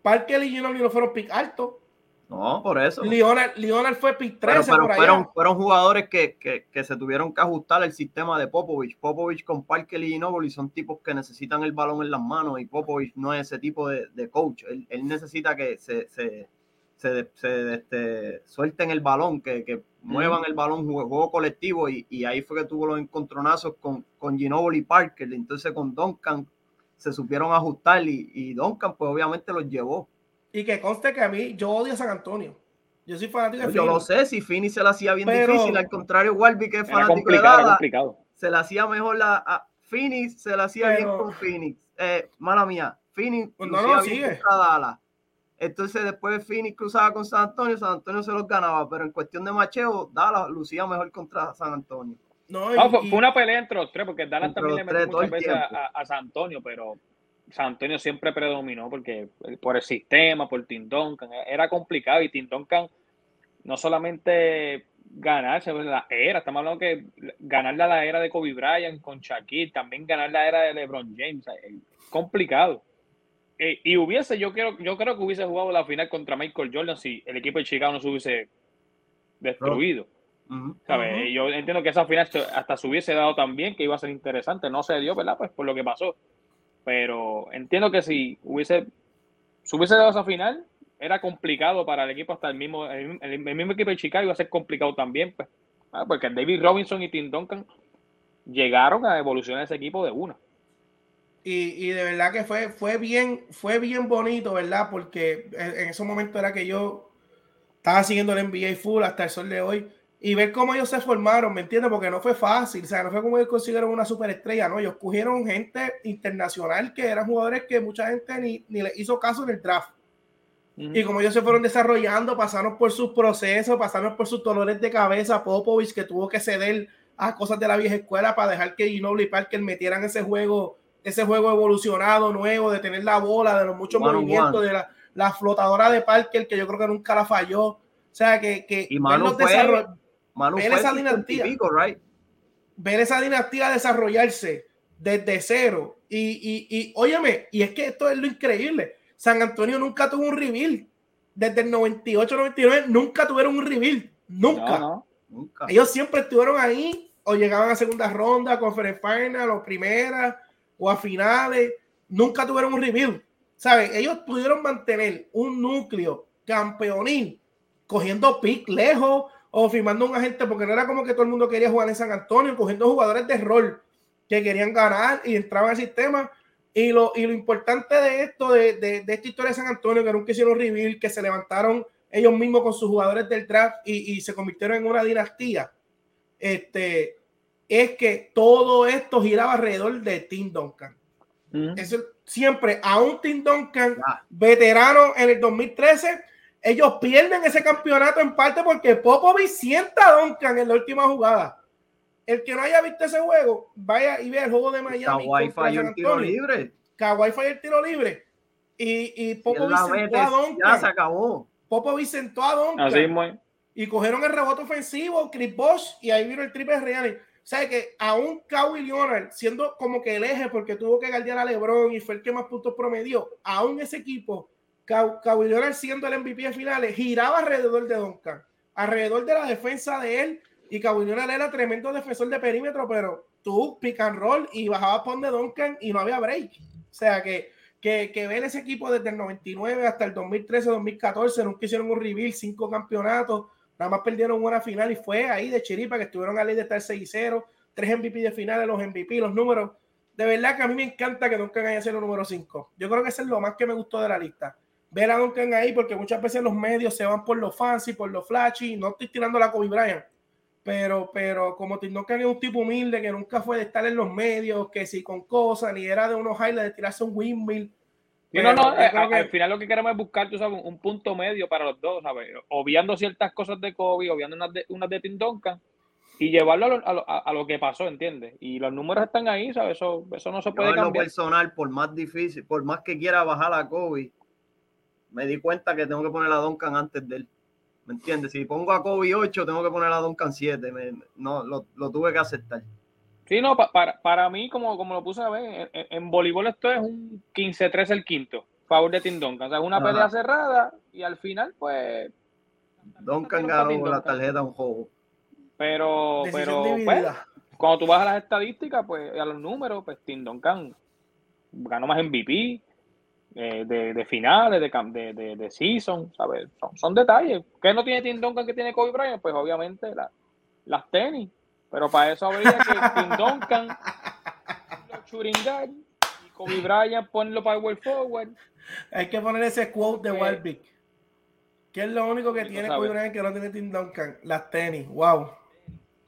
Parker y Ginobili no fueron pick alto. No, por eso. Leonard, fue pick 13 pero, fueron, fueron, jugadores que, que, que, se tuvieron que ajustar al sistema de Popovich. Popovich con Parker y Ginobili son tipos que necesitan el balón en las manos y Popovich no es ese tipo de, de coach. Él, él, necesita que se, se, se, se este, suelten el balón, que, que muevan el balón, juego, colectivo, y, y, ahí fue que tuvo los encontronazos con, con Ginobili y Parker, entonces con Duncan se supieron ajustar y, y Duncan pues obviamente los llevó. Y que conste que a mí, yo odio a San Antonio. Yo soy fanático de Yo lo sé, si Fini se la hacía bien difícil, al contrario, Walby, que es fanático de Dada, se la hacía mejor la, a Phoenix, se la hacía bien con Phoenix. Eh, mala mía, Phoenix pues no, no, sigue. Entonces después Phoenix cruzaba con San Antonio, San Antonio se los ganaba, pero en cuestión de macheo, Dallas lucía mejor contra San Antonio. No, fue, una pelea entre los tres, porque Dallas también le metió muchas veces a, San Antonio, pero San Antonio siempre predominó porque por el sistema, por Tim Duncan, era complicado y Tim Duncan no solamente ganarse la era, estamos hablando que ganar la era de Kobe Bryant con Shaquille, también ganar la era de LeBron James, complicado. Eh, y hubiese, yo creo, yo creo que hubiese jugado la final contra Michael Jordan si el equipo de Chicago no se hubiese destruido. Yo entiendo que esa final hasta se hubiese dado también, que iba a ser interesante. No se dio, ¿verdad? Pues por lo que pasó. Pero entiendo que si hubiese, se hubiese dado esa final, era complicado para el equipo, hasta el mismo, el, mismo equipo de Chicago iba a ser complicado también. Pues, ah, porque David Robinson y Tim Duncan llegaron a evolucionar ese equipo de una. Y, de verdad que fue, fue, bien, fue bien bonito, ¿verdad? Porque en, ese momento era que yo estaba siguiendo el NBA full hasta el sol de hoy y ver cómo ellos se formaron, ¿me entiendes? Porque no fue fácil, o sea, no fue como ellos consiguieron una superestrella, ¿no? Ellos cogieron gente internacional que eran jugadores que mucha gente ni, ni le hizo caso en el draft. Y como ellos se fueron desarrollando, pasaron por sus procesos, pasaron por sus dolores de cabeza, Popovich que tuvo que ceder a cosas de la vieja escuela para dejar que Ginobili y Parker metieran ese juego ese juego evolucionado, nuevo, de tener la bola, de los muchos movimientos, de la, la, flotadora de Parker, que yo creo que nunca la falló. O sea, que, que y Manu fue, ver esa dinastía, ver esa dinastía desarrollarse desde cero. Y, y, y, óyeme, y es que esto es lo increíble. San Antonio nunca tuvo un reveal. Desde el 98-99 nunca tuvieron un reveal. Nunca. nunca. Ellos siempre estuvieron ahí o llegaban a segunda ronda, conference final o primera o a finales, nunca tuvieron un review. ¿Sabes? Ellos pudieron mantener un núcleo campeonil cogiendo pick lejos o firmando un agente, porque no era como que todo el mundo quería jugar en San Antonio, cogiendo jugadores de rol que querían ganar y entraban al sistema. Y lo, y lo importante de esto, de, de, esta historia de San Antonio, que nunca hicieron reveal, que se levantaron ellos mismos con sus jugadores del draft y, y se convirtieron en una dinastía. Este, es que todo esto giraba alrededor de Tim Duncan. Eso siempre, a un Tim Duncan veterano en el 2013, ellos pierden ese campeonato en parte porque Popovich sienta a Duncan en la última jugada. El que no haya visto ese juego, vaya y vea el juego de Miami. Kawhi falló el tiro libre. Kawhi falló el tiro libre. Y, y Popovich sentó a Duncan. Ya se acabó. Popovich sentó a Duncan. y cogieron el rebote ofensivo, Chris Bosh, y ahí vino el triple real sea que aún Kawhi Leonard, siendo como que el eje porque tuvo que guardiar a LeBron y fue el que más puntos promedió, aún ese equipo, Leonard siendo el MVP de finales, giraba alrededor de Duncan, alrededor de la defensa de él. Y Leonard era tremendo defensor de perímetro, pero tú pick and roll y bajabas por de Duncan y no había break. O sea que, que, que ver ese equipo desde el 99 hasta el 2013-2014, nunca hicieron un reveal, cinco campeonatos Nada más perdieron una final y fue ahí de chiripa que estuvieron a ley de estar 6-0, tres MVP de finales, los MVP, los números. De verdad que a mí me encanta que nunca haya sido el número 5. Yo creo que ese es lo más que me gustó de la lista. Ver a Duncan ahí, porque muchas veces los medios se van por lo fancy, por lo flashy. No estoy tirando la Kobe Bryant, pero, pero como Tim Duncan es un tipo humilde que nunca fue de estar en los medios, que si con cosas, ni era de unos highlights de tirarse un windmill. no, no, eh, al final lo que queremos es buscar, tú sabes, un punto medio para los dos, ¿sabes? Obviando ciertas cosas de Kobe, obviando unas de, unas de Tim Duncan y llevarlo a lo, que pasó, ¿entiendes? Y los números están ahí, ¿sabes? Eso, eso no se puede Yo cambiar. personal, por más difícil, por más que quiera bajar a Kobe, me di cuenta que tengo que poner a Duncan antes de él. ¿Me entiendes? Si pongo a Kobe 8, tengo que poner a Duncan 7. no, lo, tuve que aceptar. Sí, no, para, para mí, como, como lo puse a ver, en, voleibol esto es un 15-3 el quinto, favor de Tim Duncan. O sea, una pelea cerrada y al final, pues. Duncan ganó con la tarjeta un juego. Pero, pero pues, cuando tú vas a las estadísticas, pues a los números, pues Tim Duncan ganó más MVP, eh, de, finales, de, de, de, season, ¿sabes? Son, detalles. ¿Qué no tiene Tim Duncan que tiene Kobe Bryant? Pues obviamente las tenis. Pero para eso habría que Tim (laughs) Duncan, los y Kobe Bryant ponerlo para el forward. Hay que poner ese quote de Wildbeck. Que es lo único que tiene Kobe Bryant que no tiene Tim Duncan. Las tenis. Wow.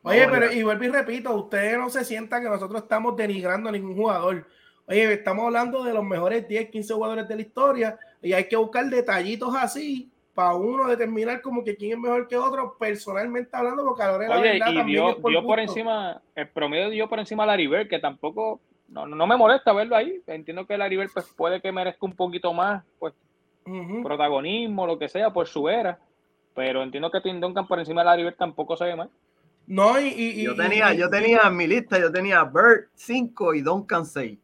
Oye, pero y vuelvo y repito, ustedes no se sientan que nosotros estamos denigrando a ningún jugador. Oye, estamos hablando de los mejores 10, 15 jugadores de la historia y hay que buscar detallitos así para uno determinar como que quién es mejor que otro, personalmente hablando, porque ahora la verdad y dio, por, dio por, encima, el promedio dio por encima a Larry Bird, que tampoco, no, no me molesta verlo ahí. Entiendo que Larry Bird pues, puede que merezca un poquito más pues, protagonismo, lo que sea, por su era. Pero entiendo que Tim Duncan por encima de Larry Bird tampoco se ve mal. No, y, yo tenía, yo tenía en mi lista, yo tenía Bird 5 y Duncan 6.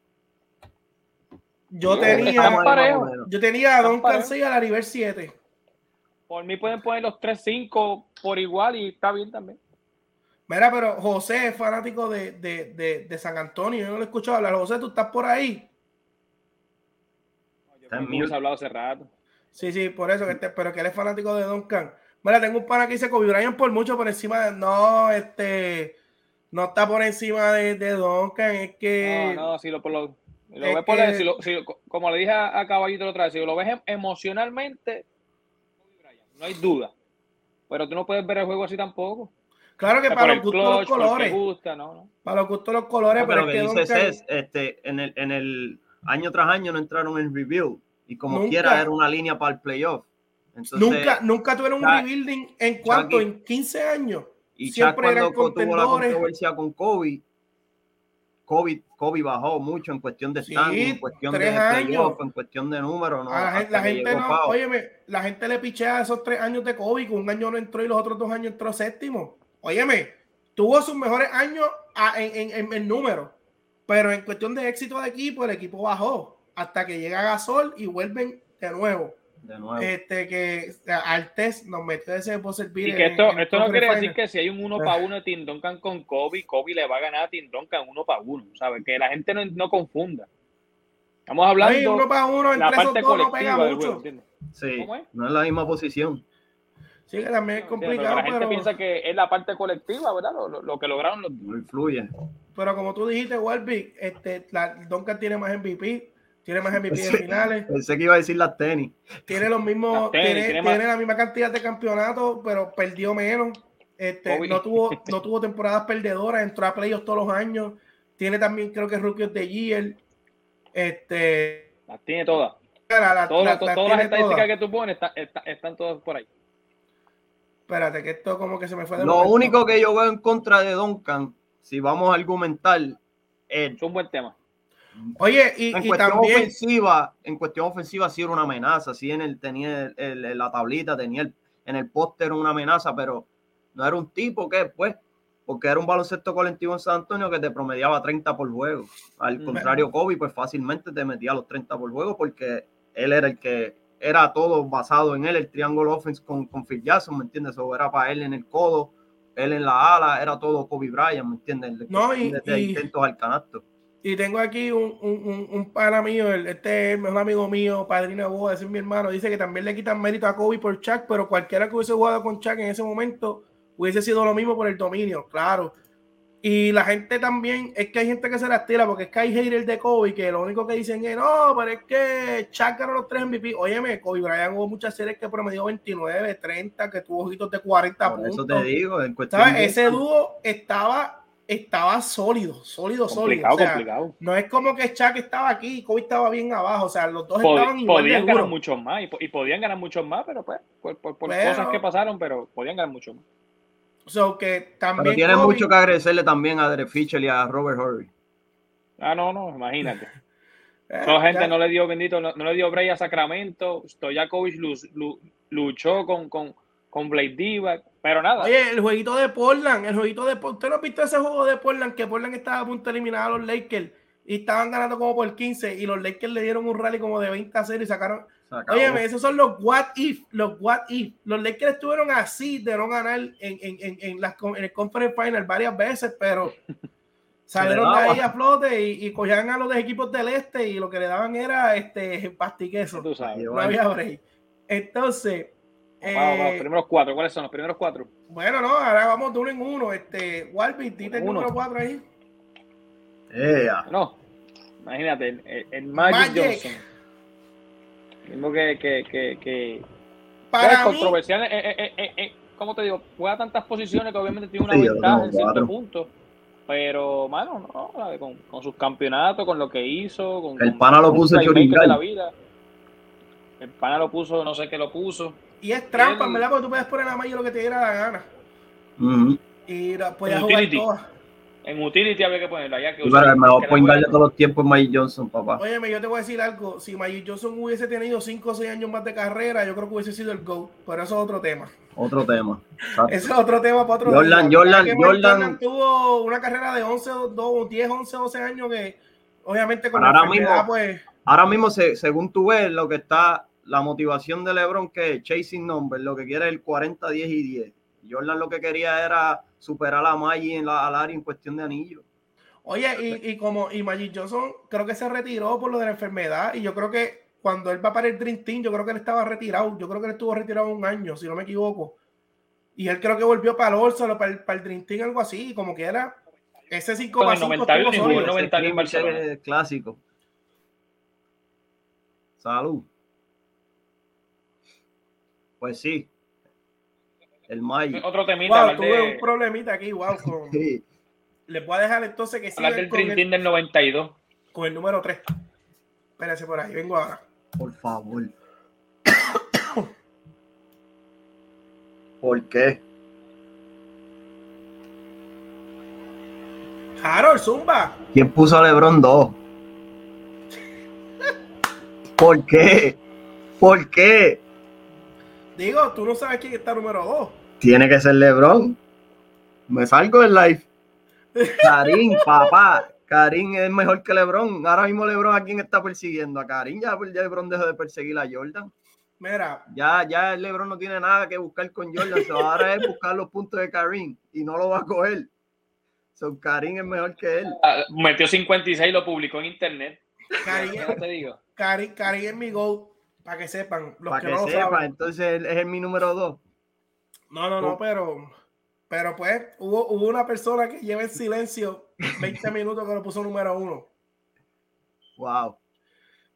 Yo tenía, yo tenía a Don Cancel a la nivel 7. Por mí pueden poner los 3-5 por igual y está bien también. Mira, pero José es fanático de, de, de, San Antonio. Yo no lo he escuchado hablar. José, ¿tú estás por ahí? Yo hemos hablado hace rato. Sí, sí, por eso, que este, pero que él es fanático de Duncan. Mira, tengo un pana que dice Kobe Bryant por mucho por encima de. No, este. No está por encima de, de Duncan, es que. No, no, sí, lo, por lo, como le dije a, Caballito otra vez, si lo ves em, emocionalmente, no hay duda. Pero tú no puedes ver el juego así tampoco. Claro que para los gustos los colores. Para los gustos los colores, pero, que dices este, en el, en el año tras año no entraron en review y como quiera era una línea para el playoff. nunca, nunca tuvieron un rebuilding en cuanto, en 15 años. Y siempre cuando tuvo la controversia con Kobe, Kobe, Kobe bajó mucho en cuestión de standing, en cuestión de playoff, en cuestión de números. la, gente, no, óyeme, la gente le pichea esos tres años de Kobe, que un año no entró y los otros dos años entró séptimo. Óyeme, tuvo sus mejores años en, en, en, número, pero en cuestión de éxito de equipo, el equipo bajó hasta que llega Gasol y vuelven de nuevo. De nuevo. Este, que al test nos metió ese por servir. Y que esto, esto no quiere decir que si hay un uno para uno de Tim Duncan con Kobe, Kobe le va a ganar a Tim Duncan uno para uno, ¿sabes? Que la gente no, no confunda. Estamos hablando de uno para uno, la parte colectiva no mucho. Sí, no es la misma posición. Sí, que también es complicado. la gente piensa que es la parte colectiva, ¿verdad? Lo, lo, que lograron los No influye. Pero como tú dijiste, Walby, este, la, Duncan tiene más MVP tiene más MVP en finales. Pensé que iba a decir las tenis. Tiene los mismos, tiene, la misma cantidad de campeonatos, pero perdió menos. Este, no, tuvo, (laughs) no tuvo temporadas perdedoras, entró a playoffs todos los años. Tiene también, creo que Rookie of the Year. Este, las tiene todas. todas, las estadísticas que tú pones están todas por ahí. Espérate, que esto como que se me fue de Lo único que yo veo en contra de Duncan, si vamos a argumentar, es un buen tema Oye, y, en cuestión ofensiva, en cuestión ofensiva sí era una amenaza, sí en el tenía el, la tablita, tenía el, en el póster una amenaza, pero no era un tipo que pues, porque era un baloncesto colectivo en San Antonio que te promediaba 30 por juego. Al mm. contrario, Kobe pues fácilmente te metía los 30 por juego porque él era el que era todo basado en él, el triángulo offense con, con Phil Jackson, ¿me entiendes? O era para él en el codo, él en la ala, era todo Kobe Bryant, ¿me entiendes? No, y, intentos al canasto. Y tengo aquí un, un, un, pana mío, este es un amigo mío, padrino de boda, es mi hermano, dice que también le quitan mérito a Kobe por Chuck, pero cualquiera que hubiese jugado con Chuck en ese momento hubiese sido lo mismo por el dominio, claro. Y la gente también, es que hay gente que se la tira porque es que hay haters de Kobe que lo único que dicen es, no, pero es que Shaq ganó los tres MVP. Óyeme, Kobe Bryant hubo muchas series que promedió 29, 30, que tuvo ojitos de 40 Por puntos. eso te digo, en cuestión ¿Sabes? de Ese dúo estaba, estaba sólido, sólido, sólido. O sea, complicado. no es como que Shaq estaba aquí y Kobe estaba bien abajo. O sea, los dos Pod- estaban igual de podían ganar muchos más y, po- y podían ganar muchos más, pero pues por, por- por Pero- cosas que pasaron, pero podían ganar mucho más. O sea, que también Pero tiene Kobe- mucho que agradecerle también a Derek Fisher y a Robert Horry. Ah, no, no, imagínate. (laughs) Eh, Toda gente ya- no le dio bendito, no, no le dio break a Sacramento. Stojakovic lu- lu- luchó con, con, con Blade Divac, pero nada. Oye, el jueguito de Portland, el jueguito de Portland. ¿Usted no ha visto ese juego de Portland? Que Portland estaba a punto de eliminar a los Lakers y estaban ganando como por 15 y los Lakers le dieron un rally como de 20 a 0 y sacaron. Óyeme, esos son los what if, los what if. Los Lakers estuvieron así de no ganar en, en, en, en, las en el Conference Final varias veces, pero (laughs) salieron de ahí a flote y, y cogían a los de equipos del este y lo que le daban era este pastiqueso. Tú sabes. No había break. Entonces, Vamos, vamos, eh, los primeros cuatro. ¿Cuáles son los primeros cuatro? bueno, no, ahora vamos de uno en uno. Este, Walby, dite el número 4 ahí. No, imagínate, el, el- el Magic, Magic. Johnson. Mismo que, que, que, que es Para mí, controversial. eh, eh, eh, ¿Cómo te digo? Juega tantas posiciones que obviamente tiene una Sí, ventaja en cierto cuatro. punto. Pero, mano, no, con, con sus campeonatos, con lo que hizo. Con, El con- pana lo puso Churingal. de la vida. El pana lo puso, no sé qué lo puso. Y es trampa, ¿verdad? Porque tú puedes poner a Mayo lo que te diera la gana. Ujú. Y la- podías En jugar utility. todas. En utility había que ponerlo allá. Que Y para el mejor que point guard de era todos los tiempos Mike Johnson, papá. Óyeme, yo te voy a decir algo. Si Magic Johnson hubiese tenido 5 o 6 años más de carrera, yo creo que hubiese sido el GOAT. Pero eso es otro tema. Otro tema. (laughs) Ese es otro tema para otro Jordan- día. Jordan- Ya Michael Jordan- tuvo una carrera de 11, 2, 10, 11, 12 años que obviamente con la ahora enfermedad, mismo- pues... Ahora mismo, se- según tú ves, lo que está, la motivación de LeBron, que es chasing number, lo que quiere es el 40, 10 y 10. Jordan lo que quería era superar a Maggi en la, al área en cuestión de anillo. Oye, y, y como y Magic Johnson creo que se retiró por lo de la enfermedad y yo creo que cuando él va para el Dream Team, yo creo que él estaba retirado. Yo creo que él estuvo retirado un año, si no me equivoco. Y él creo que volvió para el All-Star o para el, para el Dream Team, algo así, como que era ese 5 Con para el 5 91 estuvo y jugó el sólido. 90 en Ese Barcelona. es clásico. Salud. Pues sí. El Maggi. Otro temita, Wow, tuve de, un problemita aquí, wow. Con... (laughs) Sí. Les voy a dejar entonces que sigan del con el, Team del 92. con el número 3. Espérense por ahí, vengo ahora. Por favor. (coughs) ¿Por qué? Harold, Zumba. ¿Quién puso a LeBron 2? (laughs) ¿Por qué? ¿Por qué? Digo, tú no sabes quién está número 2. Tiene que ser LeBron. Me salgo del live. Karim, (laughs) papá. Karim es mejor que LeBron. Ahora mismo LeBron a quién está persiguiendo. A Karim ya ya LeBron dejó de perseguir a Jordan. Mira, Ya, ya LeBron no tiene nada que buscar con Jordan. Ahora es buscar los puntos de Karim y no lo va a coger. So, Karim es mejor que él. Ah, Metió 56 y lo publicó en internet. Karim, Ya te digo. Karim, Karim es mi GOAT, para que sepan, los que, que, no lo saben. entonces es mi número dos. No, no, no, pero, pero pues hubo, hubo una persona que lleva en silencio (laughs) 20 minutos que lo puso número uno. Wow.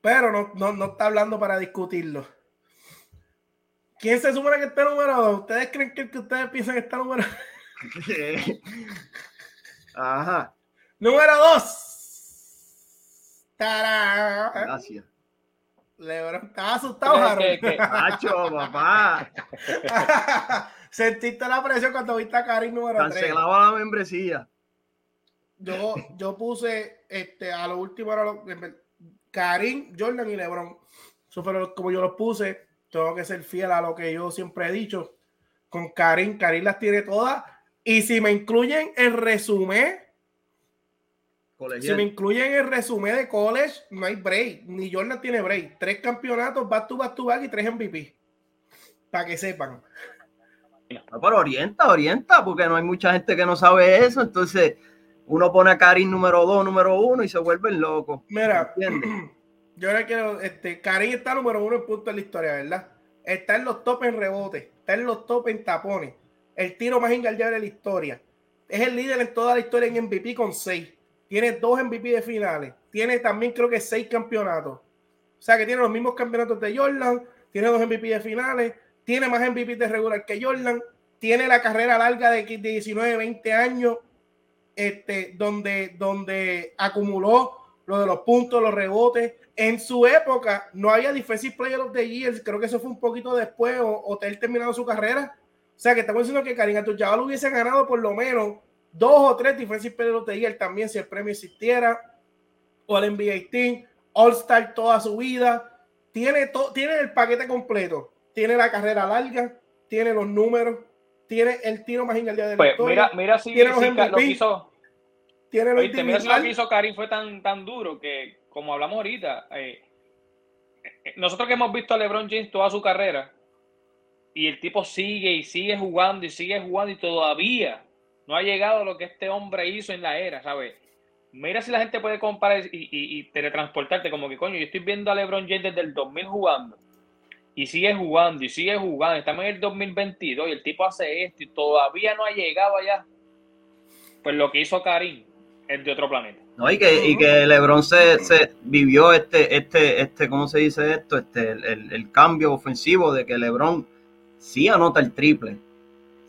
Pero no, no, no está hablando para discutirlo. ¿Quién se supone que está número dos? ¿Ustedes creen que que ustedes piensan que está número (laughs) Ajá, (laughs) Número dos. ¡Tarán! gracias. Lebron, estaba asustado, Harold. ¿Crees que- Macho, papá. (laughs) Sentiste la presión cuando viste a Karim número 3. Cancelaba la membresía. Yo, yo puse este, a lo último, era lo- Karim, Jordan y LeBron. Eso fue lo- como yo los puse. Tengo que ser fiel a lo que yo siempre he dicho. Con Karim, Karim las tiene todas. Y si me incluyen el resumen, si me incluyen el resumen de college, no hay break. Ni Jordan tiene break. Tres campeonatos, back to back to back y tres MVP. Para que sepan. No, pero orienta, orienta, porque no hay mucha gente que no sabe eso. Entonces, uno pone a Karim número dos, número uno y se vuelven locos. Mira, (clears throat) yo le quiero, este, Karim está número uno en punto de la historia, ¿verdad? Está en los top en rebote, está en los top en tapones, el tiro más engañable de la historia. es el líder en toda la historia en MVP con seis. Tiene dos MVP de finales. Tiene también creo que seis campeonatos. O sea que tiene los mismos campeonatos de Jordan. Tiene dos MVP de finales. Tiene más MVP de regular que Jordan. Tiene la carrera larga de, de 19, 20 años. Este, donde, donde acumuló lo de los puntos, los rebotes. En su época no había Defensive Player of the Year. Creo que eso fue un poquito después o, o él terminado su carrera. O sea que estamos diciendo que Karim Abdul-Jabbar hubiese ganado por lo menos dos o tres Defensive Player of the Year también si el premio existiera. O el NBA Team, All-Star toda su vida. Tiene, tiene el paquete completo. Tiene la carrera larga, tiene los números, tiene el tiro más ingaldeado de la pues, historia. Mira, mira si, tiene los si MVP, lo hizo. Tiene los oíste, mira si lo que hizo Karim fue tan, tan duro que, como hablamos ahorita, eh, eh, nosotros que hemos visto a LeBron James toda su carrera, y el tipo sigue y sigue jugando y sigue jugando y todavía no ha llegado lo que este hombre hizo en la era, ¿sabes? Mira si la gente puede comparar y, teletransportarte como que, coño, yo estoy viendo a LeBron James desde el 2000 jugando y sigue jugando y sigue jugando. Estamos en el 2022 y el tipo hace esto y todavía no ha llegado allá. Pues lo que hizo Karim es de otro planeta. No, y que, y que LeBron se, se, vivió este, este, este, ¿cómo se dice esto? Este, el, el cambio ofensivo de que LeBron sí anota el triple,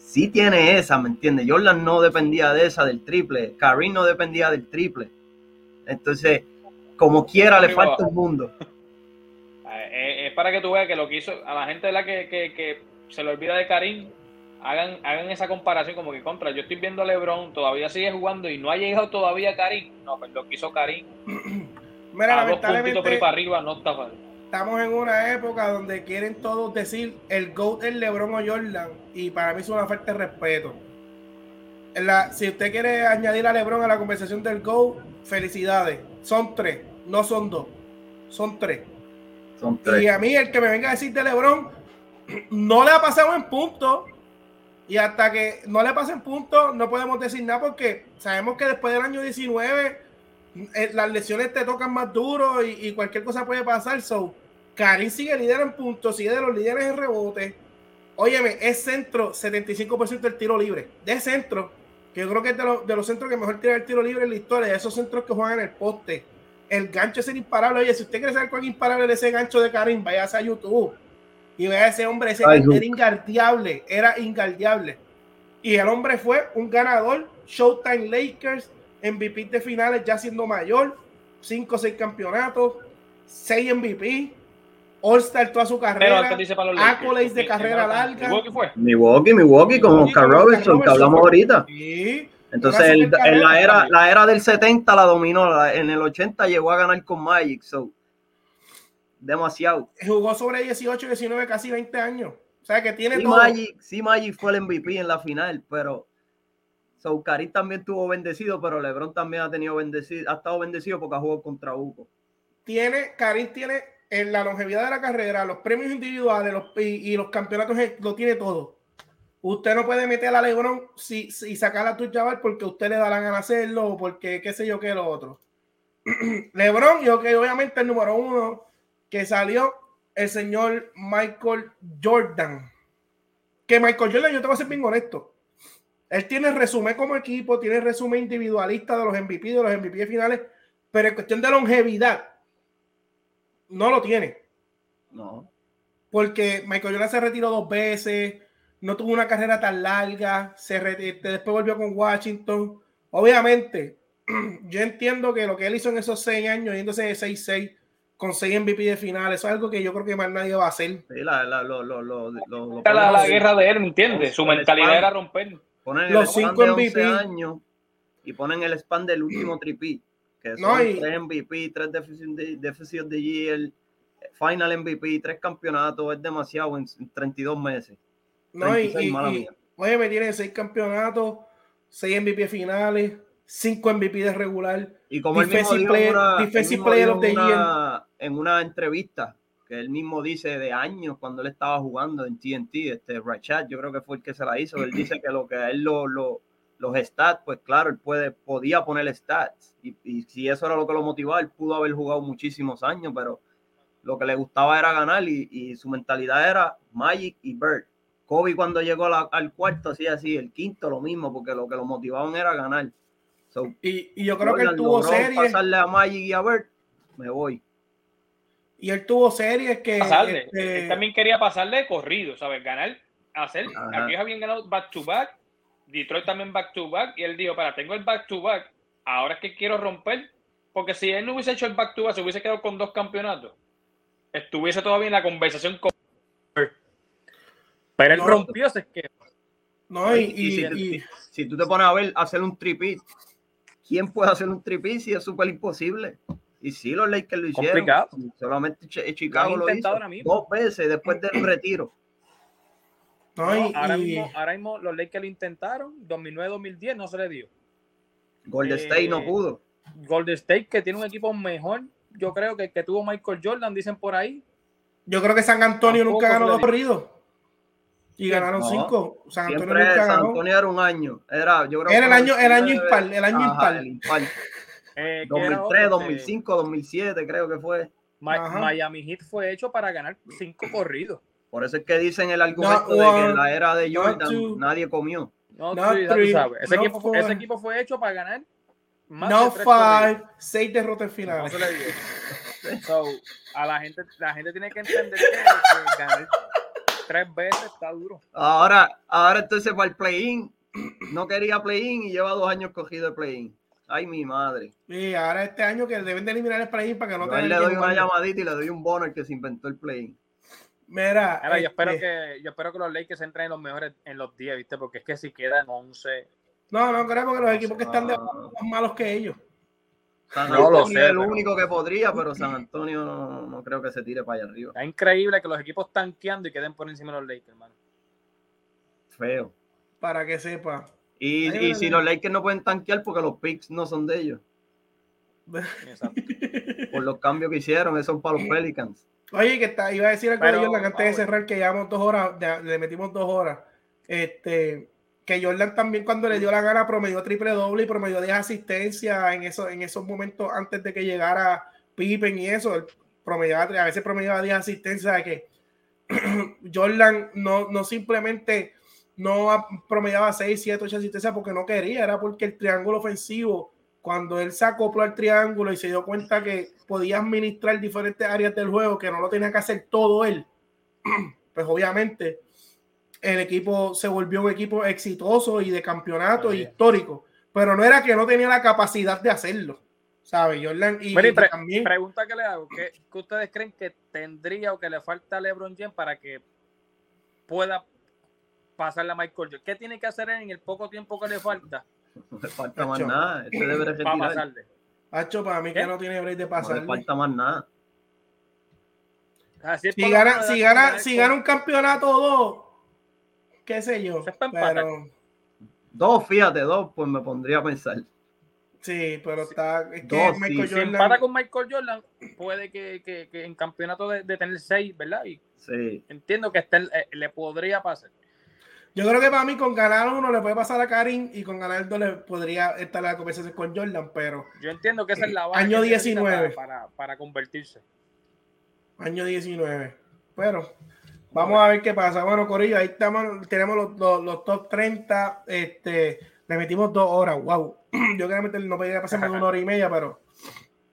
sí tiene esa, ¿me entiendes? Jordan no dependía de esa del triple, Karim no dependía del triple. Entonces, como quiera, le falta un mundo. (laughs) Es para que tú veas que lo que hizo a la gente de la que, que, que se le olvida de Karim, hagan, hagan esa comparación como que contra. Yo estoy viendo a LeBron, todavía sigue jugando y no ha llegado todavía Karim. No, pues lo que hizo Karim. (clears throat) Mira, a dos puntitos por ahí para arriba no está fácil estamos en una época donde quieren todos decir el GOAT es LeBron o Jordan y para mí es una falta de respeto. La, si usted quiere añadir a LeBron a la conversación del GOAT, felicidades. Son tres, no son dos. Son tres. Son tres. Y a mí el que me venga a decir de LeBron no le ha pasado en punto y hasta que no le pasen puntos no podemos decir nada porque sabemos que después del año 19 eh, las lesiones te tocan más duro y, y, cualquier cosa puede pasar. So, Karim sigue líder en puntos, sigue de los líderes en rebote. Óyeme, es centro, 75% del tiro libre. De centro, que yo creo que es de, lo, de, los centros que mejor tira el tiro libre en la historia, de esos centros que juegan en el poste. El gancho es el imparable. Oye, si usted quiere saber cuál es imparable de ese gancho de Karim, vaya a YouTube y vea a ese hombre. Ese Ay, era ingardeable, era ingardeable. Y el hombre fue un ganador, Showtime Lakers, MVP de finales ya siendo mayor, 5 o 6 campeonatos, 6 MVP, All-Star toda su carrera, accolades de carrera larga. ¿Milwaukee fue? Milwaukee, Milwaukee con Oscar Robertson, que hablamos ahorita. Sí. Entonces, el, en la era, la era del 70 la dominó, en el 80 llegó a ganar con Magic, so demasiado. Jugó sobre 18, 19, casi 20 años. O sea que tiene sí, todo. Magic, sí, Magic fue el MVP en la final, pero So, Karim también tuvo bendecido, pero LeBron también ha tenido bendecido, ha estado bendecido porque ha jugado contra Hugo. Tiene, tiene en la longevidad de la carrera, los premios individuales los, y, y, los campeonatos lo tiene todo. Usted no puede meter a LeBron si, si sacar a tu chaval porque usted le da la hacerlo o porque qué sé yo qué lo otro. (clears throat) LeBron, yo que obviamente el número uno que salió el señor Michael Jordan. Que Michael Jordan, yo te voy a ser bien honesto él tiene resumen como equipo, tiene resumen individualista de los MVP, de los MVP finales, pero en cuestión de longevidad, no lo tiene. No. Porque Michael Jordan se retiró dos veces, no tuvo una carrera tan larga, se retiró, después volvió con Washington. Obviamente, (clears throat) yo entiendo que lo que él hizo en esos seis años, yéndose de 6-6, con seis MVP de finales, eso es algo que yo creo que más nadie va a hacer. Sí, la, la, lo, lo, lo, lo la, la guerra de él, ¿me entiendes? Su mentalidad era romper ponen los el cinco MVP años y ponen el spam del último (clears throat) tripi que son no, y... tres MVP, tres déficits de Year, Final MVP, tres campeonatos, es demasiado en, en 32 meses. No, 36, y, y, y oye, me tienen seis campeonatos, seis MVP finales, cinco MVP de regular. Y como él mismo player, una, player dijo una, en una entrevista, que él mismo dice de años cuando él estaba jugando en TNT, este Rachat, yo creo que fue el que se la hizo, él dice que lo que a él lo, lo, los stats, pues claro, él puede, podía poner stats, y, y, si eso era lo que lo motivaba, él pudo haber jugado muchísimos años, pero lo que le gustaba era ganar y, y su mentalidad era Magic y Bird, Kobe cuando llegó al cuarto hacía así, el quinto lo mismo, porque lo que lo motivaban era ganar. y, yo creo que él tuvo series. Pasarle a Magic y a Bert, me voy. Y él tuvo series que. Este él también quería pasarle corrido, ¿sabes? Ganar, hacer. Aquí habían ganado back to back. Detroit también back to back. Y él dijo: Para, tengo el back to back. Ahora es que quiero romper. Porque si él no hubiese hecho el back to back, se hubiese quedado con dos campeonatos. Estuviese todavía en la conversación con. Pero él rompió ese esquema. No, y, si, tú te pones a ver, hacer un tripit, ¿quién puede hacer un tripit si es súper imposible? Y sí, los Lakers lo hicieron. Solamente Chicago lo, hizo dos veces después del retiro. ahora, mismo, los Lakers lo intentaron, 2009-2010 no se le dio. Golden State no eh, pudo. Golden State, que tiene un equipo mejor, yo creo que, que tuvo Michael Jordan, dicen por ahí. Yo creo que San Antonio nunca ganó dos corridos. Y ganaron cinco. San Antonio nunca San Antonio era un año. Era, yo creo era el año, el año impar, el año impar. 2003, 2005, 2007 creo que fue. Miami Heat fue hecho para ganar cinco corridos. Por eso es que dicen el argumento de que en la era de Jordan nadie comió. No, ese, equipo, fue, ese, equipo, fue hecho para ganar más no de five, seis derrotas finales. (laughs) so, a la gente, la gente tiene que entender que, ganar tres veces está duro. Ahora, ahora entonces para el play-in, (clears throat) no quería play-in y lleva dos años cogido el play-in. Ay, mi madre. Y ahora este año que deben de eliminar el play-in para que no te le doy una llamadita y le doy un bono al que se inventó el play-in. Mira, yo, espero este que, yo espero que los Lakers entren en los mejores en los 10, ¿viste? Porque es que si quedan 11. No, no creo que los equipos que están de son más malos que ellos. San Antonio es el único que podría, pero San Antonio no, creo que se tire para allá arriba. Es increíble que los equipos tanqueando y queden por encima de los Lakers, hermano. Feo. Para que sepa. Y, si los Lakers no pueden tanquear porque los picks no son de ellos. Por los cambios que hicieron, esos son para los Pelicans. Oye, que está, iba a decir al colegio antes de cerrar que llevamos dos horas, le metimos dos horas. Este, que Jordan también cuando le dio la gana promedió triple doble y promedió 10 asistencias en, eso, en esos momentos antes de que llegara Pippen y eso. Promediaba, a veces promediaba 10 asistencias de que (clears throat) Jordan no, no simplemente no promediaba 6, 7, 8 asistencias porque no quería, era porque el triángulo ofensivo, cuando él se acopló al triángulo y se dio cuenta que podía administrar diferentes áreas del juego, que no lo tenía que hacer todo él, (clears throat) pues obviamente el equipo se volvió un equipo exitoso y de campeonato histórico, pero no era que no tenía la capacidad de hacerlo. ¿Sabe? Jordan y, también... Pregunta que le hago, ¿qué, ¿qué, ustedes creen que tendría o que le falta a LeBron James para que pueda pasarle a Michael Jordan. ¿Qué tiene que hacer en el poco tiempo que le falta? (laughs) No le falta más nada. Este debe para pasarle. Hacho, para mí que no tiene break de pasarle. No le falta más nada. si, gana, si, gana, si gana un campeonato o dos, qué sé yo. Pero... Dos, fíjate, dos, pues me pondría a pensar. Sí, pero está. Es que Michael Jordan... Si empata con Michael Jordan, puede que, que, que en campeonato de, de, tener seis, ¿verdad? Y sí. Entiendo que este, le podría pasar. Yo creo que para mí con ganar uno le puede pasar a Karim y con ganar dos le podría estar la conversación con Jordan, pero... Yo entiendo que esa es la base. Año 19. Para, para, convertirse. Año 19. Pero vamos a ver qué pasa. Bueno, Corillo, ahí estamos, tenemos los, los, top 30. Este, le metimos dos horas. Wow. (clears throat) Yo creo no podía pasar más de una hora y media, pero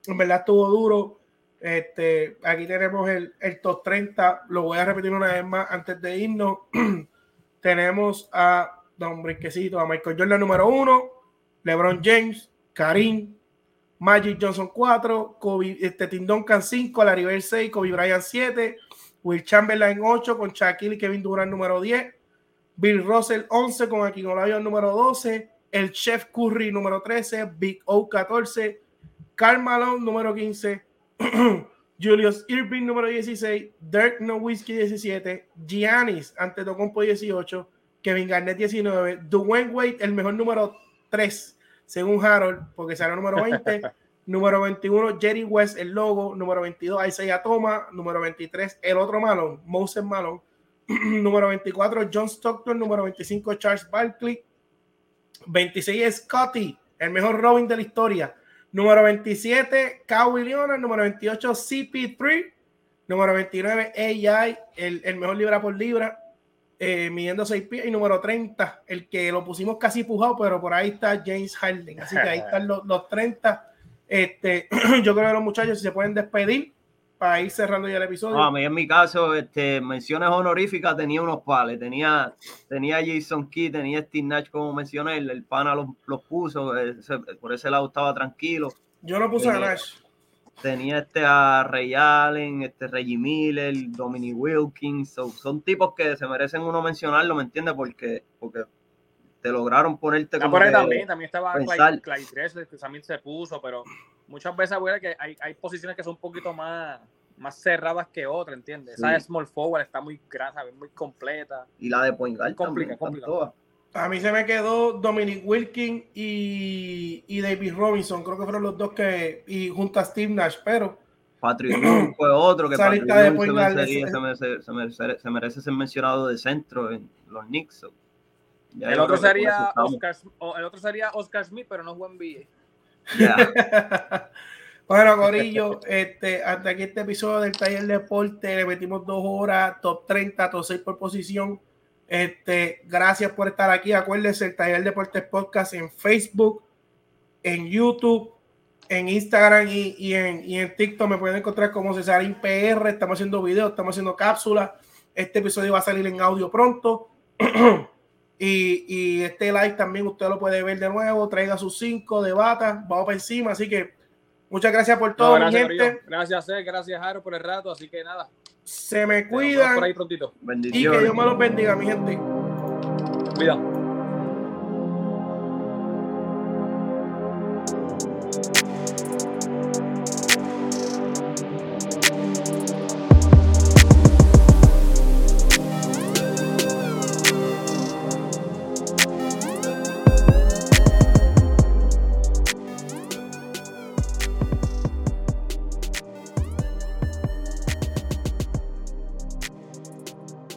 en verdad estuvo duro. Este, aquí tenemos el, el top 30. Lo voy a repetir una vez más antes de irnos. (clears throat) tenemos a Don Brinquecito, a Michael Jordan número uno, LeBron James, Karim, Magic Johnson 4, Kobe, este, Tim Duncan 5, Larry Bird 6, Kobe Bryant 7, Will Chamberlain 8 con Shaquille y Kevin Durant número 10, Bill Russell 11 con Akin Olajuwon número 12, el Chef Curry número 13, Big O 14, Karl Malone número 15, (clears throat) Julius Irving número 16, Dirk Nowitzki 17, Giannis Antetokounmpo 18, Kevin Garnett 19, Dwayne Wade el mejor número 3 según Harold, porque será el número 20, (laughs) número 21 Jerry West el logo, número 22 Isaiah Thomas, número 23 el otro Malone, Moses Malone, (clears throat) número 24 John Stockton, número 25 Charles Barkley, 26 Scotty, el mejor Robin de la historia. Número 27, Kawhi Leonard. Número 28, CP3. Número 29, AI, el, el mejor libra por libra. eh, midiendo 6 pies, y número 30, el que lo pusimos casi pujado, pero por ahí está James Harden. Así que ahí (laughs) están los, los 30. Este, (clears throat) yo creo que los muchachos se pueden despedir para ir cerrando ya el episodio. a mí en mi caso, este, menciones honoríficas, tenía unos pales, tenía, tenía Jason Key, tenía Steve Nash, como mencioné, el, pana los, los puso, por ese lado estaba tranquilo. Yo no puse a Nash. Tenía este a Ray Allen, este Reggie Miller, Dominic Wilkins, son tipos que se merecen uno mencionarlo, ¿me entiendes? Porque, porque te lograron ponerte como también, también estaba Clyde, Clyde que también se puso, pero muchas veces abuela, que hay, hay, posiciones que son un poquito más, más cerradas que otras, ¿entiendes? Esa small forward está muy grasa, muy completa. Y la de point guard complica, complica. A mí se me quedó Dominic Wilkins y, y, David Robinson, creo que fueron los dos que, y junto a Steve Nash, pero... Patrick fue otro que Patrick se, merecería, se, merece, se, merece, se, merece, ser mencionado de centro en los Knicks. el, otro sería Oscar, el otro sería Oscar Smith, pero no es buen (laughs) Bueno, Corillo, este, hasta aquí este episodio del Taller Deporte. Le metimos dos horas, top 30, top 6 por posición. Este, gracias por estar aquí. Acuérdense, el Taller Deportes Podcast en Facebook, en YouTube, en Instagram y, en, y, en, TikTok. Me pueden encontrar como Cesarín PR. Estamos haciendo videos, estamos haciendo cápsulas. Este episodio va a salir en audio pronto. (clears throat) Y, este live también usted lo puede ver de nuevo. Traiga sus cinco, debata, vamos para encima. Así que muchas gracias por todo, gracias, gente. Gracias, gracias, Jaro, por el rato. Así que nada. Se me cuidan. Por ahí prontito. Y que Dios me los bendiga, mi gente. Cuidado.